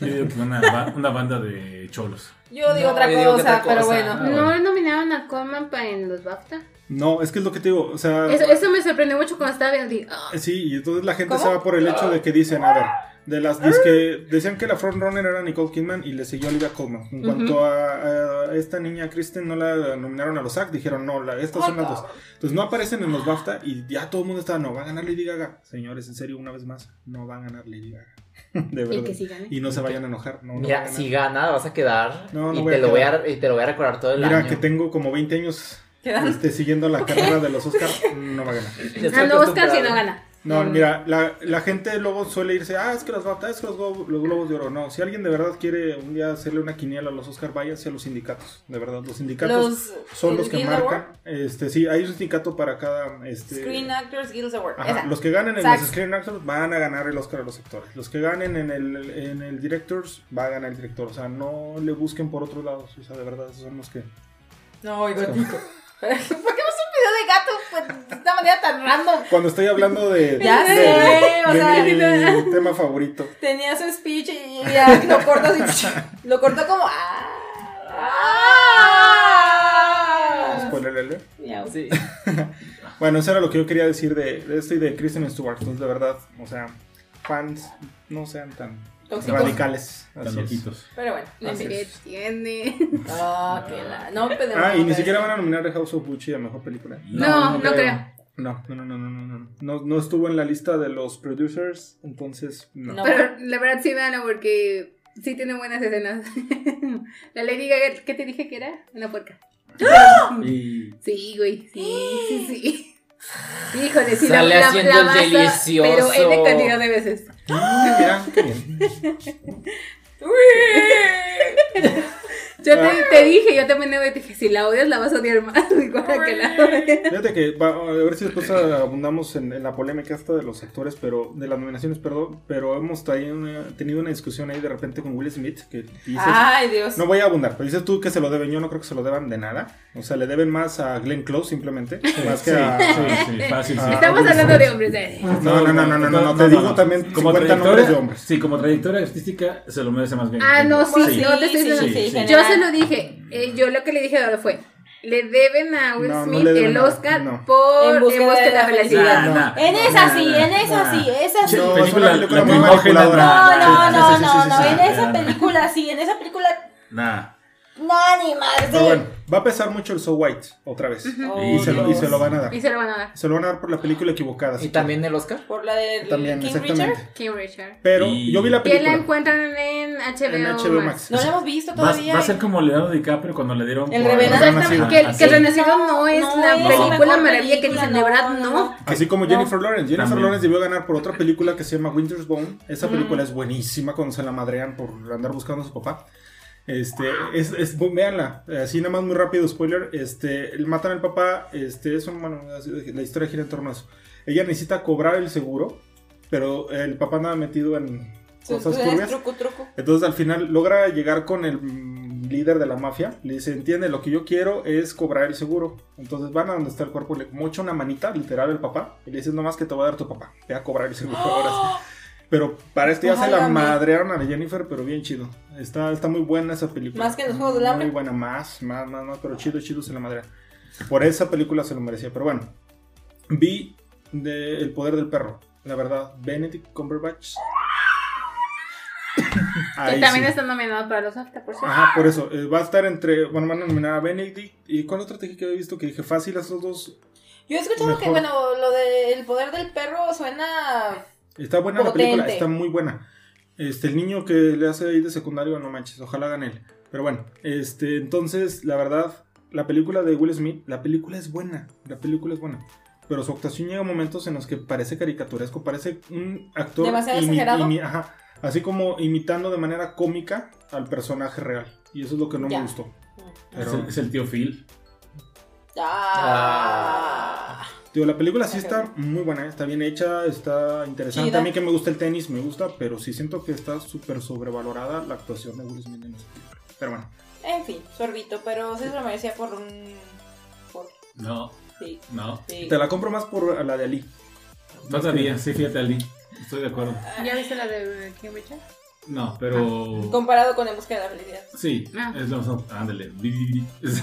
Yo digo que una, ba- una banda de cholos. Yo digo No, otra yo digo que cosa, otra pero bueno. Ah, ¿No nominaron a Coleman para en los BAFTA? No, es que es lo que te digo, o sea... Eso, eso me sorprendió mucho cuando estaba viendo. "Ah". Sí, y entonces la gente ¿Cómo? se va por el hecho de que dicen, a ver, de las que decían que la frontrunner era Nicole Kidman y le siguió Olivia Colman. En cuanto a, a esta niña Kristen no la nominaron a los SAG, dijeron, no, la- estas son las dos. Entonces no aparecen en los BAFTA y ya todo el mundo está, no, va a ganar Lady Gaga. Señores, en serio, una vez más, no va a ganar Lady Gaga. De Y verdad. que sí gane. Y no se vayan a enojar. No, no Mira, si gana, vas a quedar. No, no y, voy te a lo voy a, y te lo voy a recordar todo el Mira, año. que tengo como 20 años este, siguiendo la carrera de los Oscars, no va a ganar. Estoy Ah, no, Oscar si no gana. No, mira, la, la gente luego suele irse, ah, es que los BAFTA, es que los, Glo- los Globos de Oro. No, si alguien de verdad quiere un día hacerle una quiniela a los Oscar, váyanse a los sindicatos. De verdad, los sindicatos Los- son los que Guild marcan. Este, sí, hay un sindicato para cada. Este, Screen Actors Guild Award. Ajá, los que ganen en los Screen Actors van a ganar el Oscar a los actores. Los que ganen en el, en el Directors va a ganar el director. O sea, no le busquen por otros lados. O sea, de verdad, esos son los que. No, gatito. ¿Por qué video de gato pues, de esta manera tan random? Cuando estoy hablando de, Ya de- sé, o de sea, mi tema favorito. Tenía su speech y ya lo cortó así. Lo cortó como. ¡Ah! ¡Ah! Spoiler. Sí. Bueno, eso era lo que yo quería decir de, de esto y de Kristen Stewart. Entonces, de verdad, o sea, fans no sean tan Tóxicos. radicales. Tan Así loquitos. Pero bueno. Así ¿Qué es. tiene? Ah, que la. No, pero. Ah, y ni siquiera van a nominar a House of Gucci a mejor película. No, no creo. No, no, no, no, no, no, no. No, no estuvo en la lista de los producers, entonces no. No. Pero la verdad sí vean porque sí tiene buenas escenas. la Lady Gaga, ¿qué te dije que era? Una puerca. Y Sí, güey. Sí, sí, sí. Híjole, sí, Sale la, haciendo la el masa, delicioso. Pero N cantidad de veces. Mira, qué bien. Yo te, te dije, yo también te dije, si la odias la vas a odiar más. Igual a que la odies. Fíjate que va- a ver si después abundamos en, en la polémica esta de los actores, pero de las nominaciones, perdón, pero hemos tenido una, tenido una discusión ahí de repente con Will Smith que dices, Ay, Dios. no voy a abundar, pero dices tú que se lo deben, yo no creo que se lo deban de nada, o sea, le deben más a Glenn Close simplemente, más que Sí, a... sí, sí, fácil, sí. Ah, Estamos hablando de hombres. eh. No, no, no, no, no, no, te digo también 50 nombres de hombres. Sí, como trayectoria artística se lo merece más bien. Ah, no, sí, Sí, no te estoy sí, diciendo. sí, sí. Yo se lo dije. eh, yo lo que le dije ahora fue: le deben a Will No, Smith deben el nada, Oscar no. por En búsqueda de la felicidad. Nah, nah. En esa sí, Nah, en esa nah. sí, esa sí. No, No, no, no, en esa película sí, en esa película Nah. No ni más. Pero bueno, va a pesar mucho el So White, otra vez, Oh, y, se lo, y se lo van a dar. Y se lo van a dar. Se lo van a dar por la película equivocada. ¿Y también el Oscar? Por la de También, King exactamente. Richard. King Richard. Pero Y- yo vi la Y él la película. encuentran en HBO, En HBO Max. Max. No la hemos visto todavía. va a ser como Leonardo DiCaprio cuando le dieron. El Ajá, que, que el Renacido no es No la es película maravilla que película, dicen, de no, verdad, no, no. no. Así como No. Jennifer Lawrence. Jennifer También. Lawrence debió ganar por otra película que se llama Winter's Bone. Esa película es buenísima cuando se la madrean por andar buscando a su papá. Este, es, es, véanla, así nada más muy rápido, spoiler, este, matan al papá, este, es un, bueno, la historia gira en torno a eso. Ella necesita cobrar el seguro, pero el papá andaba metido en cosas turbias. truco, truco. Entonces al final logra llegar con el líder de la mafia. Le dice, entiende, lo que yo quiero es cobrar el seguro. Entonces van a donde está el cuerpo, le mocha una manita, literal, el papá. Y le dice, nomás que te va a dar tu papá. Ve a cobrar el seguro ahora sí". Pero para este ya se la madrearon a Jennifer, pero bien chido. Está, está muy buena esa película. Más que en los Juegos del Hambre. Muy buena, más, más, más, más, pero chido, chido se la madrea. Por esa película se lo merecía. Pero bueno, vi de El Poder del Perro. La verdad, Benedict Cumberbatch. Que también sí. está nominado para los AFTA, por cierto. Ajá, por eso. eh, va a estar entre. Bueno, van a nominar a Benedict. ¿Y cuál otro te que había visto? Que dije fácil, esos dos. Yo he escuchado que, bueno, lo del poder del perro suena. Está buena la película, está muy buena. Este, el niño que le hace ahí de secundario, no manches, ojalá gane él. Pero bueno, este, entonces, la verdad, la película de Will Smith, la película es buena, la película es buena. Pero su actuación llega a momentos en los que parece caricaturesco, parece un actor... ¿Demasiado exagerado? ajá, así como imitando de manera cómica al personaje real. Y eso es lo que no Ya. me gustó. Es el, es el tío Phil. Ah. Digo, la película sí está muy buena, está bien hecha, está interesante. Chida. A mí que me gusta el tenis, me gusta, pero sí siento que está súper sobrevalorada la actuación de Will Smith en esa película. Pero bueno, En fin, sorbito, pero sí se lo merecía por un. Por. No, Sí, no. sí. te la compro más por la de Ali. Todavía, sí, fíjate, Ali. Estoy de acuerdo. ¿Ya viste la de King Richard? No, pero. Comparado con En Busca de la Felicidad. Sí, Ah. es lo mismo. Ándale. Bi, bi, bi.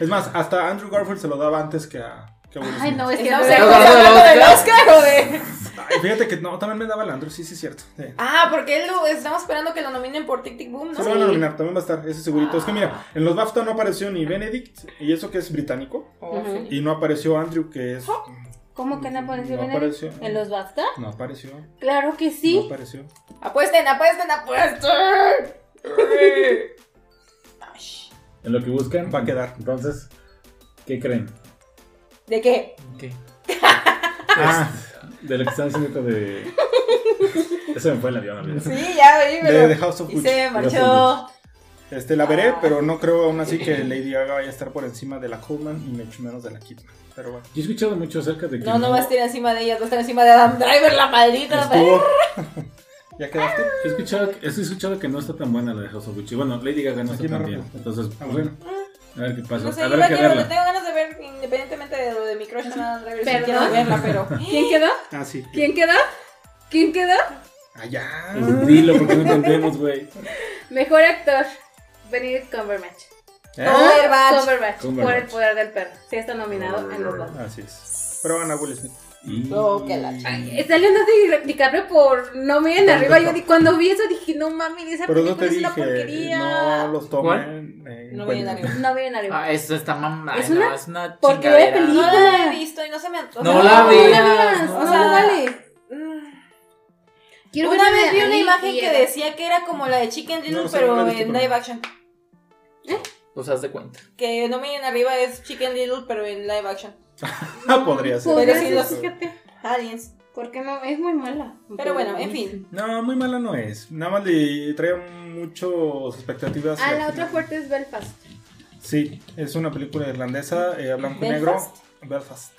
Es más, hasta Andrew Garfield se lo daba antes que a, que a Will Ay, no, es que ¿Estamos no- hablando del Oscar o de.? Ay, fíjate que no, también me daba el Andrew, sí, sí, es cierto. Sí. Ah, porque él lo, estamos esperando que lo nominen por Tic Tic Boom, Se ¿no? lo van a nominar, también va a estar, ese segurito. Es que mira, en los BAFTA no apareció ni Benedict, y eso que es británico, Oh, sí. y no apareció Andrew, que es... ¿Cómo que no apareció No Benedict? apareció. ¿En los BAFTA? No apareció, Claro que no sí. apareció. Apuesten, apuesten, apuesten. En lo que buscan. Va a quedar. Entonces, ¿qué creen? ¿De qué? ¿Qué? Ah, De lo que están diciendo de. Eso me fue el avión, amigo. Sí, ya oí, de pero. The House of Y Gucci. se marchó. Este, la veré, pero no creo aún así que Lady Gaga vaya a estar por encima de la Coleman y mucho menos de la Kidman. Pero bueno. Yo he escuchado mucho acerca de que. No, no va a estar encima de ella, va a estar encima de Adam Driver, la maldita. ¿Ya quedaste? He escuchado, he escuchado que no está tan buena la de House of Gucci. Bueno, Lady Gaga no Aquí está no tan bien. Entonces, Ah, pues, bueno. a ver qué pasa. No sé, yo Habrá la que quiero, verla. tengo ganas de ver, independientemente de lo de mi crush en Adam Driver, ¿Perdón? quiero verla, pero... ¿Quién quedó? Ah, sí. ¿Quién quedó? ¿Quién quedó? Allá. Pues dilo, porque no entendemos, güey. Mejor actor. Benedict Cumberbatch. ¿Eh? Cumberbatch. Cumberbatch. Por el poder del perro. Sí está nominado en los dos. Así es. Pero van a Will Smith. Y... Oh, que la Está Leonardo DiCaprio por No miren arriba. Yo cuando vi eso dije, no mames, esa Pero no película te es una porquería. no los tomen en No miren arriba. No miren arriba. Ah, eso está mamá. Es no, una es una porquería de chingadera. No película. la he visto y no se me antoja. No la no veas, no. no, O sea, no vale. Mm. Quiero Una vez vi una imagen que decía que era como la de Chicken Little, No, no pero en live action. Pues haz de cuenta. Que no miren arriba es Chicken Little, pero en live action. Podría ser. Podría ser, los- fíjate. Aliens. Porque no, es muy mala. Pero bueno, en fin. No, muy mala no es. Nada más le trae muchas expectativas. Ah, la otra fuerte es Belfast. Sí, es una película irlandesa, eh, blanco y negro. ¿Belfast? Belfast.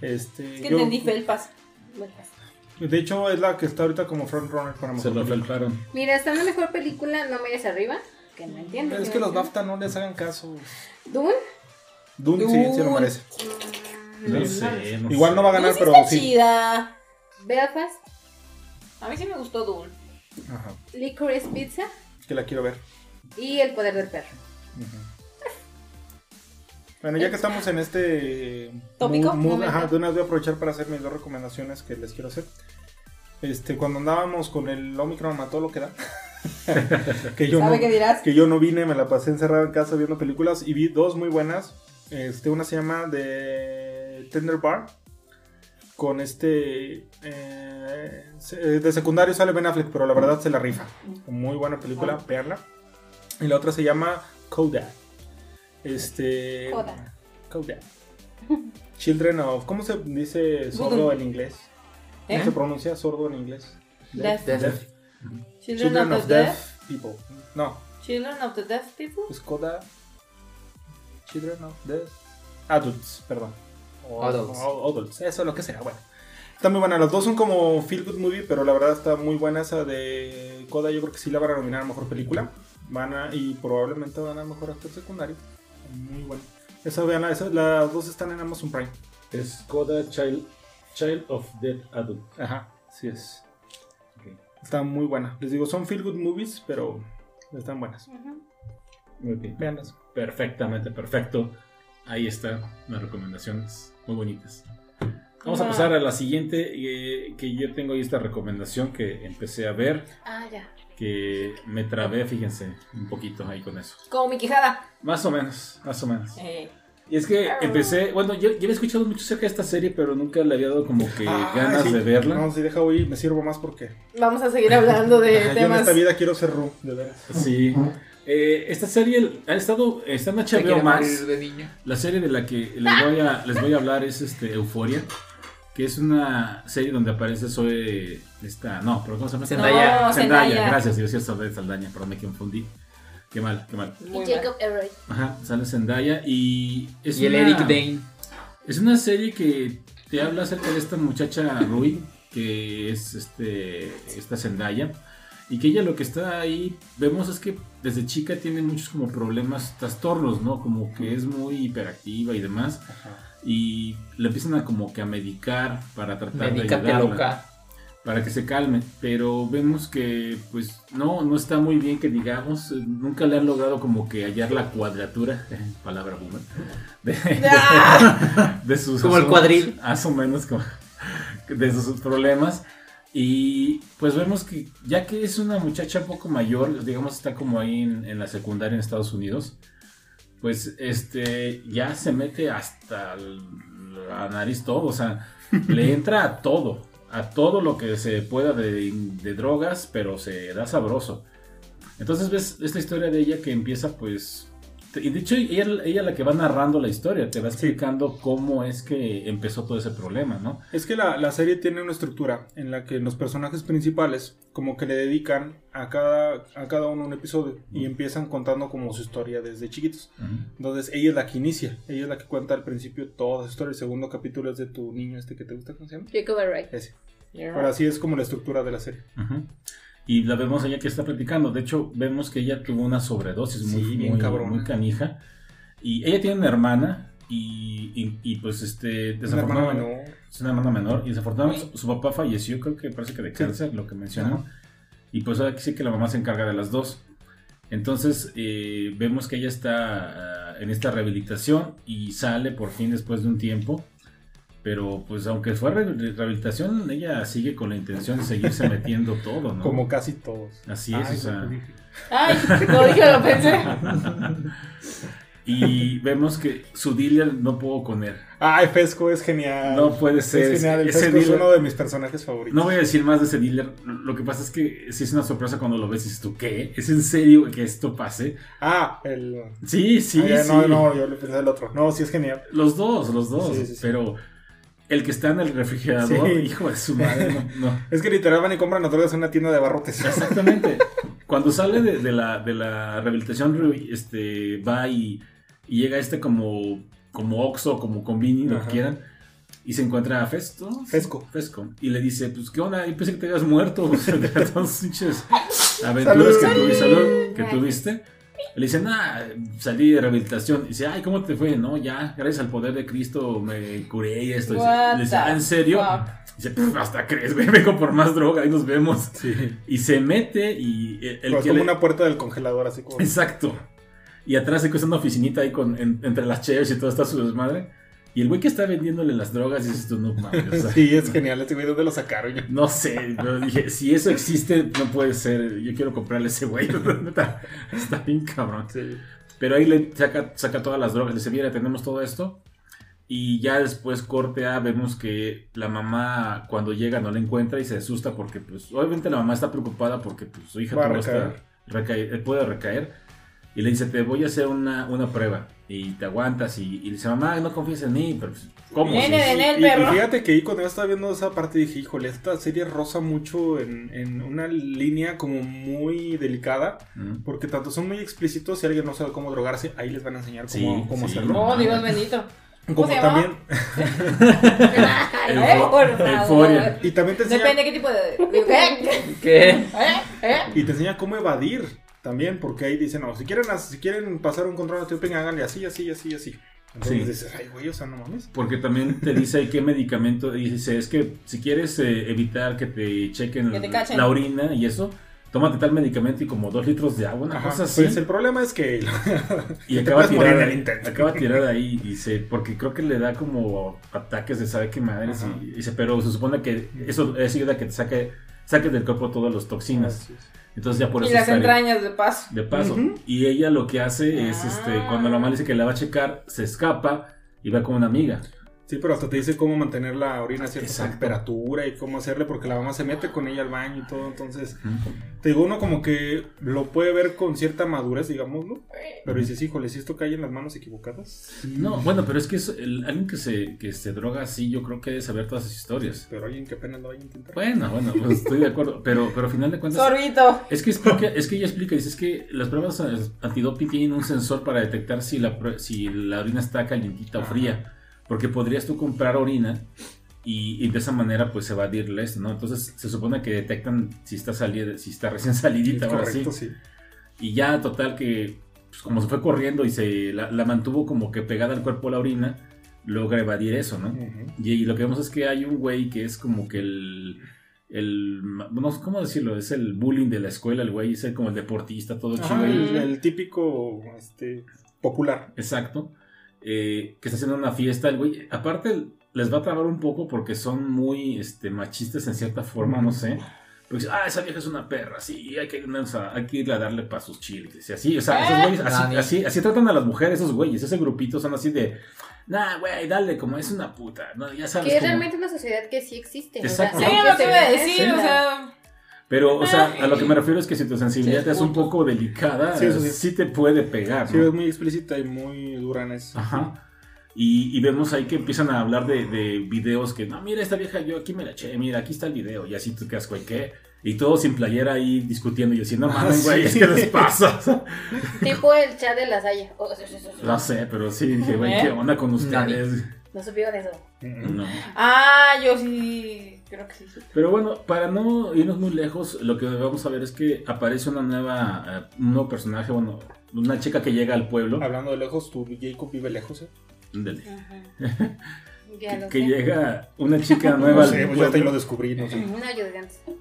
Este, Es que yo- entendí Felpas. Belfast. de hecho, es la que está ahorita como frontrunner para Se lo película. felparon. Mira, está en la mejor película, No me vayas arriba. Que no entiendo. Es ¿sí que los? BAFTA no les hagan caso. Dune. Dune, sí, sí lo merece. No sé, no Igual sé. no va a ganar, sí pero está sí. chida. Belfast. A mí sí me gustó Dune. Ajá, Licorice Pizza. que la quiero ver. Y El poder del perro. Bueno, ya que estamos en este ¿Tópico? mood- mood, ajá, de una vez voy a aprovechar para hacer mis dos recomendaciones que les quiero hacer. Este, cuando andábamos con el Omicron mató lo que da. que yo ¿Sabe no, qué dirás? que yo no vine, me la pasé encerrado en casa viendo películas y vi dos muy buenas. Este, una se llama The Tender Bar con este eh, de secundario sale Ben Affleck, pero la verdad se la rifa. Muy buena película, veanla. Y la otra se llama Coda. Este Coda. Coda. Children of ¿Cómo se dice sordo en inglés? ¿Eh? ¿Cómo se pronuncia sordo en inglés? Deaf. Deaf. Children, Children of of the Deaf Deaf. People. No, Children of the Deaf people. es Coda. Children of Deaf. Adults, perdón. O- Adults. o- adults, eso lo que sea, bueno. Está muy buena, las dos son como feel good movie, pero la verdad está muy buena esa de Coda, yo creo que sí la van a nominar a mejor película. Van a, y probablemente van a mejor actor secundario. Muy bueno. Esa vean, esas, las dos están en Amazon Prime. Es Coda Child, Child of Dead Adult. Ajá, sí es. Está muy buena. Les digo, son feel good movies, pero están buenas. Muy bien. Veanlas. Perfectamente, perfecto. Ahí están las recomendaciones muy bonitas. Vamos a pasar a la siguiente, eh, que yo tengo ahí esta recomendación que empecé a ver, Ah, ya. que me trabé, fíjense, un poquito ahí con eso. Como mi quijada. Más o menos, más o menos. Eh, Y es que empecé, bueno, yo, yo había escuchado mucho acerca de esta serie, pero nunca le había dado como que Ah, ganas sí. de verla. No, si deja hoy, me sirvo más porque vamos a seguir hablando de yo en temas. esta vida quiero ser Ru, de veras. Sí. Eh, esta serie ha estado, está en HBO Max. morir de niño. La serie de la que les voy a, les voy a hablar es este Euforia, que es una serie donde aparece Zoe, esta, no, pero ¿cómo se llama? Zendaya. No, Zendaya. gracias, yo decía Saldaña, perdón, me confundí. Qué mal, qué mal. Muy y Jacob Elroy. Ajá, sale Zendaya y es Y el una- Eric Dane. Es una serie que te habla acerca de esta muchacha Rui, que es este esta Zendaya, y que ella lo que está ahí, vemos es que desde chica tiene muchos como problemas, trastornos, ¿no? Como que es muy hiperactiva y demás, y le empiezan a como que a medicar para tratar Medícate de ayudarla, loca. Para que se calme, pero vemos que pues no, no está muy bien que digamos, eh, nunca le han logrado como que hallar la cuadratura, palabra boomer, de, ¡Ah! de sus Como el cuadril. más o menos como de sus problemas y pues vemos que ya que es una muchacha poco mayor digamos está como ahí en, en la secundaria en Estados Unidos pues este ya se mete hasta la nariz todo o sea le entra a todo a todo lo que se pueda de, drogas pero se da sabroso. Entonces ves esta historia de ella que empieza pues y de hecho ella, ella la que va narrando la historia, te va explicando cómo es que empezó todo ese problema, ¿no? Es que la, la serie tiene una estructura en la que los personajes principales como que le dedican a cada, a cada uno un episodio y empiezan contando como su historia desde chiquitos. Entonces ella es la que inicia, ella es la que cuenta al principio toda su historia. El segundo capítulo es de tu niño este que te gusta, ¿cómo se llama? Jacob. Ese. Pero así es como la estructura de la serie. Ujú. Y la vemos ella que está platicando. De hecho, vemos que ella tuvo una sobredosis muy, Sí, bien muy, cabrona. muy canija. Y ella tiene una hermana y, y- y, pues este... Una desafortunadamente-. Es una hermana menor. Y desafortunadamente su, papá falleció, creo que parece que de cáncer, lo que mencionó. Y pues ahora sí que la mamá se encarga de las dos. Entonces eh, vemos que ella está ah, en esta rehabilitación y sale por fin después de un tiempo. Pero pues aunque fue re- rehabilitación, ella sigue con la intención de seguirse metiendo todo, ¿no? Como casi todos. Así es, Ay, o sea. Ay, lo dije, lo pensé. Y vemos que su dealer no puedo con él. Ay, Fesco es genial. No puede ser. Es genial. El Ese Fesco es dealer- uno de mis personajes favoritos. No voy a decir más de ese dealer. Lo que pasa es que sí es una sorpresa cuando lo ves y dices tú, ¿qué? ¿Es en serio que esto pase? Ah, el. Sí, sí, Ah, sí. No, no, yo le pensé el otro. No, sí es genial. Los dos, los dos. Sí, sí, sí. Pero el que está en el refrigerador, Sí. hijo de su madre, no. no. Es que literal van y compran drogas en una tienda de barrotes. Exactamente. Cuando sale de, de la, de la rehabilitación, re- este, va y, y llega este como, como Oxxo, como Convini, lo que quieran, y se encuentra a Festo. Fesco. Fesco. Y le dice, pues, ¿qué onda? Yo pensé que te habías muerto. O sea, de todas las pinches aventuras que, Salud. salud, que tuviste. Le dice, nah, salí de rehabilitación. Y dice, ay, ¿cómo te fue? No, ya, gracias al poder de Cristo me curé y esto. What le dice, "Ah, ¿en serio? fuck? Dice, "Pff, hasta crees, güey, vengo por más droga, ahí nos vemos. Sí. Y se mete y el, el Pues que como le- una puerta del congelador, así como. Exacto. Y atrás se cuesta una oficinita ahí con, en- entre las cheves y todo está su desmadre. Y el güey que está vendiéndole las drogas dices tú, no mames. o sea, Sí, es genial. Este güey, ¿dónde lo sacaron? No sé, pero dije, si eso existe, no puede ser. Yo quiero comprarle ese güey. Neta, está bien cabrón. Sí. Pero ahí le saca, saca todas las drogas. Le dice, mira, tenemos todo esto. Y ya después corte A, vemos que la mamá cuando llega no la encuentra y se asusta porque, pues, obviamente la mamá está preocupada porque pues, su hija Va a recaer. recaer- eh, puede recaer. Y le dice, te voy a hacer una, una prueba. Y te aguantas. Y, y dice, mamá, no confíes en mí. Pero, pues, ¿cómo? Sí, de sí. nel, Y, y perro. fíjate que ahí cuando yo estaba viendo esa parte dije, híjole, esta serie rosa mucho en, en una línea como muy delicada. Mm. Porque tanto son muy explícitos, si alguien no sabe cómo drogarse, ahí les van a enseñar cómo, Sí, cómo sí. hacerlo. Oh, Dios bendito. Como también, euforia. y también te enseña, Depende qué tipo de. de- ¿Qué? ¿Qué? ¿Eh? ¿Eh? y te enseña cómo evadir también, porque ahí dicen, no, si quieren, si quieren pasar un control antidoping, háganle así, así, así, así. Entonces Sí. dices, ay, güey, o sea, no mames. Porque también te dice ahí qué medicamento. Y dice, es que si quieres eh, evitar que te chequen Que te cachen. la orina y eso, tómate tal medicamento y como dos litros de agua, una Ajá, cosa así. Pues el problema es que y acaba tirada, acaba tirada ahí, dice, porque creo que le da como ataques de sabe qué madres. Y dice, pero se supone que eso, eso ayuda a que te saque, saque del cuerpo todas las toxinas. Es. Entonces ya por Y eso las entrañas de paso. De paso. Y ella lo que hace es, este, Ah. cuando la mamá dice que la va a checar, se escapa y va con una amiga. Sí, pero hasta te dice cómo mantener la orina a cierta Exacto. temperatura y cómo hacerle, porque la mamá se mete con ella al baño y todo. Entonces, te digo, uno como que lo puede ver con cierta madurez, digámoslo. Pero dices, híjole, si esto cae en las manos equivocadas. No, bueno, pero es que es el- alguien que se, que se droga así, yo creo que debe saber todas esas historias. Pero alguien que apenas lo vaya a intentar. Bueno, bueno, pues estoy de acuerdo, pero, pero al final de cuentas... Sorbito. Es que, explica, es que ella explica, dice, es que las pruebas eh, antidoping tienen un sensor para detectar si la, si la orina está calientita o fría. Porque podrías tú comprar orina y, y de esa manera pues evadirle esto, ¿no? Entonces se supone que detectan si está salida, si está recién salidita o así. Sí. Y ya total que, pues, como se fue corriendo y se la, la mantuvo como que pegada al cuerpo la orina, logra evadir eso, ¿no? Y, y lo que vemos es que hay un güey que es como que el... el no sé cómo decirlo, es el bullying de la escuela, el güey es el, como el deportista, todo chido. el, el típico este, popular. Exacto. Eh, que está haciendo una fiesta, el güey, aparte les va a trabar un poco porque son muy este, machistas en cierta forma, no sé. Porque dice, ah, esa vieja es una perra, sí, hay que, o sea, hay que irle a darle para sus chiles. Y así, o sea, esos güeyes, así, así, así tratan a las mujeres, esos güeyes. Ese grupito son así de, nah, güey, dale, como es una puta. No, ya sabes. Que es cómo- realmente una sociedad que sí existe. Exacto. Sí, aunque lo que iba a decir, o sea. Pero, o sea, Ay. a lo que me refiero es que si tu sensibilidad Sí, es un poco delicada, Sí, eso sí, sí. te puede pegar. Sí, ¿no? es muy explícita y muy dura en eso. Ajá. Y, y vemos ahí que empiezan a hablar de, de videos que, no, mira esta vieja, yo aquí me la eché, mira, aquí está el video. Y así tú quedas, güey, ¿qué? Y todos sin playera ahí discutiendo y diciendo, no Ah, mames, güey, sí. ¿qué les pasa? Tipo el chat de la Saya. Oh, sí, sí, sí, sí. no sé, pero sí, dije, güey, ¿Eh? ¿qué onda con ustedes? No supieron eso. No. Ah, yo sí. Creo que sí. Pero bueno, para no irnos muy lejos, lo que vamos a ver es que aparece una nueva, eh, un nuevo personaje, bueno, una chica que llega al pueblo. Hablando de lejos, tu Jacob vive lejos, ¿eh? Lo que llega una chica nueva No sé, pues ya te lo descubrí, no sé. Yo.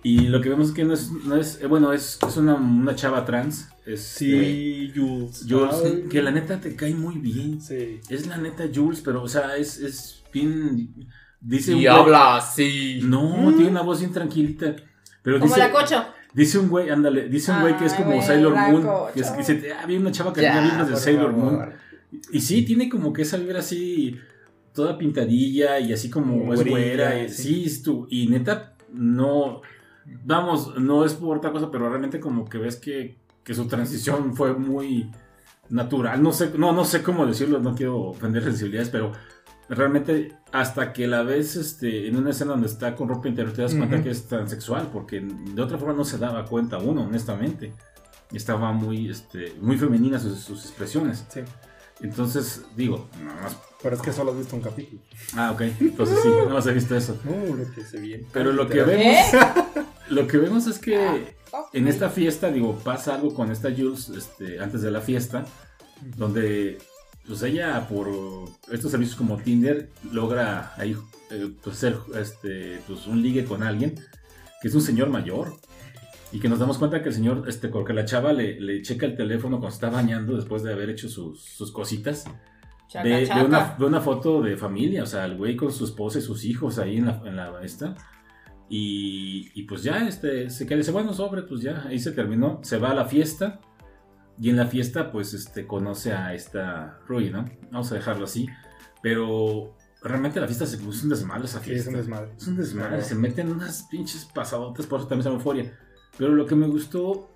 Y lo que vemos es que no es, no es eh, bueno, es, es una, una chava trans. Es, Sí, Jules. eh, Jules, que la neta te cae muy bien. Sí. Es la neta Jules, pero, o sea, es, es bien. Dice un Y güey- habla así. No, Mm. tiene una voz bien tranquilita. Pero Como dice, la cocho. dice un güey, ándale, dice un güey que es como güey, Sailor Moon. Que es que dice, ah, vi una chava que tenía vibras de Sailor favor. Moon. Y sí, tiene como que esa vibra así, toda pintadilla y así como es Güerilla, güera. y- sí. sí, es tu- y neta, no. Vamos, no es por otra cosa, pero realmente como que ves que, que su transición fue muy natural. No sé, no, no sé cómo decirlo, no quiero ofender sensibilidades, pero realmente hasta que la ves este, en una escena donde está con ropa interior te das cuenta que es transexual, porque de otra forma no se daba cuenta uno, honestamente. Estaba muy, este, muy femenina sus, sus expresiones. Sí. Entonces, digo, nada más. Pero es que solo has visto un capítulo. Ah, ok. Entonces sí, no más he visto eso. No, lo que se viene. Pero lo que vemos, lo que vemos es que Ok. en esta fiesta, digo, pasa algo con esta Jules este, antes de la fiesta, donde pues ella por estos servicios como Tinder logra ahí eh, pues, ser este, pues, un ligue con alguien que es un señor mayor y que nos damos cuenta que el señor, este, porque la chava le, le checa el teléfono cuando está bañando después de haber hecho sus, sus cositas Chaca, de, de chaca. una, de una foto de familia, o sea, el güey con su esposa y sus hijos ahí en la, en la esta. Y, y pues ya este, se queda, dice, bueno, sobre, pues ya, ahí se terminó. Se va a la fiesta. Y en la fiesta, pues, este, conoce a esta Rui, ¿no? Vamos a dejarlo así. Pero realmente la fiesta se puso un desmadre esa Sí, es fiesta. un desmadre. Es un desmadre, Claro. se meten unas pinches pasadotas, por eso también se euforia. Pero lo que me gustó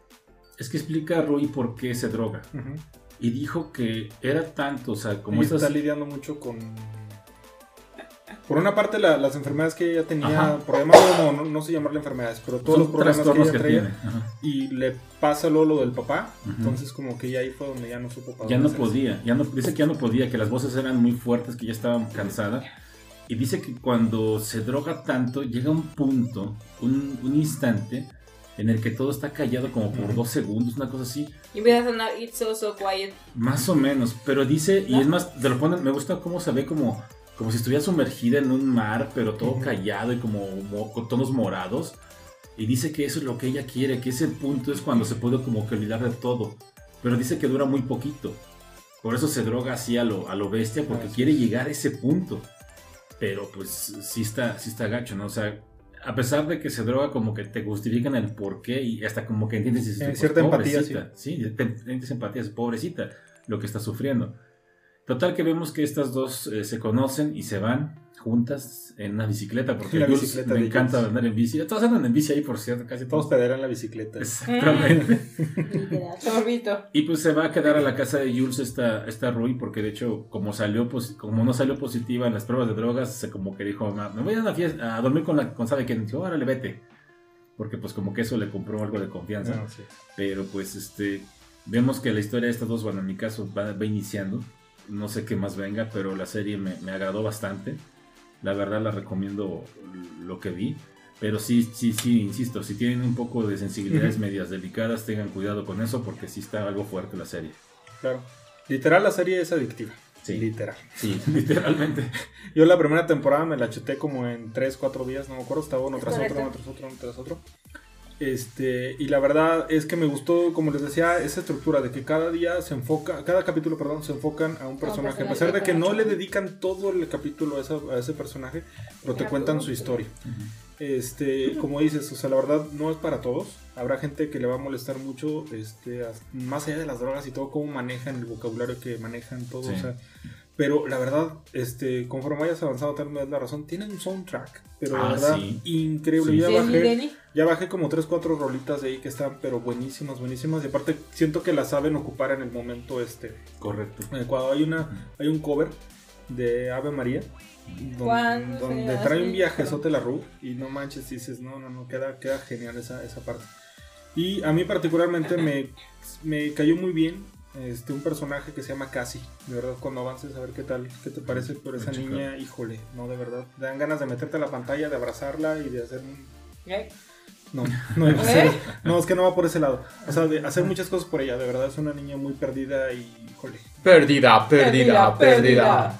es que explica a Rui por qué se droga. Y dijo que era tanto, o sea, como estas... está lidiando mucho con. Por una parte, la- las enfermedades que ella tenía, Ajá. por llamarlo como, no, no sé llamarle enfermedades, pero todos los problemas que trastornos ella que, traía. tiene. Ajá. Y le pasa luego lo del papá. Ujú. Entonces, como que ya ahí fue donde ya no supo para Ya no podía, ya no, dice que ya no podía, que las voces eran muy fuertes, que ya estaba cansada. Y dice que cuando se droga tanto, llega un punto, un, un instante, en el que todo está callado como por dos segundos, una cosa así, Y empieza a sonar It's So So Quiet. más o menos. Pero dice, y ¿No? es más, te lo ponen, me gusta cómo se ve como, como si estuviera sumergida en un mar, pero todo callado y como mo- con tonos morados. Y dice que eso es lo que ella quiere, que ese punto es cuando se puede como que olvidar de todo. Pero dice que dura muy poquito. Por eso se droga así a lo, a lo bestia, porque quiere llegar a ese punto. Pero pues sí está, sí está gacho, ¿no? O sea, a pesar de que se droga, como que te justifican el por qué y hasta como que entiendes. Eh, pues, cierta empatía, pobrecita. Sí, te- entiendes empatía, es pobrecita lo que está sufriendo. Total que vemos que estas dos eh, se conocen y se van juntas en una bicicleta, porque La Jules bicicleta me de encanta Jules. andar en bici. Todos andan en bici ahí, por cierto, casi Todos todos. la bicicleta. Exactamente. Y pues se va a quedar a la casa de Jules esta, esta Rui, porque de hecho, como salió como no salió positiva en las pruebas de drogas, se como que dijo, "Ma, me voy a una fiesta, a dormir con la con sabe quién. Dijo, órale, vete. Porque pues como que eso le compró algo de confianza. Ah, sí. Pero pues este vemos que la historia de estas dos, bueno, en mi caso va, va iniciando. No sé qué más venga, pero la serie me, me agradó bastante. La verdad la recomiendo lo que vi. Pero sí, sí, sí, insisto, si tienen un poco de sensibilidades medias delicadas, tengan cuidado con eso porque sí está algo fuerte la serie. Claro. Literal, la serie es adictiva. Sí. Literal. Sí, literalmente. Yo la primera temporada me la chuté como en 3, 4 días, no me acuerdo, estaba uno tras otro, uno tras otro, uno tras otro. Este, y la verdad es que me gustó, como les decía, esa estructura de que cada día se enfoca, cada capítulo, perdón, se enfocan a un personaje. A pesar de que no le dedican todo el capítulo a, esa- a ese personaje, pero te cuentan su historia. Este, como dices, o sea, la verdad no es para todos. Habrá gente que le va a molestar mucho, este, más allá de las drogas y todo, cómo manejan el vocabulario que manejan todo, Sí. o sea. Pero la verdad, este, conforme vayas avanzado, tal vez la razón, tienen un soundtrack, pero la Ah, verdad, sí. increíble. Sí. Ya, Denny, bajé, Denny. Ya bajé como 3, 4 rolitas de ahí que están, pero buenísimas, buenísimas. Y aparte, siento que las saben ocupar en el momento este Correcto. adecuado. Hay, una, hay un cover de Ave María. ¿Cuándo Donde, donde trae un viajezote la Ru y no manches, dices, no, no, no, queda, queda genial esa, esa parte. Y a mí particularmente me, me cayó muy bien este, un personaje que se llama Cassie. De verdad, cuando avances a ver qué tal, qué te parece, pero esa niña, híjole, no, de verdad. Te dan ganas de meterte a la pantalla, de abrazarla y de hacer un... No, no, en ¿Eh? no, es que no va por ese lado. O sea, de hacer muchas cosas por ella, de verdad, es una niña muy perdida y, híjole. Perdida, perdida, perdida.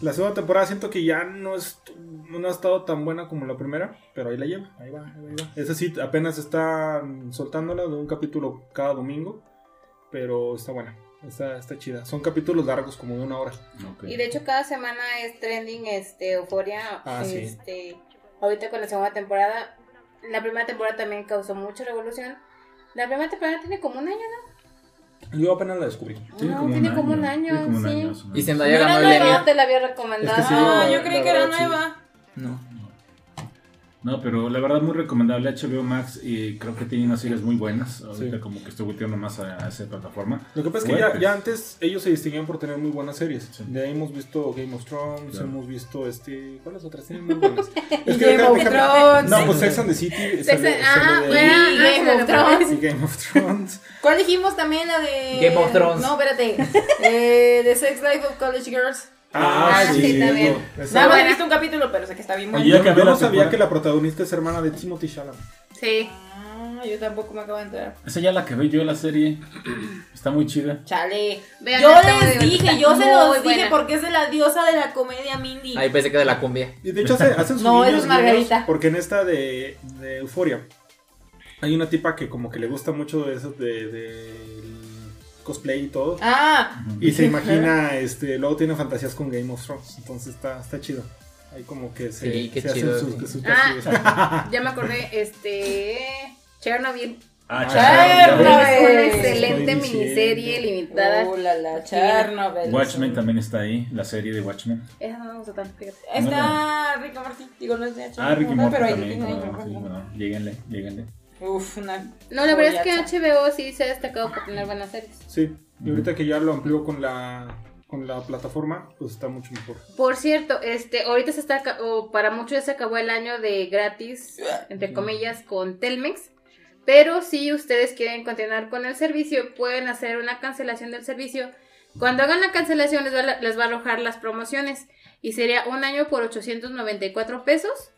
La segunda temporada siento que ya no, es, no ha estado tan buena como la primera, pero ahí la lleva, ahí va, ahí va. Esa sí, apenas está soltándola de un capítulo cada domingo, pero está buena, está, está chida. Son capítulos largos, como de una hora. Y de hecho cada semana es trending este Euforia. Ah, sí. este, Ahorita con la segunda temporada. La primera temporada también causó mucha revolución. La primera temporada tiene como un año, ¿no? Yo apenas la descubrí. No, tiene como un año, tiene como un sí. año. Y Zendaya ganó no el era- Emmy. No te la había recomendado. Es que sí, Ah, la- yo creí que era sí. nueva. No. No, pero la verdad muy recomendable HBO Max y creo que tiene unas series muy buenas. Ahorita Sí. como que estoy volteando más a, a esa plataforma. Lo que pasa es que ya, pues. ya antes ellos se distinguían por tener muy buenas series. Sí. De ahí hemos visto Game of Thrones, Claro. hemos visto este. ¿Cuáles otras tienen muy buenas? Es Game déjame- of Thrones. No, pues Sex and the City. Sale- ah, sale bueno. Y ah, Game of Thrones. Y Game of Thrones. ¿Cuál dijimos también? La de. Game of Thrones. No, espérate. Eh, The Sex Life of College Girls. Ah, sí, también. Esa- Nada más he visto un capítulo, pero sé que está bien bueno. ya Yo, yo no sabía que la protagonista es hermana de Timothy Chalamet. Sí. Ah, yo tampoco me acabo de enterar. Esa ya la que veo yo la serie. Está muy chida. Chale. Vean, yo les dije, yo se los dije porque es de la diosa de la comedia Mindy. Ahí pensé que de la cumbia. Y de hecho hace- hacen sus No, es Margarita. Porque en esta de, de Euforia hay una tipa que como que le gusta mucho eso de, de cosplay y todo. Ah, Y se imagina, este, luego tiene fantasías con Game of Thrones. Entonces está, está chido. Ahí como que se, Sí, qué se chido, hacen sus, sí. sus Ah. Ya me acordé, este. Chernobyl. Ah, Ah, Chernobyl. Es una excelente miniserie limitada. Uh, la, la Chernobyl. Watchmen también está ahí, la serie de Watchmen. Esa no me gusta tanto, fíjate. Está Ricky Martin. Digo, no es de HBO. Ah, Ricky Morty pero ahí también. tiene- como- sí, bueno, lléguenle, lléguenle. Uf, una. No, la verdad es que HBO sí se ha destacado por tener buenas series. Sí. Y ahorita que ya lo amplió con la, con la plataforma, pues está mucho mejor. Por cierto, este, ahorita se está, o para muchos ya se acabó el año de gratis, entre comillas, con Telmex. Pero si ustedes quieren continuar con el servicio, pueden hacer una cancelación del servicio. Cuando hagan la cancelación les va, les va a arrojar las promociones. Y sería un año por 894 pesos.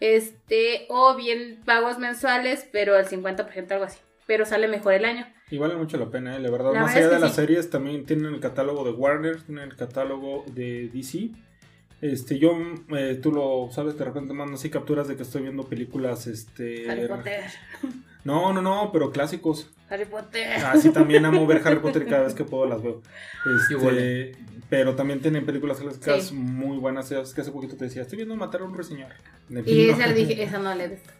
Este, o bien pagos mensuales, pero al 50%, algo así. Pero sale mejor el año. Y vale mucho la pena, ¿eh? la verdad. La Más verdad allá es de las sí. series, también tienen el catálogo de Warner, tienen el catálogo de DC. Este, yo, eh, tú lo sabes, de repente mando así capturas de que estoy viendo películas, este... Harry Potter. No, no, no, pero clásicos. Harry Potter. Así también amo ver Harry Potter y cada vez que puedo las veo. Este, Igual. Pero también tienen películas clásicas Sí. muy buenas. Es que hace poquito te decía, estoy viendo matar a un ruiseñor. De Y esa le dije, esa no le he visto.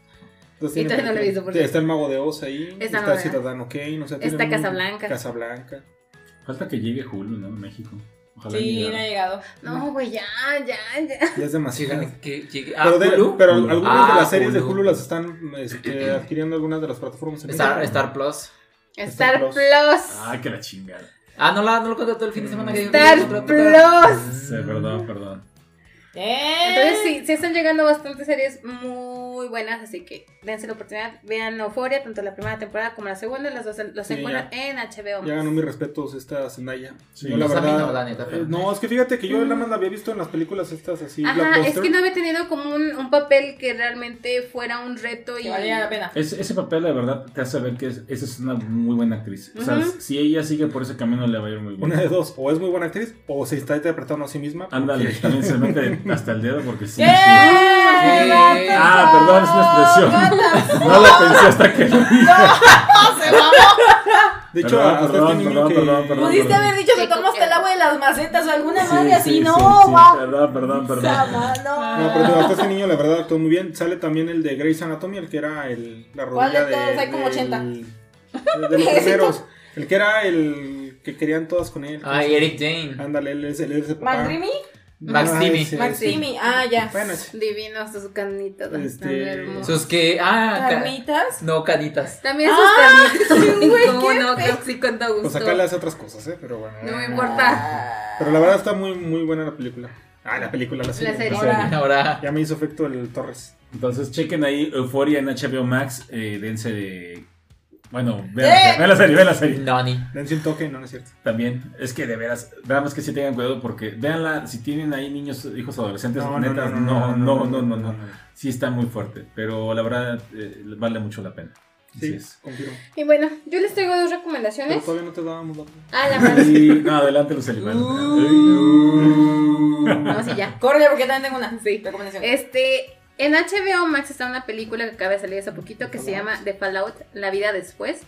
Entonces, y todavía no la he visto. Está el Mago de Oz ahí. Esa está no. Ciudadano Kane. O sea, Está Casablanca. Casablanca. Falta que llegue Hulu, ¿no? México. Ojalá Sí, no ha llegado. No, güey, ya, ya, ya. Ya es demasiado. Que- ah, Pero, de- Hulu. pero Hulu. algunas de Ah, las series de Hulu. Las están este, adquiriendo algunas de las plataformas. en Star, México. Star Plus. Star Plus. Plus. Ay, que la chingada. Ah, no, la, no lo contrató el fin de semana que Star que contrató. Plus. Sí, perdón, perdón. ¿Eh? Entonces sí, sí están llegando bastantes series muy buenas, así que dense la oportunidad, vean Euphoria, tanto la primera temporada como la segunda, las dos los Sí, encuentran en HBO. Ya ganó mis respetos esta Zendaya. Sí. Yo la a mí verdad. no, la neta, pero- eh, no, es que fíjate que yo la más la había visto en las películas estas así. Ajá, es que no había tenido como un, un papel que realmente fuera un reto y Que valía la pena. Es- ese papel, la verdad, te hace ver que es- esa es una muy buena actriz. O sea, si ella sigue por ese camino, le va a ir muy bien. Una de dos, o es muy buena actriz, o se está interpretando a sí misma. porque- Ándale, también se mete hasta el dedo porque sí. ¿Qué? sí. Ah, perdón, es una expresión. No lo pensé hasta que lo dije. De hecho, Perdón, hasta perdón, este niño perdón, que. perdón, perdón. Pudiste haber dicho que tomaste el agua de las macetas o alguna Sí, madre así. sí, no, sí, sí, guau. Perdón, perdón, perdón. Sama, no. No, pero hasta este niño, la verdad, actuó muy bien. Sale también el de Grey's Anatomy, el que era el, la ¿Cuál de rodilla todos? Hay como del- 80. De, de los primeros. El que era el que querían todas con él. Ay, Eric Jane. Ándale, él es, el papá. ¿Maximi? Max Ah, Timmy. ese, Maximi, ah, ya. Bueno, ese. divinos sus canitas. Este. Sus que. Ah, ca- ¿Carnitas? no, canitas. También Ah, sus canitas. güey, ¿Cómo qué no? sí, con todo Pues gusto. acá le hace otras cosas, ¿eh? Pero bueno. No me importa. Pero la verdad está muy, muy buena la película. Ah, la película, la serie. La serie. Ahora. Ahora. Ya me hizo efecto el Torres. Entonces, chequen ahí Euphoria en HBO Max. Eh, dense de. Bueno, ¡Eh! vean la serie, vean la serie. Nani. Dense un toque, no, no es cierto. También, es que de veras, nada más que sí tengan cuidado porque veanla, si tienen ahí niños, hijos adolescentes, netas, no, no, no, no, no, Sí está muy fuerte, pero la verdad eh, vale mucho la pena. Así Sí, es. confirmo. Y bueno, yo les traigo dos Pero recomendaciones. todavía no te dábamos la Ah, la verdad. Y, no, adelante los animales. No, sí, ya. Corre porque también tengo una. Sí. Recomendación. Este, en HBO Max está una película que acaba de salir hace poquito que se llama The Fallout, La vida después.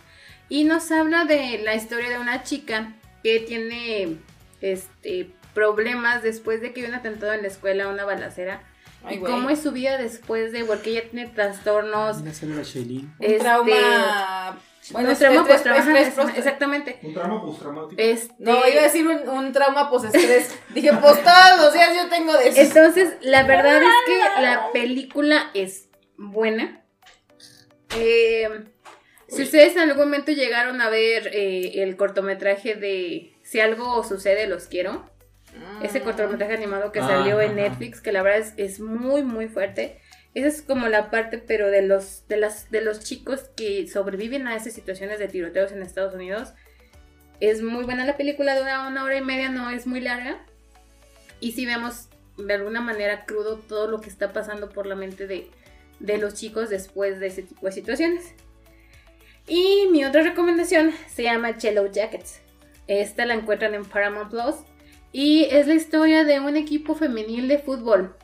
Y nos habla de la historia de una chica que tiene este, problemas después de que hubo un atentado en la escuela, una balacera. Ay, cómo es su vida después de, porque ella tiene trastornos. Una. Un este, trauma. Bueno, un trauma estrés- postraumático, post- exactamente. Un trauma postraumático. Este, No, iba a decir un, un trauma post-estrés. Dije, pues todos los días yo tengo de. Entonces, la verdad es que la película es buena. Eh, si ustedes en algún momento llegaron a ver eh, el cortometraje de Si algo sucede, los quiero. Ese cortometraje animado que Ah, salió en ajá. Netflix, que la verdad es, es muy, muy fuerte. Esa es como la parte, pero de los, de, las, de los chicos que sobreviven a esas situaciones de tiroteos en Estados Unidos. Es muy buena la película, dura una hora y media, no es muy larga. Y si vemos de alguna manera crudo todo lo que está pasando por la mente de, de los chicos después de ese tipo de situaciones. Y mi otra recomendación se llama Cello Jackets. Esta la encuentran en Paramount Plus. Y es la historia de un equipo femenil de fútbol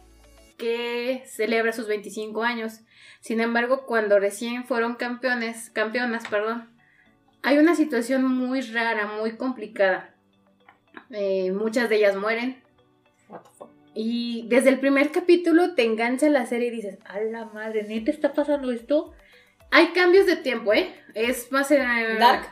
que celebra sus 25 años. Sin embargo, cuando recién fueron campeones, campeonas, perdón, hay una situación muy rara, muy complicada. Eh, muchas de ellas mueren. What the fuck. Y desde el primer capítulo te engancha la serie y dices, a la madre, ¿neta está pasando esto? Hay cambios de tiempo, ¿eh? Es más... eh, Dark.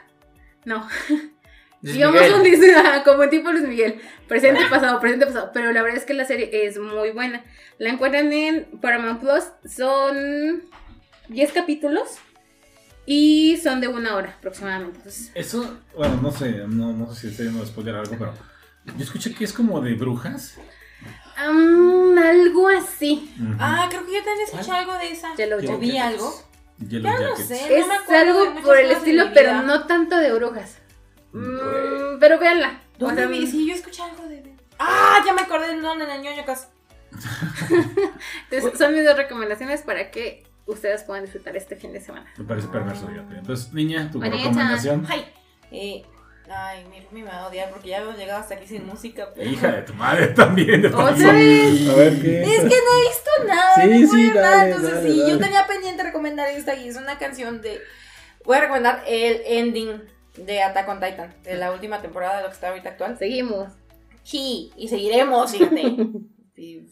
No. Luis Digamos Miguel. un Disney, como en tipo Luis Miguel. Presente, pasado, presente, pasado. Pero la verdad es que la serie es muy buena. La encuentran en Paramount Plus. Son 10 capítulos. Y son de una hora aproximadamente. Entonces, Eso, bueno, no sé, no, no sé si estoy dando spoiler algo, pero yo escuché que es como de brujas. mm, algo así. Ujú. Ah, creo que yo también escuché algo de esa. Yellow ¿O vi Jackets. algo? Yellow Ya no Jackets. sé. Es no me acuerdo de algo muchas por el cosas de estilo, mi pero vida. no tanto de brujas. Mm, pero véanla. O ¿Dónde sea, vi? Sí, yo escuché algo de... Ah, ya me acordé de dónde, en el ñoño cas. entonces, son mis dos recomendaciones para que ustedes puedan disfrutar este fin de semana. Me parece perverso, fíjate. Entonces, niña, tu Bonita. recomendación. Ay, eh, ay, mi Rumi me va a odiar porque ya hemos llegado hasta aquí sin música. Pero... Hija de tu madre también. de Otra vez. A ver qué. Es que no he visto nada. Sí, no sí, nada, Entonces, dale, sí, dale. yo tenía pendiente recomendar esta y es una canción de. Voy a recomendar el ending de Attack on Titan, de la última temporada de lo que está ahorita actual. Seguimos. Sí, y seguiremos, fíjate. Y-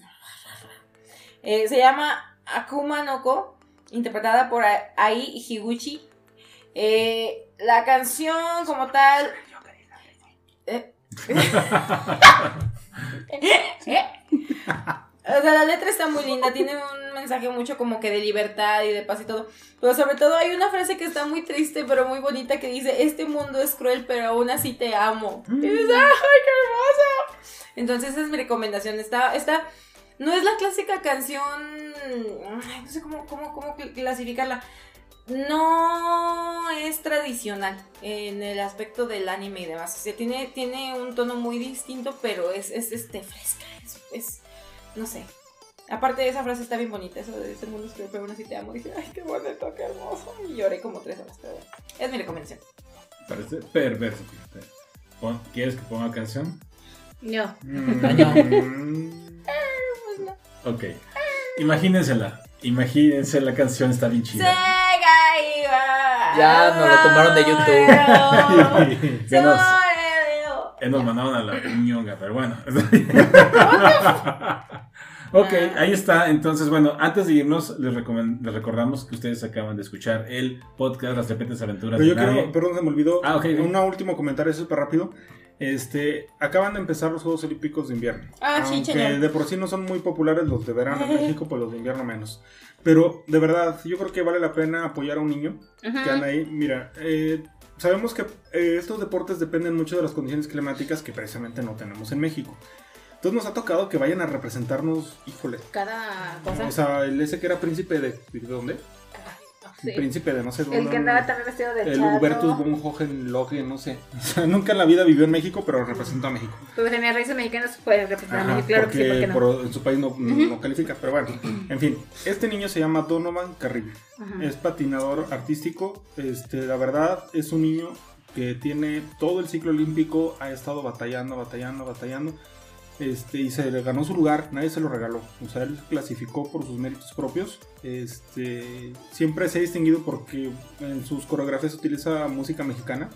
Eh, se llama Akuma no Ko, interpretada por Ai Higuchi. Eh, la canción como tal... Eh. O sea, la letra está muy linda, tiene un mensaje mucho como que de libertad y de paz y todo. Pero sobre todo hay una frase que está muy triste pero muy bonita que dice, este mundo es cruel pero aún así te amo. Y dices, ¡ay, qué hermoso! Entonces esa es mi recomendación. Está, está, no es la clásica canción, ay, no sé cómo, cómo, cómo cl- clasificarla. No es tradicional en el aspecto del anime y demás. O sea, tiene, tiene un tono muy distinto, pero es, es este, fresca. Es, es- no sé. Aparte de esa frase está bien bonita, eso de este mundo es cruel, pero aún así te amo. dije, ay, qué bonito, qué hermoso. Y lloré como tres horas, pero bueno. Es mi recomendación. Parece perverso, fíjate. ¿Quieres que ponga canción? No. Mm, Ok. Imagínensela. Imagínense la canción, está bien chida. Sega iba. Ya nos lo tomaron de YouTube. ya nos mandaron a la ñonga, pero bueno. ok, ahí está. Entonces, bueno, antes de irnos, les, recordamos que ustedes acaban de escuchar el podcast Las Repentes Aventuras Pero yo de quiero, perdón, se me olvidó. Ah. Un último comentario súper rápido. Este, acaban de empezar los Juegos Olímpicos de invierno. Ah, sí, de por sí no son muy populares los de verano en México, pues los de invierno menos. Pero de verdad, yo creo que vale la pena apoyar a un niño que anda ahí. Mira, eh, sabemos que eh, estos deportes dependen mucho de las condiciones climáticas que precisamente no tenemos en México. Entonces nos ha tocado que vayan a representarnos, híjole. Cada cosa. O sea, el ese que era príncipe de, ¿de dónde? Sí. Príncipe de no sé dónde. El que andaba también vestido de El. Hubertus von Hohenlohe, no sé. O sea, nunca en la vida vivió en México, pero representó a México. Pues tenía raíces mexicanas, puede representar a México. Claro que sí, porque ¿por qué no? por- en su país no, no califica, pero bueno. En fin, este niño se llama Donovan Carrillo. Ajá. Es patinador artístico. Este, la verdad, es un niño que tiene todo el ciclo olímpico, ha estado batallando, batallando, batallando. Este, y se le ganó su lugar, nadie se lo regaló. O sea, él clasificó por sus méritos propios. Este, siempre se ha distinguido porque en sus coreografías utiliza música mexicana.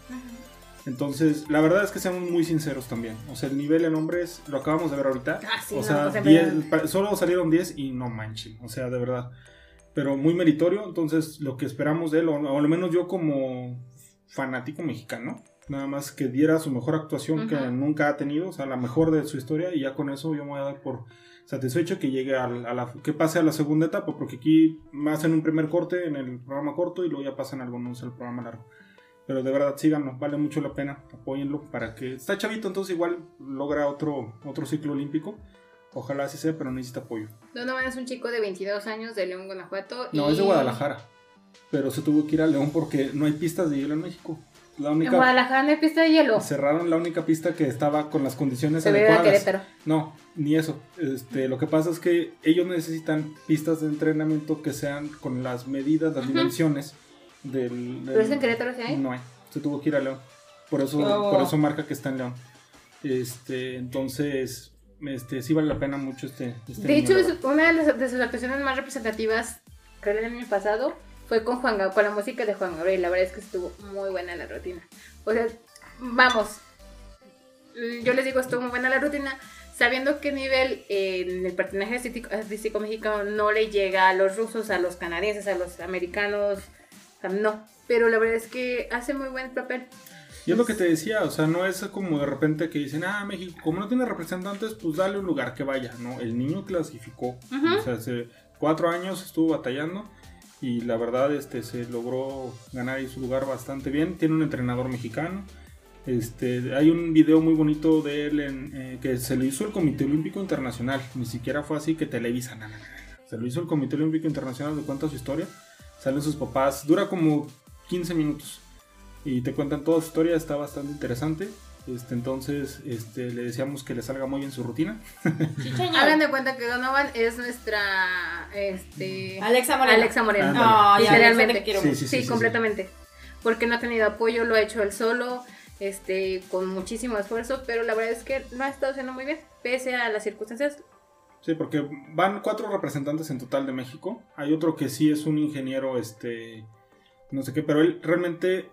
Entonces, la verdad es que seamos muy sinceros también. O sea, el nivel en hombres lo acabamos de ver ahorita. Ah, sí, o no, sea, 10 en pa- solo salieron 10 y no manchen. O sea, de verdad. Pero muy meritorio. Entonces, lo que esperamos de él, o, o al menos yo como fanático mexicano, nada más que diera su mejor actuación que nunca ha tenido, o sea, la mejor de su historia. Y ya con eso yo me voy a dar por satisfecho que llegue al- a, la que pase a la segunda etapa, porque aquí hacen un primer corte en el programa corto y luego ya pasan algunos al programa largo. Pero de verdad, síganlo, vale mucho la pena, apóyenlo para que... Está chavito, entonces igual logra otro, otro ciclo olímpico. Ojalá así sea, pero necesita apoyo. Donovan es un chico de 22 años de León, Guanajuato. No, es de Guadalajara. Pero se tuvo que ir a León porque no hay pistas de hielo en México. La En única... Guadalajara no hay pista de hielo. Cerraron la única pista que estaba con las condiciones Se ve a adecuadas. Querétaro. No, ni eso. Este, lo que pasa es que ellos necesitan pistas de entrenamiento que sean con las medidas, las dimensiones del, del- ¿Pero es en Querétaro sí hay? No hay. Se tuvo que ir a León. Por eso, Oh. por eso marca que está en León. Este, entonces, este, sí vale la pena mucho este. este De hecho, es una de, las- de sus actuaciones más representativas, creo el año pasado, fue con Juan con la música de Juan Gabriel. La verdad es que estuvo muy buena la rutina. O sea, vamos. Yo les digo, estuvo muy buena la rutina. Sabiendo qué nivel eh, en el patinaje artístico, artístico mexicano no le llega a los rusos, a los canadienses, a los americanos. O sea, no. Pero la verdad es que hace muy buen papel. Y es lo que te decía, o sea, no es como de repente que dicen, ah, México, como no tiene representantes, pues dale un lugar que vaya, ¿no? El niño clasificó, Ujú. o sea, hace cuatro años estuvo batallando y la verdad, este, se logró ganar su lugar bastante bien. Tiene un entrenador mexicano. Este, hay un video muy bonito de él en, eh, que se lo hizo el Comité Olímpico Internacional. Ni siquiera fue así que Televisa. Se lo hizo el Comité Olímpico Internacional, de cuenta su historia. Salen sus papás, dura como 15 minutos y te cuentan toda su historia, está bastante interesante. Este, entonces, este, le deseamos que le salga muy bien su rutina. Hagan de cuenta que Donovan es nuestra este Alexa Moreno. Alexa Moreno. Alexa, Literalmente. te quiero Sí, sí, Sí, sí, completamente. Porque no ha tenido apoyo, lo ha hecho él solo, este, con muchísimo esfuerzo, pero la verdad es que lo ha estado haciendo muy bien, pese a las circunstancias. Sí, porque van cuatro representantes en total de México. Hay otro que sí es un ingeniero, este, no sé qué, pero él realmente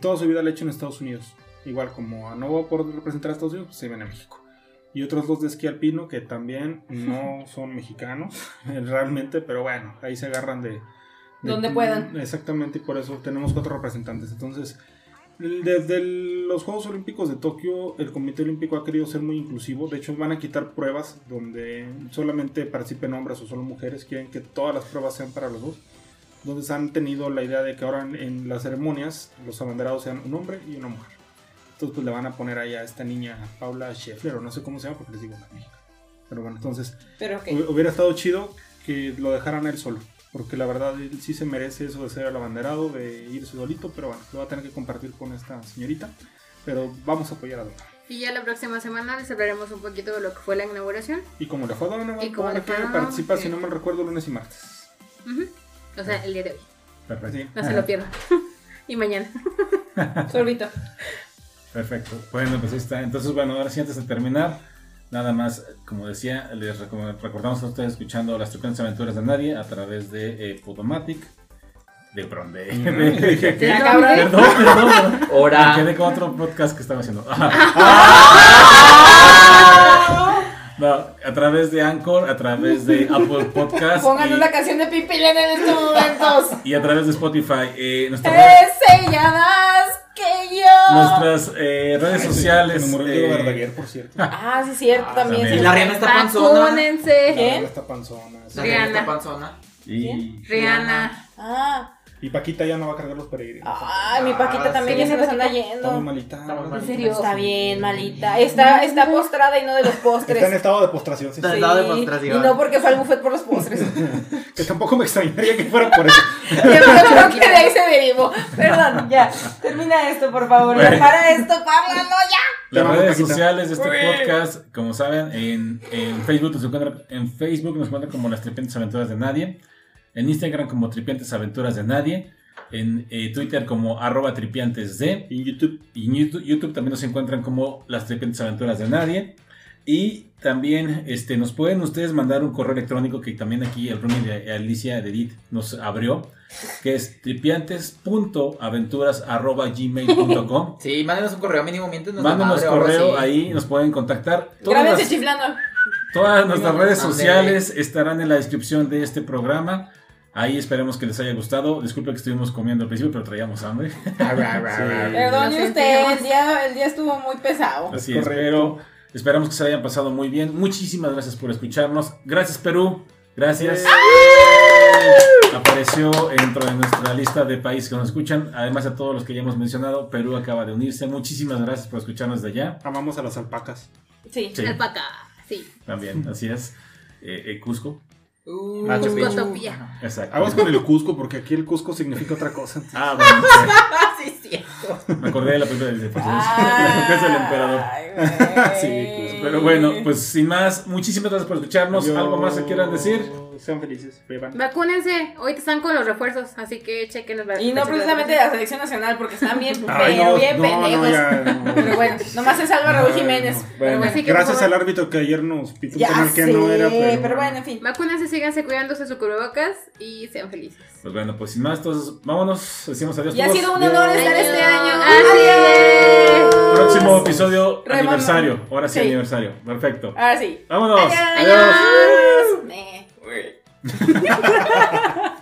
toda su vida lo ha hecho en Estados Unidos. Igual como no va a poder representar a Estados Unidos, pues se viene a México. Y otros dos de esquí alpino que también no son mexicanos, realmente, pero bueno, ahí se agarran de... de- Donde puedan. Exactamente, y por eso tenemos cuatro representantes. Entonces, desde el- los Juegos Olímpicos de Tokio, el Comité Olímpico ha querido ser muy inclusivo. De hecho, van a quitar pruebas donde solamente participen hombres o solo mujeres. Quieren que todas las pruebas sean para los dos. Entonces han tenido la idea de que ahora en, en las ceremonias los abanderados sean un hombre y una mujer. Entonces pues le van a poner ahí a esta niña Paula Scheffler o no sé cómo se llama porque les digo una México. Pero bueno, entonces Pero ok. hu- hubiera estado chido que lo dejaran él solo. Porque la verdad él sí se merece eso de ser el abanderado, de irse solito, pero bueno, lo va a tener que compartir con esta señorita. Pero vamos a apoyar a Donna. Y ya la próxima semana les hablaremos un poquito de lo que fue la inauguración. Y como le fue a Donna, Y como le fue participa, sí. si no mal recuerdo, lunes y martes. Ujú. O sea, el día de hoy. Perfecto. No se lo pierdan. y mañana. Sorbito. Perfecto. Bueno, pues ahí está. Entonces, bueno, ahora sí, antes de terminar, nada más, como decía, les recordamos a ustedes escuchando las tripulantes aventuras de nadie a través de eh, Podomatic. De perdón, de. de-. Perdón, perdón, perdón. Me quedé con otro podcast que estaba haciendo. No, a través de Anchor, a través de Apple Podcast Pongan y, una canción de Pimpilén en estos momentos. y a través de Spotify. Eh, nuestra- que yo. nuestras eh, redes sociales. Me murió eh, Diego Verdaguer, por cierto. Ah, sí, cierto, Ah, también. también. Y la Rihanna está panzona. Vacúnense. ¿Quién? Está panzona. sí. La Rihanna Rihanna. está panzona. y, Rihanna. Ah, Y Paquita ya no va a cargar los peregrinos. ay, mi Paquita Ah, también sí, ya se nos anda Paquita. Está muy yendo. malita. Está muy ¿En malita. serio? Está bien, malita. Está, está postrada y no de los Está en postres. estado de postración, sí. Está- Sí, estado de postración. Y no porque fue al buffet por los postres. Que tampoco me extrañaría que fuera por eso. Yo creo que de ahí se derivó. Perdón, ya. Termina esto, por favor. Bueno. para esto, páralo ya. Las redes Paquita. sociales de este Uy. podcast, como saben, en, en Facebook nos encuentran, en Facebook nos encuentran como las Tripientes Aventuras de Nadie, en Instagram como Tripientes Aventuras de Nadie, en eh, Twitter como arroba tripiantesd Y en YouTube. y en YouTube, YouTube también nos encuentran como las Tripientes Aventuras de Nadie. Y también este, nos pueden ustedes mandar un correo electrónico que también aquí el roomie de Alicia de Edith nos abrió, que es tripiantes.aventuras.gmail.com. Sí, mándenos un correo mínimo, mientras nos Mándenos correo ahí, nos pueden contactar. Todas Grábense chiflando. Todas nuestras redes sociales estarán en la descripción de este programa. Ahí esperemos que les haya gustado. Disculpe que estuvimos comiendo al principio, pero traíamos hambre. Perdone Lo usted, sentimos. el día, el día estuvo muy pesado. Así es, pero esperamos que se la hayan pasado muy bien. Muchísimas gracias por escucharnos. Gracias, Perú. Gracias. Apareció dentro de nuestra lista de países que nos escuchan. Además de todos los que ya hemos mencionado, Perú acaba de unirse. Muchísimas gracias por escucharnos de allá. Amamos a las alpacas. Sí. Sí, Alpaca, sí. también, así es. Eh, eh, Cusco. Uh, Machu Picchu. Cuscotopía. Exacto. Aguas con el Cusco, porque aquí el Cusco significa otra cosa. Ah, bueno. Me acordé de la película de Ay, que es el emperador. Sí, pues, Pero bueno, pues sin más, muchísimas gracias por escucharnos. ¿Algo más que quieran decir? Sean felices, beban. Vacúnense, ahorita están con los refuerzos, así que chequen los Y no precisamente de la selección nacional, porque están bien, Ay, pero no, bien no, pendejos. no, ya, no. Pero bueno, nomás se salva Raúl Jiménez. Bueno, pero bueno. Así que, gracias al árbitro que ayer nos pitó un penal que no era, pero, pero bueno, en fin. Vacúnense, síganse cuidándose su cubrebocas y sean felices. Pues bueno, pues sin más, entonces vámonos. Decimos adiós. Y ha sido un honor estar este año. Adiós. Próximo episodio, Remono. aniversario. Ahora sí, Sí. aniversario. Perfecto. Ahora sí. Vámonos. Adiós. Adiós. Me. Güey.